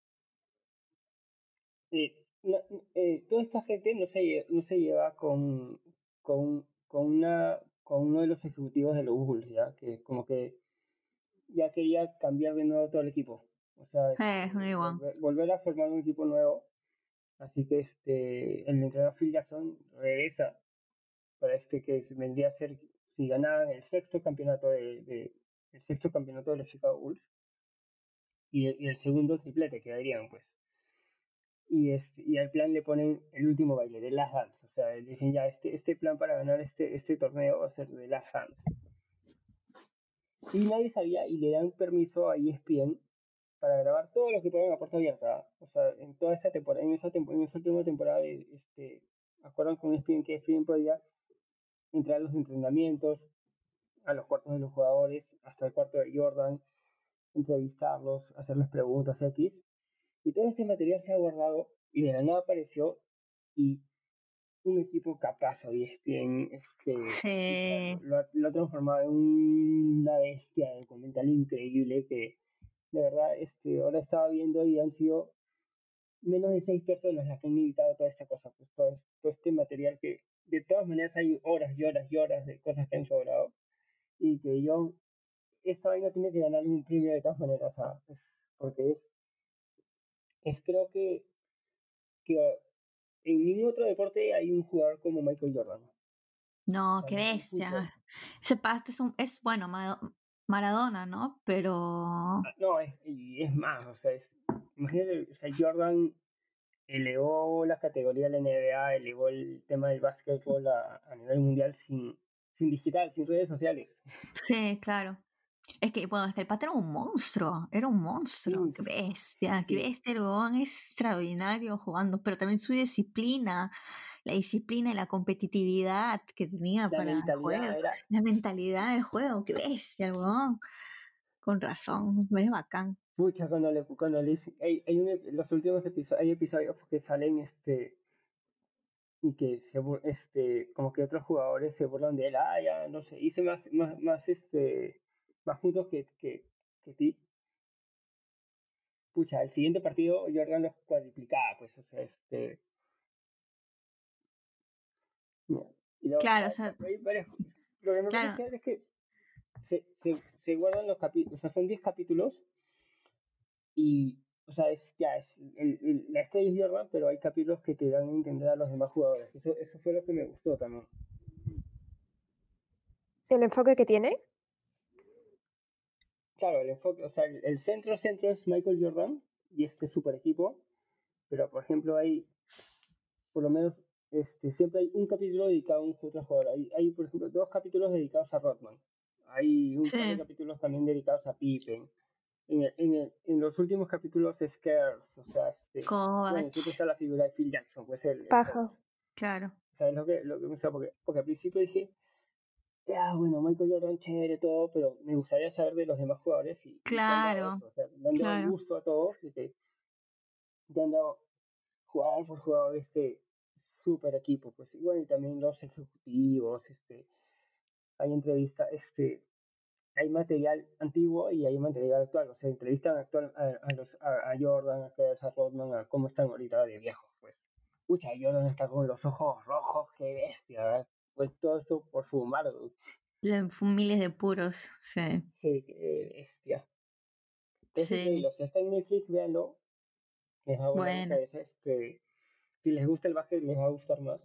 Eh, no, eh, toda esta gente no se, no se lleva con, con, con, una, con uno de los ejecutivos de los Bulls, ¿ya? Que como que ya quería cambiar de nuevo todo el equipo. O sea, (laughs)
eh,
volver, volver, a formar un equipo nuevo. Así que este el entrenador Phil Jackson regresa para este que vendría a ser si ganaban el sexto campeonato de, de el sexto campeonato de los Chicago Bulls y, y el segundo triplete que darían pues y, este, y al plan le ponen el último baile de Last Dance. O sea, dicen ya, este, este plan para ganar este, este torneo va a ser de Last Dance. Y nadie sabía y le dan permiso a ESPN para grabar todo lo que puedan a puerta abierta. O sea, en toda esta temporada, en esa, en esa última temporada, este, acuerdan con ESPN que ESPN podía entrar a los entrenamientos, a los cuartos de los jugadores, hasta el cuarto de Jordan, entrevistarlos, hacerles preguntas X y todo este material se ha guardado y de la nada apareció y un equipo capaz hoy ESPN este, lo, ha, transformado en una bestia de documental increíble que de verdad este, ahora estaba viendo y han sido menos de seis personas las que han editado toda esta cosa, pues todo, este material que de todas maneras hay horas y horas y horas de cosas que han sobrado y que yo esta vaina tiene que ganar un premio de todas maneras, porque es es creo que, que en ningún otro deporte hay un jugador como Michael Jordan.
No, qué bestia. Ese paste es, un, es bueno, Maradona, ¿no? Pero... Ah,
no, es, y es más, o sea, es, imagínate, o sea, Jordan elevó la categoría de la NBA, elevó el tema del básquetbol a, a nivel mundial sin, sin digital, sin redes sociales.
Sí, claro. Es que, bueno, es que el pato era un monstruo, era un monstruo, qué bestia, qué bestia, el huevón es extraordinario jugando, pero también su disciplina, la disciplina y la competitividad que tenía para el juego, la mentalidad del juego, qué bestia, huevón. Con razón, es bacán.
Pucha, cuando le, cuando le hay, hay los últimos episodios, hay episodios que salen este y que se este como que otros jugadores se burlan de él, ah ya no sé, hice más, más, más este más puntos que, que, que ti. Pucha, el siguiente partido Jordan los cuadriplicaba, pues, o sea, este.
Claro, o sea.
Lo que me claro. parece es que se, se, se guardan los capítulos, o sea, son 10 capítulos y, o sea, es ya, es, el, el, la estrella es Jordan, pero hay capítulos que te dan a entender a los demás jugadores. Eso, eso fue lo que me gustó también.
¿El enfoque que tiene?
claro, el enfoque, o sea, el, centro centro es Michael Jordan y este super equipo, pero por ejemplo hay, por lo menos, este, siempre hay un capítulo dedicado a un otro jugador. Hay, hay, por ejemplo, dos capítulos dedicados a Rodman. Hay un par de capítulos también dedicados a Pippen. En, en, en, los últimos capítulos es Scares, o sea, este, bueno, siempre está la figura de Phil Jackson, pues el,
Paja.
Claro.
O sea, es lo que, lo que me porque, porque al principio dije, ah, bueno, Michael Jordan chévere, todo, pero me gustaría saber de los demás jugadores. Y,
claro.
o sea, dando gusto a todos, y te, han dado jugador por jugador este super equipo, pues y bueno, y también los ejecutivos, este, hay entrevistas, este, hay material antiguo y hay material actual, o sea, entrevistan actual a, a, los, a, Jordan, a, a Rodman, a cómo están ahorita de viejos, pues. Pucha, Jordan está con los ojos rojos, qué bestia, Pues todo esto por fumar.
La miles de puros, sí.
Sí, qué bestia. Es sí. Si está en Netflix, véanlo. Les va a bueno. este, si les gusta el básquet, les va a gustar más.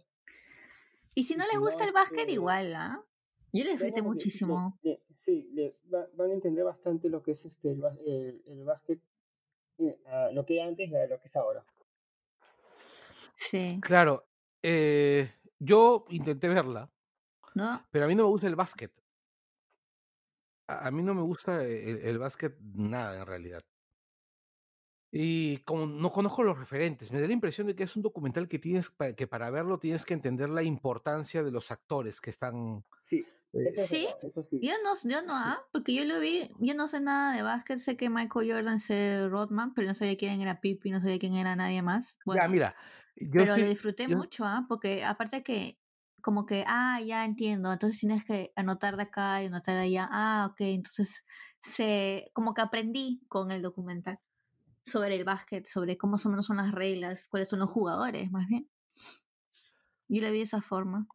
Y si no les gusta el básquet, este, igual, ¿ah? Yo le disfruté muchísimo.
sí, les van a entender bastante lo que es este el, el, básquet, eh, lo que era antes y lo que es ahora.
Sí.
Claro, eh, yo intenté verla, ¿No? pero a mí no me gusta el básquet. A, mí no me gusta el, el básquet nada en realidad. Y como no conozco los referentes, me da la impresión de que es un documental que tienes que para verlo tienes que entender la importancia de los actores que están.
Sí,
eh, ¿Sí? yo no, yo no, ah, porque yo lo vi, yo no sé nada de básquet, sé que Michael Jordan sé Rodman, pero no sabía quién era Pipi, no sabía quién era nadie más.
Bueno, ya, mira,
pero lo disfruté mucho, ¿ah? Porque aparte que como que, ah, ya entiendo, entonces tienes que anotar de acá y anotar de allá, ah, ok, entonces se, como que aprendí con el documental sobre el básquet, sobre cómo son, son las reglas, cuáles son los jugadores, más bien. Yo le vi de esa forma.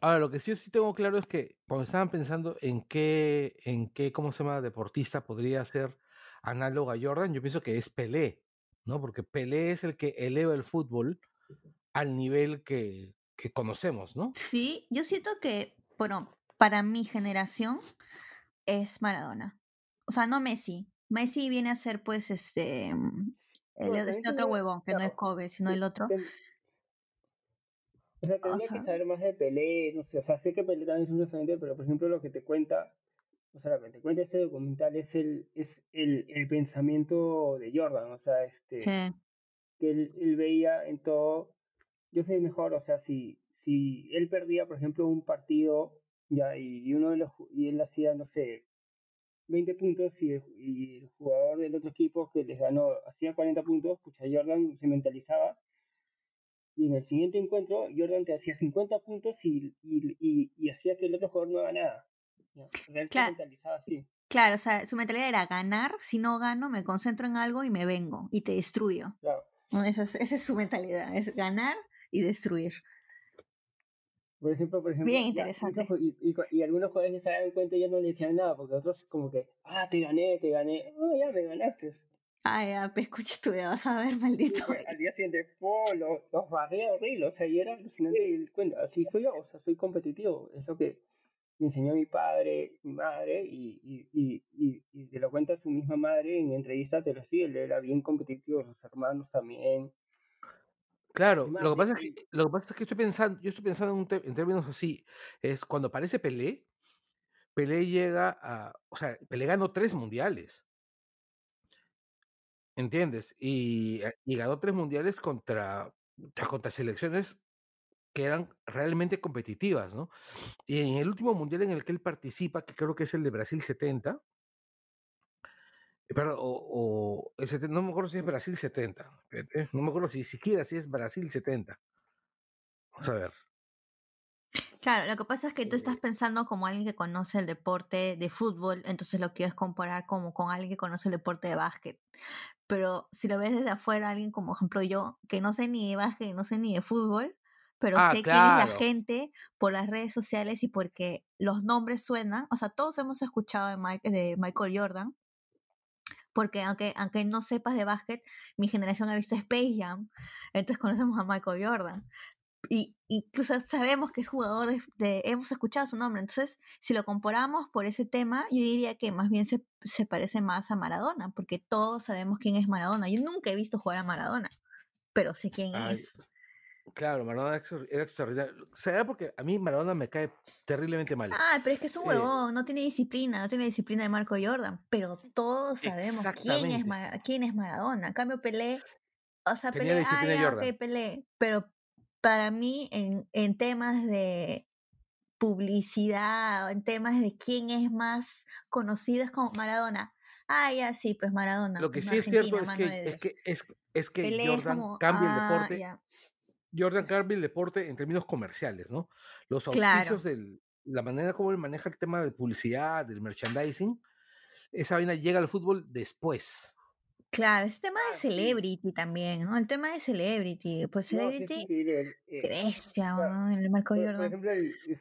Ahora, lo que sí, sí tengo claro es que cuando estaban pensando en qué, en qué, ¿cómo se llama?, deportista podría ser análogo a Jordan, yo pienso que es Pelé, ¿no? Porque Pelé es el que eleva el fútbol al nivel que, que conocemos, ¿no?
Sí, yo siento que, bueno, para mi generación es Maradona. O sea, no Messi, Messi viene a ser, pues, este, mm, el, este otro huevón, que no es Kobe, sino el otro.
O sea, tendría que saber más de Pelé, no sé, o sea, sé que Pelé también es un referente, pero por ejemplo lo que te cuenta, o sea, lo que te cuenta este documental es el, es el, el pensamiento de Jordan, o sea, este, que él, él, veía en todo, yo sé mejor, o sea, si, si él perdía, por ejemplo, un partido, ya, y uno de los, y él hacía, no sé, 20 puntos y el, jugador del otro equipo que les ganó hacía 40 puntos, pues Jordan se mentalizaba y en el siguiente encuentro Jordan te hacía 50 puntos y, y, y, hacía que el otro jugador no haga nada.
claro. Claro, o sea, su mentalidad era ganar, si no gano me concentro en algo y me vengo y te destruyo.
Claro.
Esa, es, esa es su mentalidad, es ganar y destruir.
Por ejemplo, por ejemplo,
Bien interesante.
y, y, algunos jugadores se daban cuenta y ya no le decían nada, porque otros como que, ah, te gané, te gané, oh, ya me ganaste.
Ah, ya, pues escucha tú, ya vas a ver, (laughs) maldito.
al día siguiente, po, los, los barré horrible, o sea, y era alucinante y cuenta, así soy yo, o sea, soy competitivo, es lo que me enseñó mi padre, mi madre, y, y, y, y, te lo cuenta su misma madre en entrevistas, te lo sigue, él era bien competitivo, sus hermanos también,
Claro, lo que, pasa es que, lo que pasa es que estoy pensando, yo estoy pensando en, en términos así, es cuando aparece Pelé, Pelé llega a, o sea, Pelé ganó tres mundiales. ¿Entiendes? Y, eh, y ganó tres mundiales contra, contra selecciones que eran realmente competitivas, ¿no? Y en el último mundial en el que él participa, que creo que es el de Brasil 70, pero, o, o no me acuerdo si es Brasil 70. No me acuerdo si siquiera si es Brasil 70. Vamos a ver.
Claro, lo que pasa es que tú estás eh pensando como alguien que conoce el deporte de fútbol, entonces lo quieres comparar como con alguien que conoce el deporte de básquet. Pero si lo ves desde afuera, alguien como ejemplo yo, que no sé ni de básquet, no sé ni de fútbol, pero ah, sé quién es la gente por las redes sociales y porque los nombres suenan. O sea, todos hemos escuchado de, Mike, de Michael Jordan, porque aunque, aunque no sepas de básquet, mi generación ha visto Space Jam, entonces conocemos a Michael Jordan. Y incluso sabemos que es jugador de, hemos escuchado su nombre, entonces si lo comparamos por ese tema, yo diría que más bien se, se parece más a Maradona, porque todos sabemos quién es Maradona. Yo nunca he visto jugar a Maradona, pero sé quién es.
Claro, Maradona era extraordinario. Será porque a mí Maradona me cae terriblemente mal.
Ah, pero es que es un eh huevón, no tiene disciplina, no tiene disciplina de Marco Jordan. Pero todos sabemos quién es, quién es Maradona. En cambio, Pelé, o sea, Pelé, ah, Pelé. Pero para mí, en, en temas de publicidad, en temas de quién es más conocido, es como Maradona. Ah, ya sí, pues Maradona.
Lo que
pues,
sí es cierto es que, es que, es, es que Jordan cambia el ah, deporte. Jordan el deporte en términos comerciales, ¿no? Los auspicios de la manera como él maneja el tema de publicidad, del merchandising, esa vaina llega al fútbol después.
Claro, ese tema de ah, celebrity también, ¿no? El tema de celebrity, pues celebrity, eh, bestia, ¿no? El Marco
Jordan. Por ejemplo,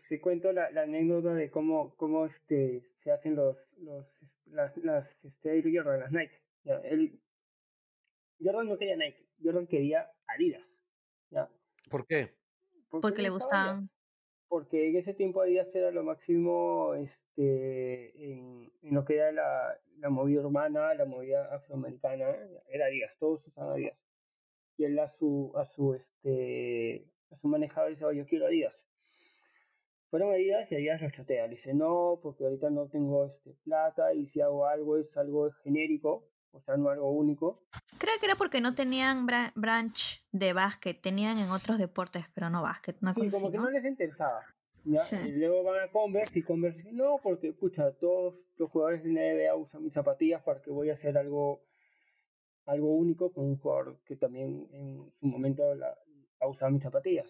te cuento la, anécdota de cómo, cómo este, se hacen los, los, las, las, este, Jordan, las Nike. ¿ya? Jordan no quería Nike, Jordan quería Adidas.
¿Por qué?
Porque, le gustaban.
Porque en ese tiempo Adidas era lo máximo este, en, en lo que era la, la movida urbana, la movida afroamericana, era Adidas, todos usaban Adidas. Y él a su, a su, este, a su manejador dice, yo quiero Adidas. Fueron Adidas y Adidas lo chatea. Le dice, no, porque ahorita no tengo este, plata y si hago algo es algo genérico, o sea, no algo único.
Creo que era porque no tenían branch de básquet, tenían en otros deportes, pero no básquet.
sí, como que no les interesaba. Y luego van a Converse y Converse no, porque, escucha, todos los jugadores de NBA usan mis zapatillas para que voy a hacer algo algo único con un jugador que también en su momento la, ha usado mis zapatillas.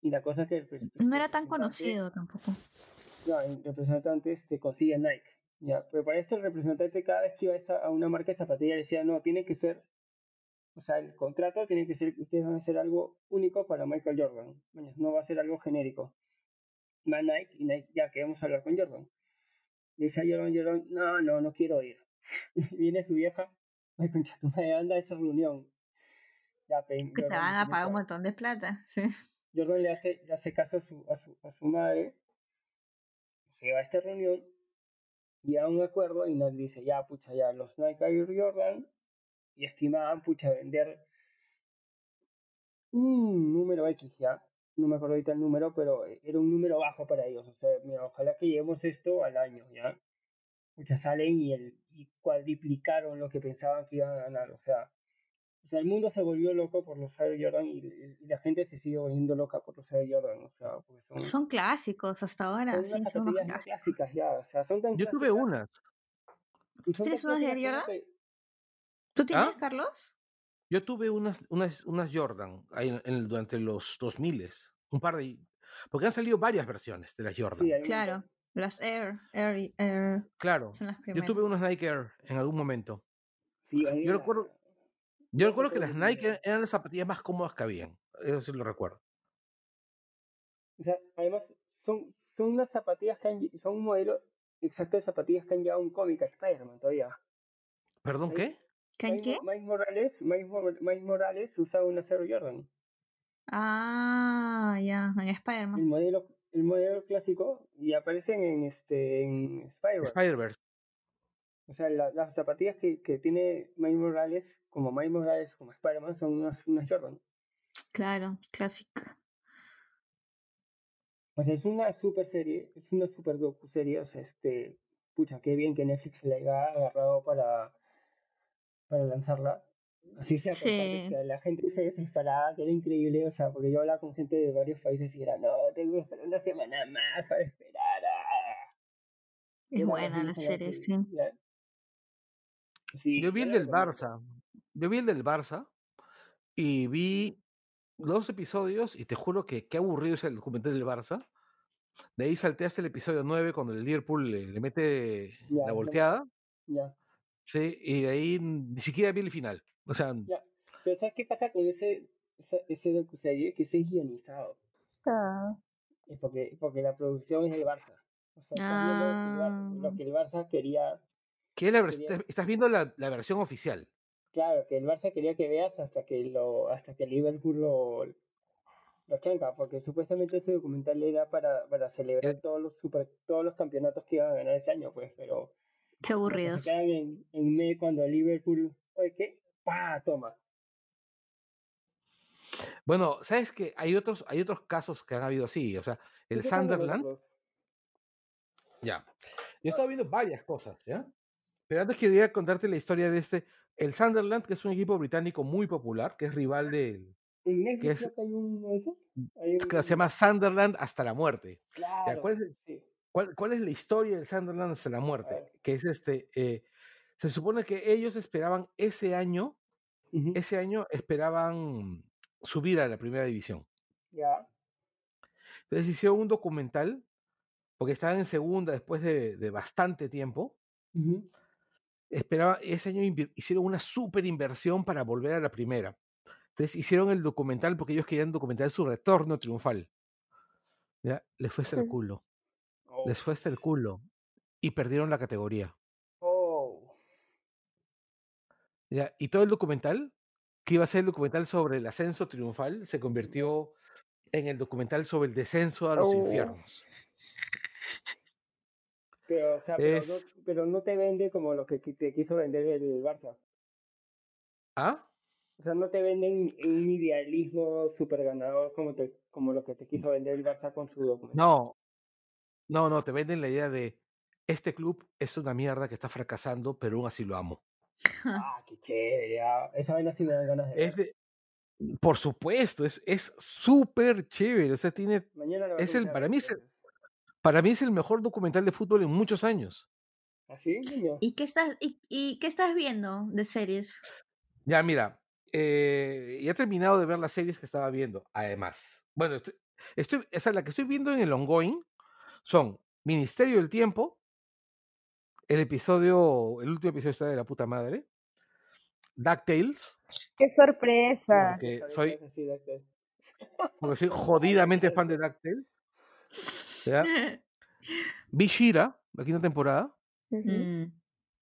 Y la cosa es que...
no era tan conocido tampoco.
No, el representante este, consigue Nike. Ya, pero para esto el representante cada vez que iba a, una marca de zapatillas decía, no, tiene que ser, o sea, el contrato tiene que ser que ustedes van a hacer algo único para Michael Jordan. no va a ser algo genérico. Va Nike y Nike, ya que vamos a hablar con Jordan. dice a Jordan, Jordan, no, no, no quiero ir. (laughs) Viene su vieja, ay, concha, tu madre anda a esa reunión.
Ya, que te van a pagar un montón de plata, sí.
Jordan le hace, le hace caso a su, a su, a su madre, se va a esta reunión y a un acuerdo y nos dice, ya, pucha, ya, los Nike Air Jordan y estimaban, pucha, vender un número X, ya, no me acuerdo ahorita el número, pero era un número bajo para ellos, o sea, mira, ojalá que lleguemos esto al año, ya. Pucha, salen y, el, y cuadriplicaron lo que pensaban que iban a ganar, o sea, o sea, el mundo se volvió loco por los Air Jordan y, la gente se sigue volviendo loca por los Air Jordan. O sea, porque son,
son clásicos hasta ahora.
Son, sí, son clásicas ya. O sea, son tan
Yo tuve unas.
¿Tú tienes unas de Air Jordan? ¿Tú tienes, ¿Ah? Carlos?
Yo tuve unas, unas, unas Jordan en, durante los 2000 un par de... Porque han salido varias versiones de las Jordan.
claro, las Air, Air, Air.
Claro, yo tuve unas Nike Air en algún momento. Sí, yo recuerdo, yo recuerdo que las Nike eran las zapatillas más cómodas que habían. Eso sí lo recuerdo.
O sea, además, son, son unas zapatillas que han, son un modelo exacto de zapatillas que han llevado un cómic a Spider-Man todavía.
¿Perdón, qué?
¿Qué? ¿Qué?
Mike Morales, Mike, Morales usa una Zero Jordan.
Ah, ya, en Spider-Man.
El modelo, el modelo clásico y aparecen en este en Spider-Verse.
Spider-Verse.
O sea, las zapatillas que, que tiene Mike Morales como Miles Morales, como Spider-Man, son unas, unas Jordan.
Claro, clásica.
O sea, es una super serie, es una super docu serie, o sea, este, pucha, qué bien que Netflix le haya agarrado para, para lanzarla. Así sea, sí. que la gente se desesperaba, que era increíble, o sea, porque yo hablaba con gente de varios países y era, no, tengo que esperar una semana más para esperar.
Es buena la serie, sí.
Sí. Yo vi el del Barça, yo vi el del Barça y vi dos episodios y te juro que qué aburrido es el documental del Barça. De ahí salté hasta el episodio 9 cuando el Liverpool le, mete la volteada.
Ya.
Sí, y de ahí ni siquiera vi el final. O sea.
Pero ¿sabes qué pasa con ese, ese, docu-serie? Que es guionizado.
Ah.
Es porque, porque la producción es del Barça. O sea, ah. lo, que el Barça quería.
¿Qué la Estás viendo la, la versión oficial.
Claro, que el Barça quería que veas hasta que lo, hasta que Liverpool lo, lo chanca, porque supuestamente ese documental era para, para celebrar eh. todos los super, todos los campeonatos que iban a ganar ese año, pues, pero
qué aburridos.
Se quedan en, en medio cuando Liverpool, oye, ¿qué? ¡Pah! Toma.
Bueno, sabes que hay otros, hay otros casos que han habido así, o sea, el Sunderland. Ya. Yo he estado viendo varias cosas, ¿ya? Pero antes quería contarte la historia de este, el Sunderland, que es un equipo británico muy popular, que es rival del...
¿En que es, hay uno de esos?
Que se llama Sunderland hasta la muerte.
Claro,
¿Cuál, es, cuál, es, la historia del Sunderland hasta la muerte? Que es este... Eh, se supone que ellos esperaban ese año, ese año esperaban subir a la primera división.
Ya.
Entonces hicieron un documental, porque estaban en segunda después de, de bastante tiempo esperaba, ese año hicieron una super inversión para volver a la primera. Entonces hicieron el documental porque ellos querían documentar su retorno triunfal. ¿Ya? Les fue hasta el culo. Les fue hasta el culo. Y perdieron la categoría.
Oh.
¿Ya? Y todo el documental, que iba a ser el documental sobre el ascenso triunfal, se convirtió en el documental sobre el descenso a los
Oh.
infiernos.
Pero, o sea, pero,
Es-
no, pero no te vende como lo que te quiso vender el Barça.
¿Ah?
O sea, no te venden un idealismo super ganador como, te, como lo que te quiso vender el Barça con su documental.
No. No, no, te venden la idea de este club es una mierda que está fracasando, pero aún así lo amo.
Ah, qué chévere. Esa vaina sí me dan ganas de ver.
Es de- por supuesto, es es súper chévere. O sea, tiene,
Mañana lo
es el, para mí es el. Para mí es el mejor documental de fútbol en muchos años.
¿Así, niño?
¿Y qué estás, y, y qué estás viendo de series?
Ya, mira, eh, ya he terminado de ver las series que estaba viendo, además. Bueno, estoy, estoy, esa, la que estoy viendo en el ongoing son Ministerio del Tiempo, el episodio, el último episodio está de la puta madre, DuckTales,
¡Qué sorpresa!
soy, porque soy (laughs) jodidamente fan de DuckTales. ¿Ya? (laughs) Vi Shira, la quinta temporada.
Mm.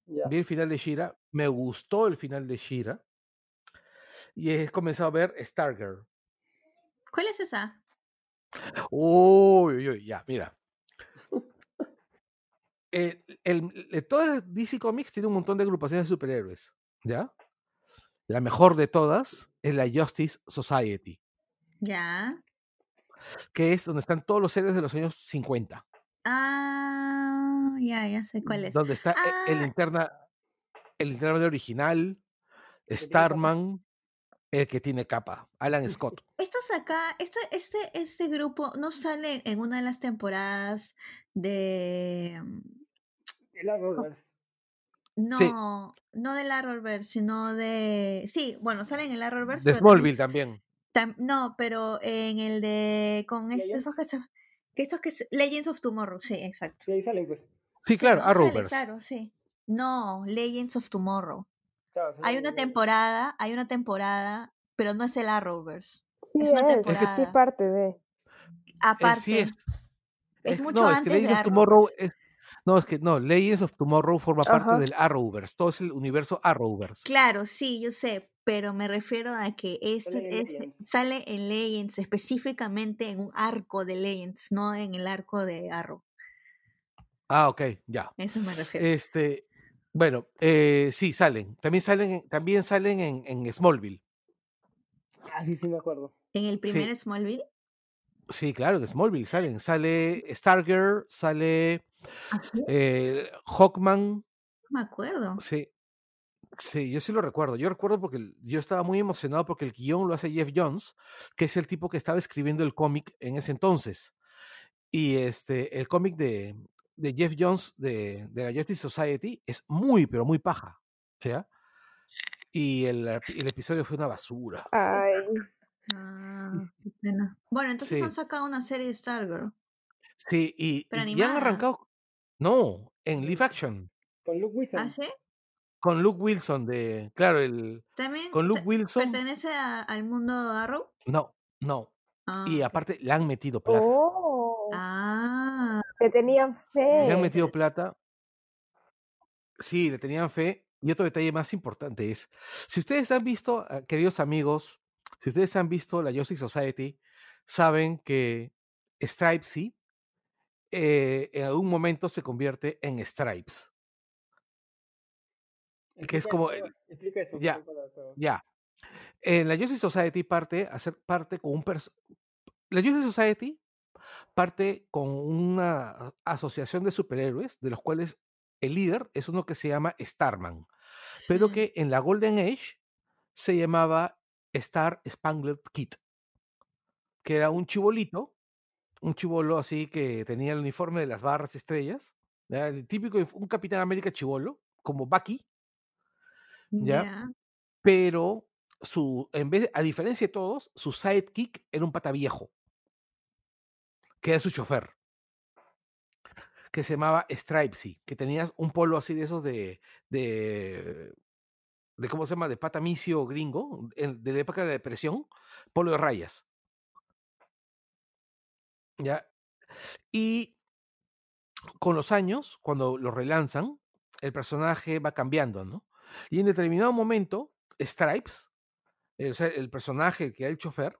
Vi el final de Shira, me gustó el final de Shira, y he comenzado a ver Stargirl.
¿Cuál es esa?
Uy, uy, uy, ya, mira. El, el, el- todas las DC Comics tiene un montón de agrupaciones de superhéroes, ¿ya? La mejor de todas es la Justice Society,
Ya.
Que es donde están todos los héroes de los años 50.
Ah, ya, ya sé cuál es.
Donde está e- el
Ah.
linterna, el linterna Verde original? Starman, el que tiene capa, Alan Scott.
Estos acá, esto, este, este grupo no sale en una de las temporadas de. mm,
El Arrowverse.
No,
Sí.
no del Arrowverse, sino de. Sí, bueno, sale en el Arrowverse.
De Smallville también.
Tam- no, pero en el de. Con este,
Legends.
esos que se- que estos que se- Legends of Tomorrow, sí, exacto.
Y ahí salen, pues.
Sí, claro, Arrowverse.
claro, sí. No, Legends of Tomorrow.
Claro,
Hay una temporada, hay una temporada, pero no es el Arrowverse.
Sí,
Es una
es, sí,
temporada.
parte de.
Eh,
Aparte,
sí es.
es
Es-
mucho
no, es que
antes de
Legends of Tomorrow es, no, es que no, Legends of Tomorrow forma parte del Arrowverse, todo es el universo Arrowverse.
Claro, sí, yo sé, pero me refiero a que este,
Sale en
este
Legends.
sale en Legends, específicamente en un arco de Legends, no en el arco de Arrow.
Ah, ok, ya.
Eso me refiero.
Este, bueno, eh, sí, salen. También salen, en- también salen en, en Smallville.
Ah, sí, sí, me acuerdo.
en el primer
sí.
Smallville.
Sí, claro, en Smallville salen. Sale Stargirl, sale
¿Ah,
eh, Hawkman.
No me acuerdo.
Sí, sí, yo sí lo recuerdo. Yo recuerdo porque el- yo estaba muy emocionado porque el guion lo hace Jeff Jones, que es el tipo que estaba escribiendo el cómic en ese entonces. Y este, el cómic de, de Jeff Jones de, de la Justice Society es muy, pero muy paja. ¿ya? Y el, el (laughs) episodio fue una basura.
Ay,
Ah, qué pena. Bueno, entonces han sacado una serie de Stargirl.
Sí, y,
Pero
y- y han arrancado. No, en live action.
Con Luke Wilson.
¿Ah, sí?
Con Luke Wilson de. Claro, el.
¿También
Con Luke Wilson.
pertenece a- al mundo Arrow?
No, no.
Ah,
Y
ok.
aparte le han metido plata.
oh,
Ah,
le tenían
Le han
fe.
metido plata. Sí, le tenían fe. Y otro detalle más importante es, si ustedes han visto, ah, queridos amigos, si ustedes han visto la Justice Society, saben que Stripesy eh, en algún momento se convierte en Stripes. Que es como
eso, Explica eso.
ya. Ya. La Justice Society parte a ser parte con un La Justice Society parte con una asociación de superhéroes, de los cuales el líder es uno que se llama Starman, pero que en la Golden Age se llamaba Star Spangled Kid, que era un chibolito, un chibolo así que tenía el uniforme de las barras estrellas, el típico, un Capitán América chibolo, como Bucky, ¿ya? Pero su, en vez a diferencia de todos, su sidekick era un pata viejo, que era su chofer. que se llamaba Stripesy, que tenías un polo así de esos de, de, de ¿cómo se llama? De patamicio gringo, de la época de la depresión, polo de rayas. ¿Ya? Y con los años, cuando lo relanzan, el personaje va cambiando, ¿no? Y en determinado momento, Stripes, el personaje que es el chofer,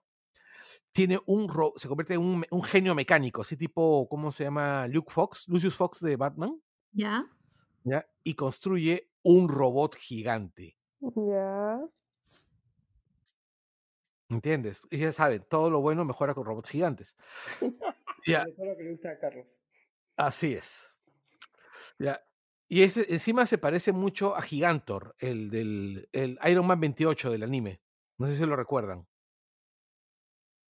tiene un se convierte en un, genio mecánico, así tipo, ¿cómo se llama? Luke Fox, Lucius Fox de Batman.
Ya.
¿Ya? Y construye un robot gigante.
Ya.
¿Entiendes? Y ya saben, todo lo bueno mejora con robots gigantes. (laughs)
ya. lo que le gusta a Carlos.
Así es. Ya. Y ese, encima se parece mucho a Gigantor, el del el Iron Man 28 del anime. No sé si lo recuerdan.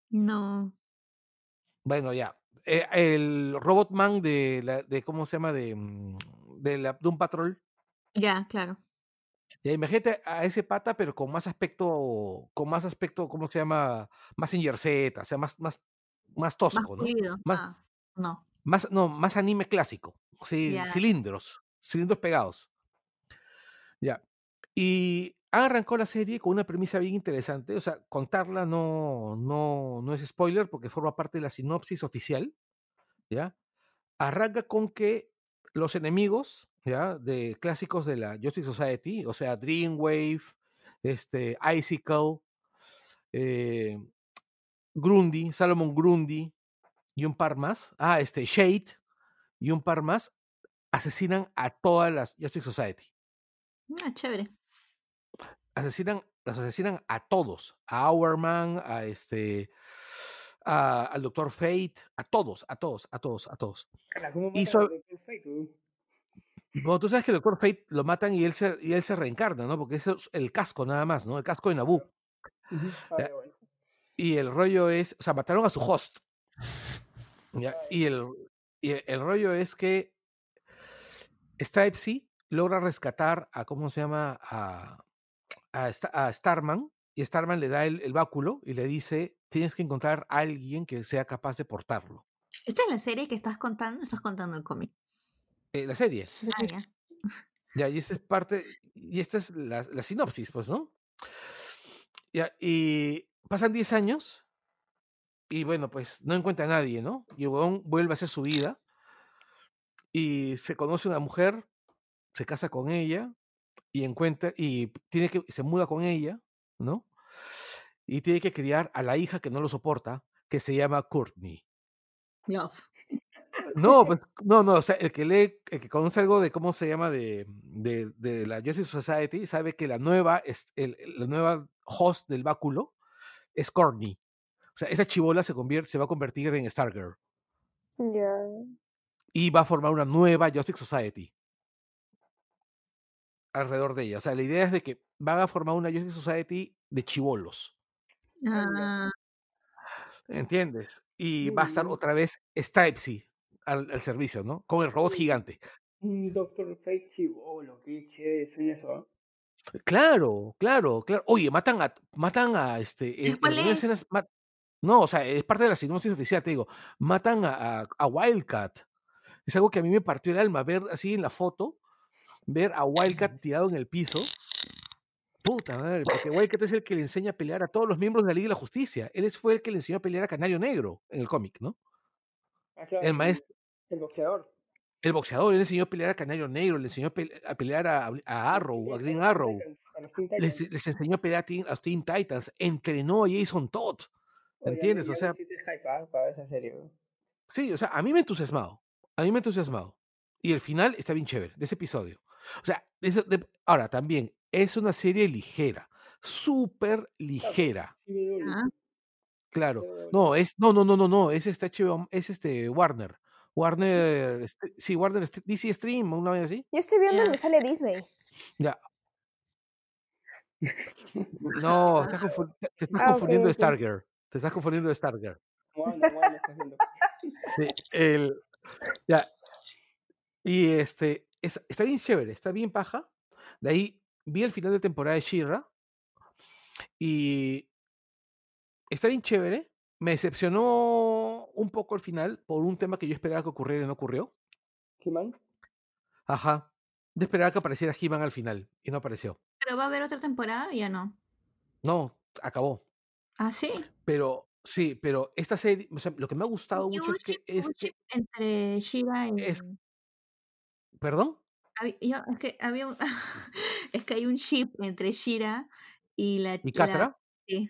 No.
Bueno, ya. Eh, el Robotman de, la, de, ¿cómo se llama? De, mm, de, la, de un patrol.
Ya, claro.
Ya, imagínate a ese pata, pero con más aspecto, con más aspecto, ¿cómo se llama? Más en o sea, más, más, más tosco,
¿no? Más, ah, no.
Más, no, más anime clásico. Sí, cilindros, cilindros pegados. Ya. Y arrancó la serie con una premisa bien interesante. O sea, contarla no, no, no es spoiler porque forma parte de la sinopsis oficial. ¿Ya? Arranca con que los enemigos, ¿ya? De clásicos de la Justice Society, o sea, Dreamwave, este, Icicle, eh, Grundy, Salomon Grundy y un par más. Ah, este, Shade y un par más asesinan a todas las Justice Society.
Ah, chévere
asesinan, los asesinan a todos, a Hourman, a este, al Doctor Fate, a todos, a todos, a todos, a todos.
y
bueno, tú sabes que el Doctor Fate lo matan y él se, y él se reencarna, ¿no? Porque eso es el casco nada más, ¿no? El casco de Naboo. Y el rollo es, o sea, mataron a su host. Y, el, y el rollo es que Stripesy logra rescatar a, ¿cómo se llama? A, a, Starman y Starman le da el, báculo y le dice, tienes que encontrar a alguien que sea capaz de portarlo.
¿Esta es la serie que estás contando estás contando el cómic?
Eh, la serie.
Ah, ya.
Ya, y esta es parte, y esta es la, sinopsis, pues, ¿no? Ya, y pasan 10 años y bueno, pues no encuentra a nadie, ¿no? Y el vuelve a hacer su vida y se conoce una mujer, se casa con ella, y encuentra y tiene que se muda con ella, ¿no? Y tiene que criar a la hija que no lo soporta, que se llama Courtney.
Love.
No, (laughs) pues, no, no, o sea, el que lee, el que conoce algo de cómo se llama de, de, de la Justice Society, sabe que la nueva, es, el, la nueva host del báculo es Courtney. O sea, esa chivola se, convierte, se va a convertir en Stargirl.
Ya.
Y va a formar una nueva Justice Society alrededor de ella. O sea, la idea es de que van a formar una Justice Society de chivolos.
Ah.
¿Entiendes? Y va a estar otra vez Stripesy al, al, servicio, ¿no? Con el robot gigante.
Doctor Fate chivolo, qué chévere es eso.
Claro, claro, claro. Oye, matan a, matan a este. no, o sea, es parte de la sinopsis oficial, te digo. Matan a, a Wildcat. Es algo que a mí me partió el alma ver así en la foto ver a Wildcat (clears throat) tirado en el piso. Puta madre, porque Wildcat es el que le enseña a pelear a todos los miembros de la Liga de la Justicia. Él fue el que le enseñó a pelear a Canario Negro en el cómic, ¿no?
Ah, el maestro. El boxeador.
El boxeador, él le enseñó a pelear a Canario Negro, le enseñó a, pelear a, Arrow, a Green Arrow. Les, enseñó a pelear a, los Teen Titans, entrenó a Jason Todd. ¿Entiendes? o sea. Sí, o sea, a mí me ha entusiasmado. A mí me ha entusiasmado. Y el final está bien chévere, de ese episodio. O sea, ahora también es una serie ligera, súper ligera. Claro. No, es, no, no, no, no, no, es este HBO, es este Warner. Warner, sí, Warner, DC Stream, una vez así.
Yo estoy viendo donde sale Disney.
Ya. No, (laughs) te estás ah, confundiendo de Stargirl. Te estás confundiendo de Stargirl. Sí, el, ya. Y este, está bien chévere, está bien paja. De ahí vi el final de temporada de Shira y está bien chévere. Me decepcionó un poco el final por un tema que yo esperaba que ocurriera y no ocurrió.
¿He-Man?
Ajá. De esperar que apareciera He-Man al final. Y no apareció.
¿Pero va a haber otra temporada? Ya no.
No, acabó.
¿Ah, sí?
Pero, sí, pero esta serie, o sea, lo que me ha gustado mucho es que es que.
Entre Shira y.
Es, ¿Perdón?
Yo, es que había un, (laughs) es que hay un chip entre Shira y la.
¿Y Catra?
sí.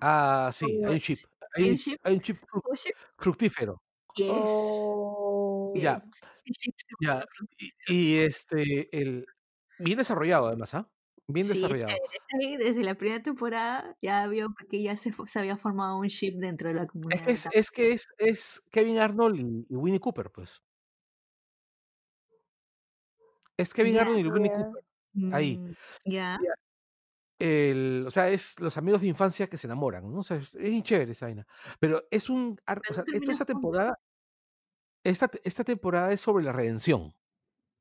Ah, sí, hay un chip. Hay, un, chip? Hay un chip, fructífero.
Yes.
Oh.
Ya. ya. Y, este, el, bien desarrollado además, ¿ah? Bien desarrollado.
desde la primera temporada ya había que ya se, se, había formado un chip dentro de la comunidad.
Es, es que es, es, Kevin Arnold y, Winnie Cooper, pues. Es Kevin Arnold y Winnie Cooper. Ahí.
Mm, ya.
El, o sea, es los amigos de infancia que se enamoran, ¿no? O sea, es, es chévere esa vaina. Pero es un. O sea, esta temporada. Esta, esta temporada es sobre la redención.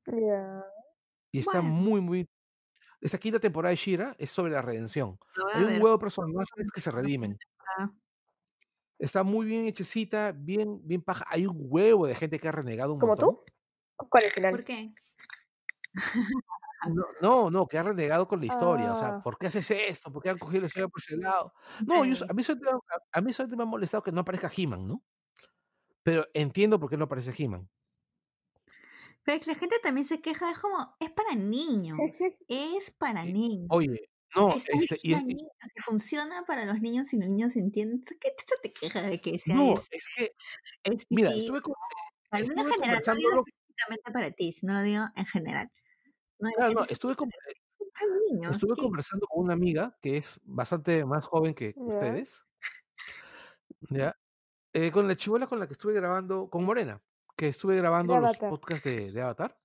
Ya.
Y está muy, muy esta quinta temporada de Shira es sobre la redención. Hay un huevo de personajes que se redimen. Está muy bien hechecita, bien, bien paja. Hay un huevo de gente que ha renegado un
¿Como tú? ¿Cuál es el final?
¿Por qué?
No, no, que ha renegado con la historia. O sea,
Ah.
¿por qué haces esto? ¿Por qué han cogido la historia por ese lado? No, yo, a, mí solamente, a, a mí solamente me ha molestado que no aparezca He-Man, ¿no? Pero entiendo por qué no aparece He-Man.
Pero la gente también se queja, es como, es para niños, es para niños.
Oye, no,
Está
este, y,
niños, que funciona para los niños y los niños entienden. ¿Tú ¿Qué tú te quejas de que sea
no,
es,
es que,
es
mira, estuve, con-
mí en
estuve
general, no digo específicamente para ti, sino lo digo en general. No,
claro, no,
es-
estuve, con-
es para niños,
estuve
¿qué?
conversando con una amiga que es bastante más joven que ustedes, ¿ya? Eh, con la chivola con la que estuve grabando, con Morena, que estuve grabando los podcasts de, de Avatar.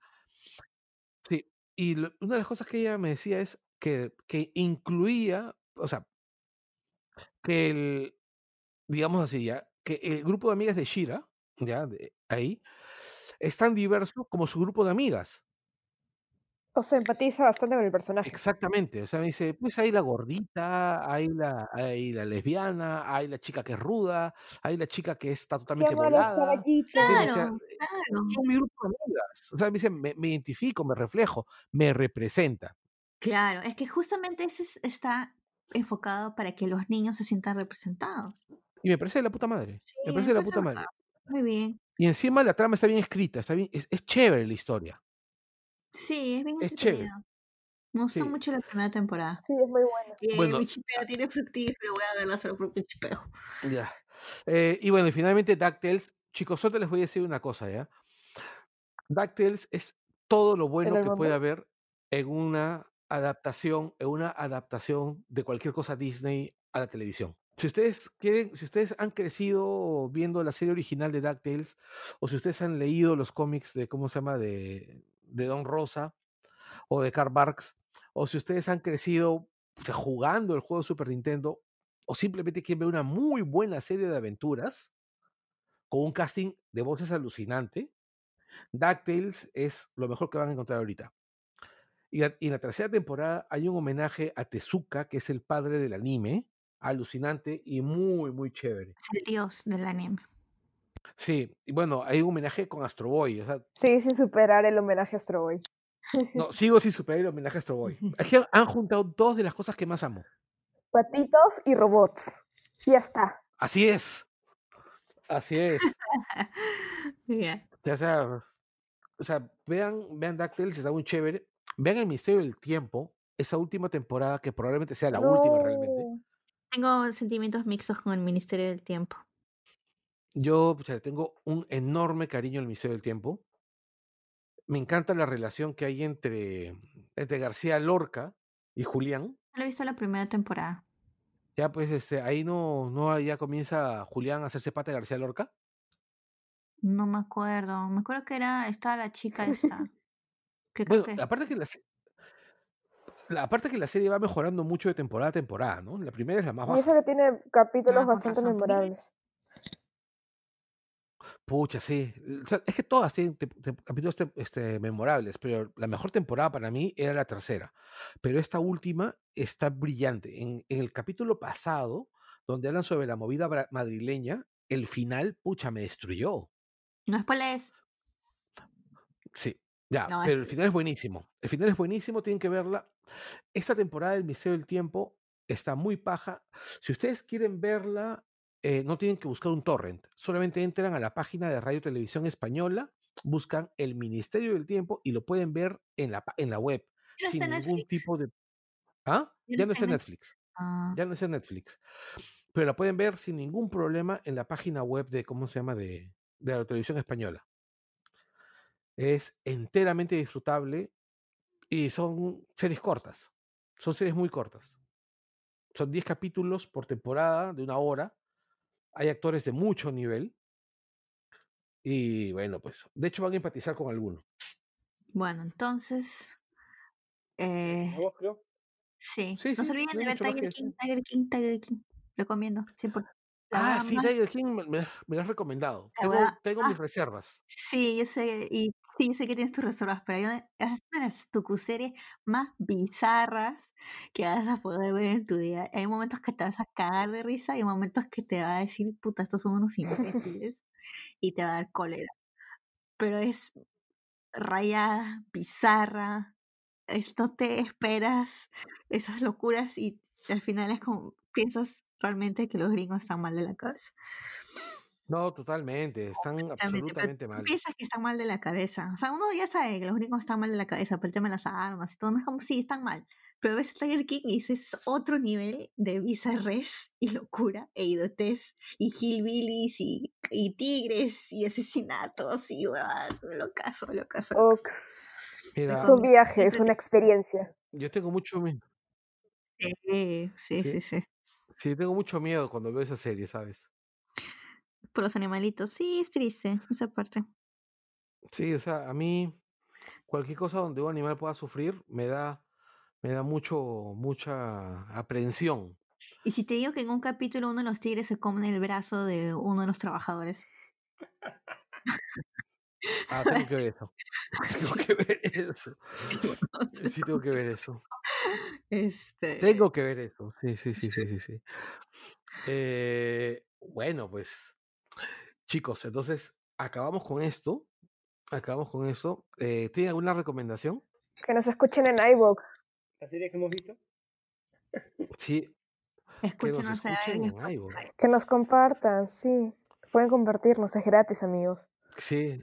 Sí, y lo- una de las cosas que ella me decía es que, que incluía, o sea, que el, digamos así, ya, que el grupo de amigas de Shira, ya, de ahí, es tan diverso como su grupo de amigas.
O sea, empatiza bastante con el personaje.
Exactamente, o sea, me dice, pues hay la gordita, hay la, hay la lesbiana, hay la chica que es ruda, hay la chica que está totalmente volada.
caballitos.
¿entiendes? O sea,
Claro, claro.
son mi grupo de amigas. O sea, me dice, me, me identifico, me reflejo, me representa.
Claro, es que justamente ese es- está enfocado para que los niños se sientan representados.
Y me parece de la puta madre.
Sí,
me parece de la puta madre.
Muy bien.
Y encima la trama está bien escrita, está bien, es, es chévere la historia.
Sí, es bien
Es chévere.
Me gustó
Sí.
mucho la primera temporada.
Sí, es muy bueno.
Y
Bueno.
mi chipeo tiene fructífero, voy a verla solo por mi chipeo.
Ya. Eh, y bueno, y finalmente DuckTales. Chicos, solo les voy a decir una cosa, ¿ya? DuckTales es todo lo bueno que puede haber en una adaptación, en una adaptación de cualquier cosa Disney a la televisión. Si ustedes quieren, si ustedes han crecido viendo la serie original de DuckTales, o si ustedes han leído los cómics de, ¿cómo se llama? De, de Don Rosa, o de Carl Barks, o si ustedes han crecido jugando el juego de Super Nintendo, o simplemente quieren ver una muy buena serie de aventuras, con un casting de voces alucinante, DuckTales es lo mejor que van a encontrar ahorita. Y, y en la tercera temporada hay un homenaje a Tezuka, que es el padre del anime, alucinante y muy, muy chévere.
El dios del anime.
Sí, y bueno, hay un homenaje con Astro Boy. O sea,
Sigue sin superar el homenaje a Astro Boy.
no, (laughs) sigo sin superar el homenaje a Astro Boy. Que han juntado dos de las cosas que más amo.
Patitos y robots. Ya está.
Así es. Así es. (laughs)
Ya.
O sea, o sea, vean, vean DuckTales, está muy chévere. Vean el Misterio del Tiempo, esa última temporada, que probablemente sea la última realmente.
Tengo sentimientos mixtos con el Ministerio del Tiempo.
Yo pucha, le tengo un enorme cariño al Misterio del Tiempo. Me encanta la relación que hay entre, entre García Lorca y Julián.
Solo he visto la primera temporada.
Ya, pues, este, ahí no, no, ya comienza Julián a hacerse pata de García Lorca.
No me acuerdo. Me acuerdo que era, estaba la chica esta. (laughs) Que
Bueno,
que-
aparte que la, la aparte que la serie va mejorando mucho de temporada a temporada, ¿no? La primera es la más
Y eso
baja.
que tiene capítulos bastante
razón.
memorables.
Pucha, sí. O sea, es que todas tienen te- te- capítulos te- este, memorables, pero la mejor temporada para mí era la tercera. Pero esta última está brillante. En, en el capítulo pasado, donde hablan sobre la movida madrileña, el final, pucha, me destruyó.
No spoilers.
Sí, ya, pero el final es buenísimo. El final es buenísimo, tienen que verla. Esta temporada del Misterio del Tiempo está muy paja. Si ustedes quieren verla, eh, no tienen que buscar un torrent. Solamente entran a la página de Radio Televisión Española, buscan el Ministerio del Tiempo y lo pueden ver en la, en la web. sin ningún tipo de. ¿Ah? Ya no está en Netflix. Ah. Ya no está en Netflix. Pero la pueden ver sin ningún problema en la página web de, ¿cómo se llama? De, de la televisión española. Es enteramente disfrutable y son series cortas. Son series muy cortas. Son 10 capítulos por temporada de una hora. Hay actores de mucho nivel. Y bueno, pues, de hecho van a empatizar con alguno.
Bueno, entonces. Eh,
creo?
Sí. sí, no se olviden de ver Tiger King, Tiger King, Tiger King. Recomiendo,
Ah, sí, Tiger King me, lo has recomendado. Tengo, mis ah, reservas.
Sí, yo sé, y sí, sé que tienes tus reservas, pero hay una, de las series más bizarras que vas a poder ver en tu vida. Hay momentos que te vas a cagar de risa y momentos que te va a decir, puta, estos son unos (laughs) imbéciles, y te va a dar cólera. Pero es rayada, bizarra, no te esperas esas locuras y al final es como piensas realmente que los gringos están mal de la cabeza.
No, totalmente, están absolutamente mal.
piensas que están mal de la cabeza. O sea, uno ya sabe que los gringos están mal de la cabeza por el tema de las armas y todo. No es como, sí, están mal. Pero ves Tiger King y dices otro nivel de bizarres y locura e idiotez y hillbillies y, y tigres y asesinatos y lo caso, lo caso.
es un viaje, es una experiencia.
Yo tengo mucho miedo.
sí, sí, sí. sí.
Sí, tengo mucho miedo cuando veo esa serie, ¿sabes?
Por los animalitos. Sí, es triste esa parte.
Sí, o sea, a mí cualquier cosa donde un animal pueda sufrir me da, me da mucho, mucha aprehensión.
Y si te digo que en un capítulo uno de los tigres se come el brazo de uno de los trabajadores. (laughs)
Ah, tengo que ver eso. (laughs) Tengo que ver eso. (laughs) Sí, tengo que ver eso.
Este...
Tengo que ver eso. Sí, sí, sí, sí, sí. sí. Eh, bueno, pues, chicos, entonces acabamos con esto. Acabamos con esto. Eh, ¿Tienen alguna recomendación?
Que nos escuchen en iVoox.
¿La serie que hemos visto?
Sí.
que nos escuchen en
iVoox. Que nos compartan, sí. Pueden compartirnos, es gratis, amigos.
Sí,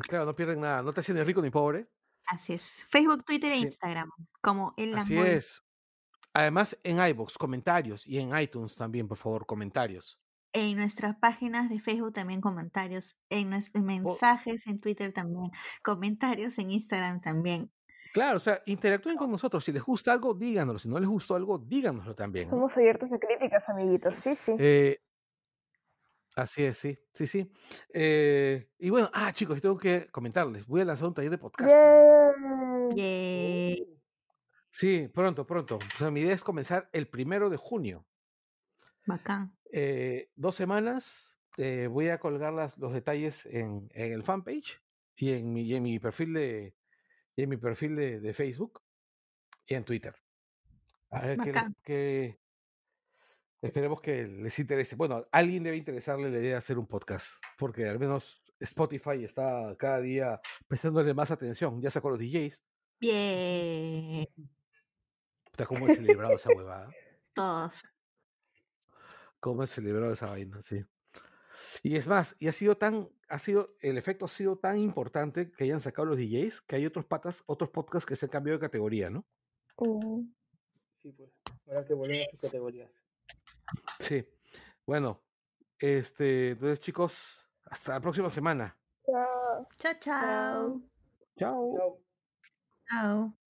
Claro, no pierden nada. No te hacen ni rico ni pobre.
Así es. Facebook, Twitter e Instagram. Como el
Así es. Además, en iBox, comentarios. Y en iTunes también, por favor, comentarios.
En nuestras páginas de Facebook también comentarios. En nuestros mensajes en Twitter también. (laughs) Comentarios en Instagram también.
Claro, o sea, interactúen con nosotros. Si les gusta algo, díganoslo. Si no les gustó algo, díganoslo también.
Somos abiertos a críticas, amiguitos. Sí, sí.
Eh, Así es, sí, sí, sí. Eh, y bueno, ah, chicos, tengo que comentarles, voy a lanzar un taller de podcast. Sí, pronto, pronto. O sea, mi idea es comenzar el primero de junio.
Bacán.
Eh, dos semanas, eh, voy a colgar las, los detalles en, en, el fanpage y en mi, en mi perfil de en mi perfil de, de, Facebook y en Twitter. A ver qué, qué, Esperemos que les interese. Bueno, alguien debe interesarle la idea de hacer un podcast, porque al menos Spotify está cada día prestándole más atención, ya sacó los DJs.
Bien.
Puta, ¿cómo he celebrado esa huevada? (laughs)
Todos.
¿Cómo he celebrado esa vaina? Sí. Y es más, y ha sido tan, ha sido, el efecto ha sido tan importante que hayan sacado los DJs que hay otros patas, otros podcasts que se han cambiado de categoría, ¿no?
Sí, pues. Ahora que volver a sus categorías.
Sí. Bueno, este, entonces chicos, hasta la próxima semana.
Chao. Chao, chao.
Chao.
Chao.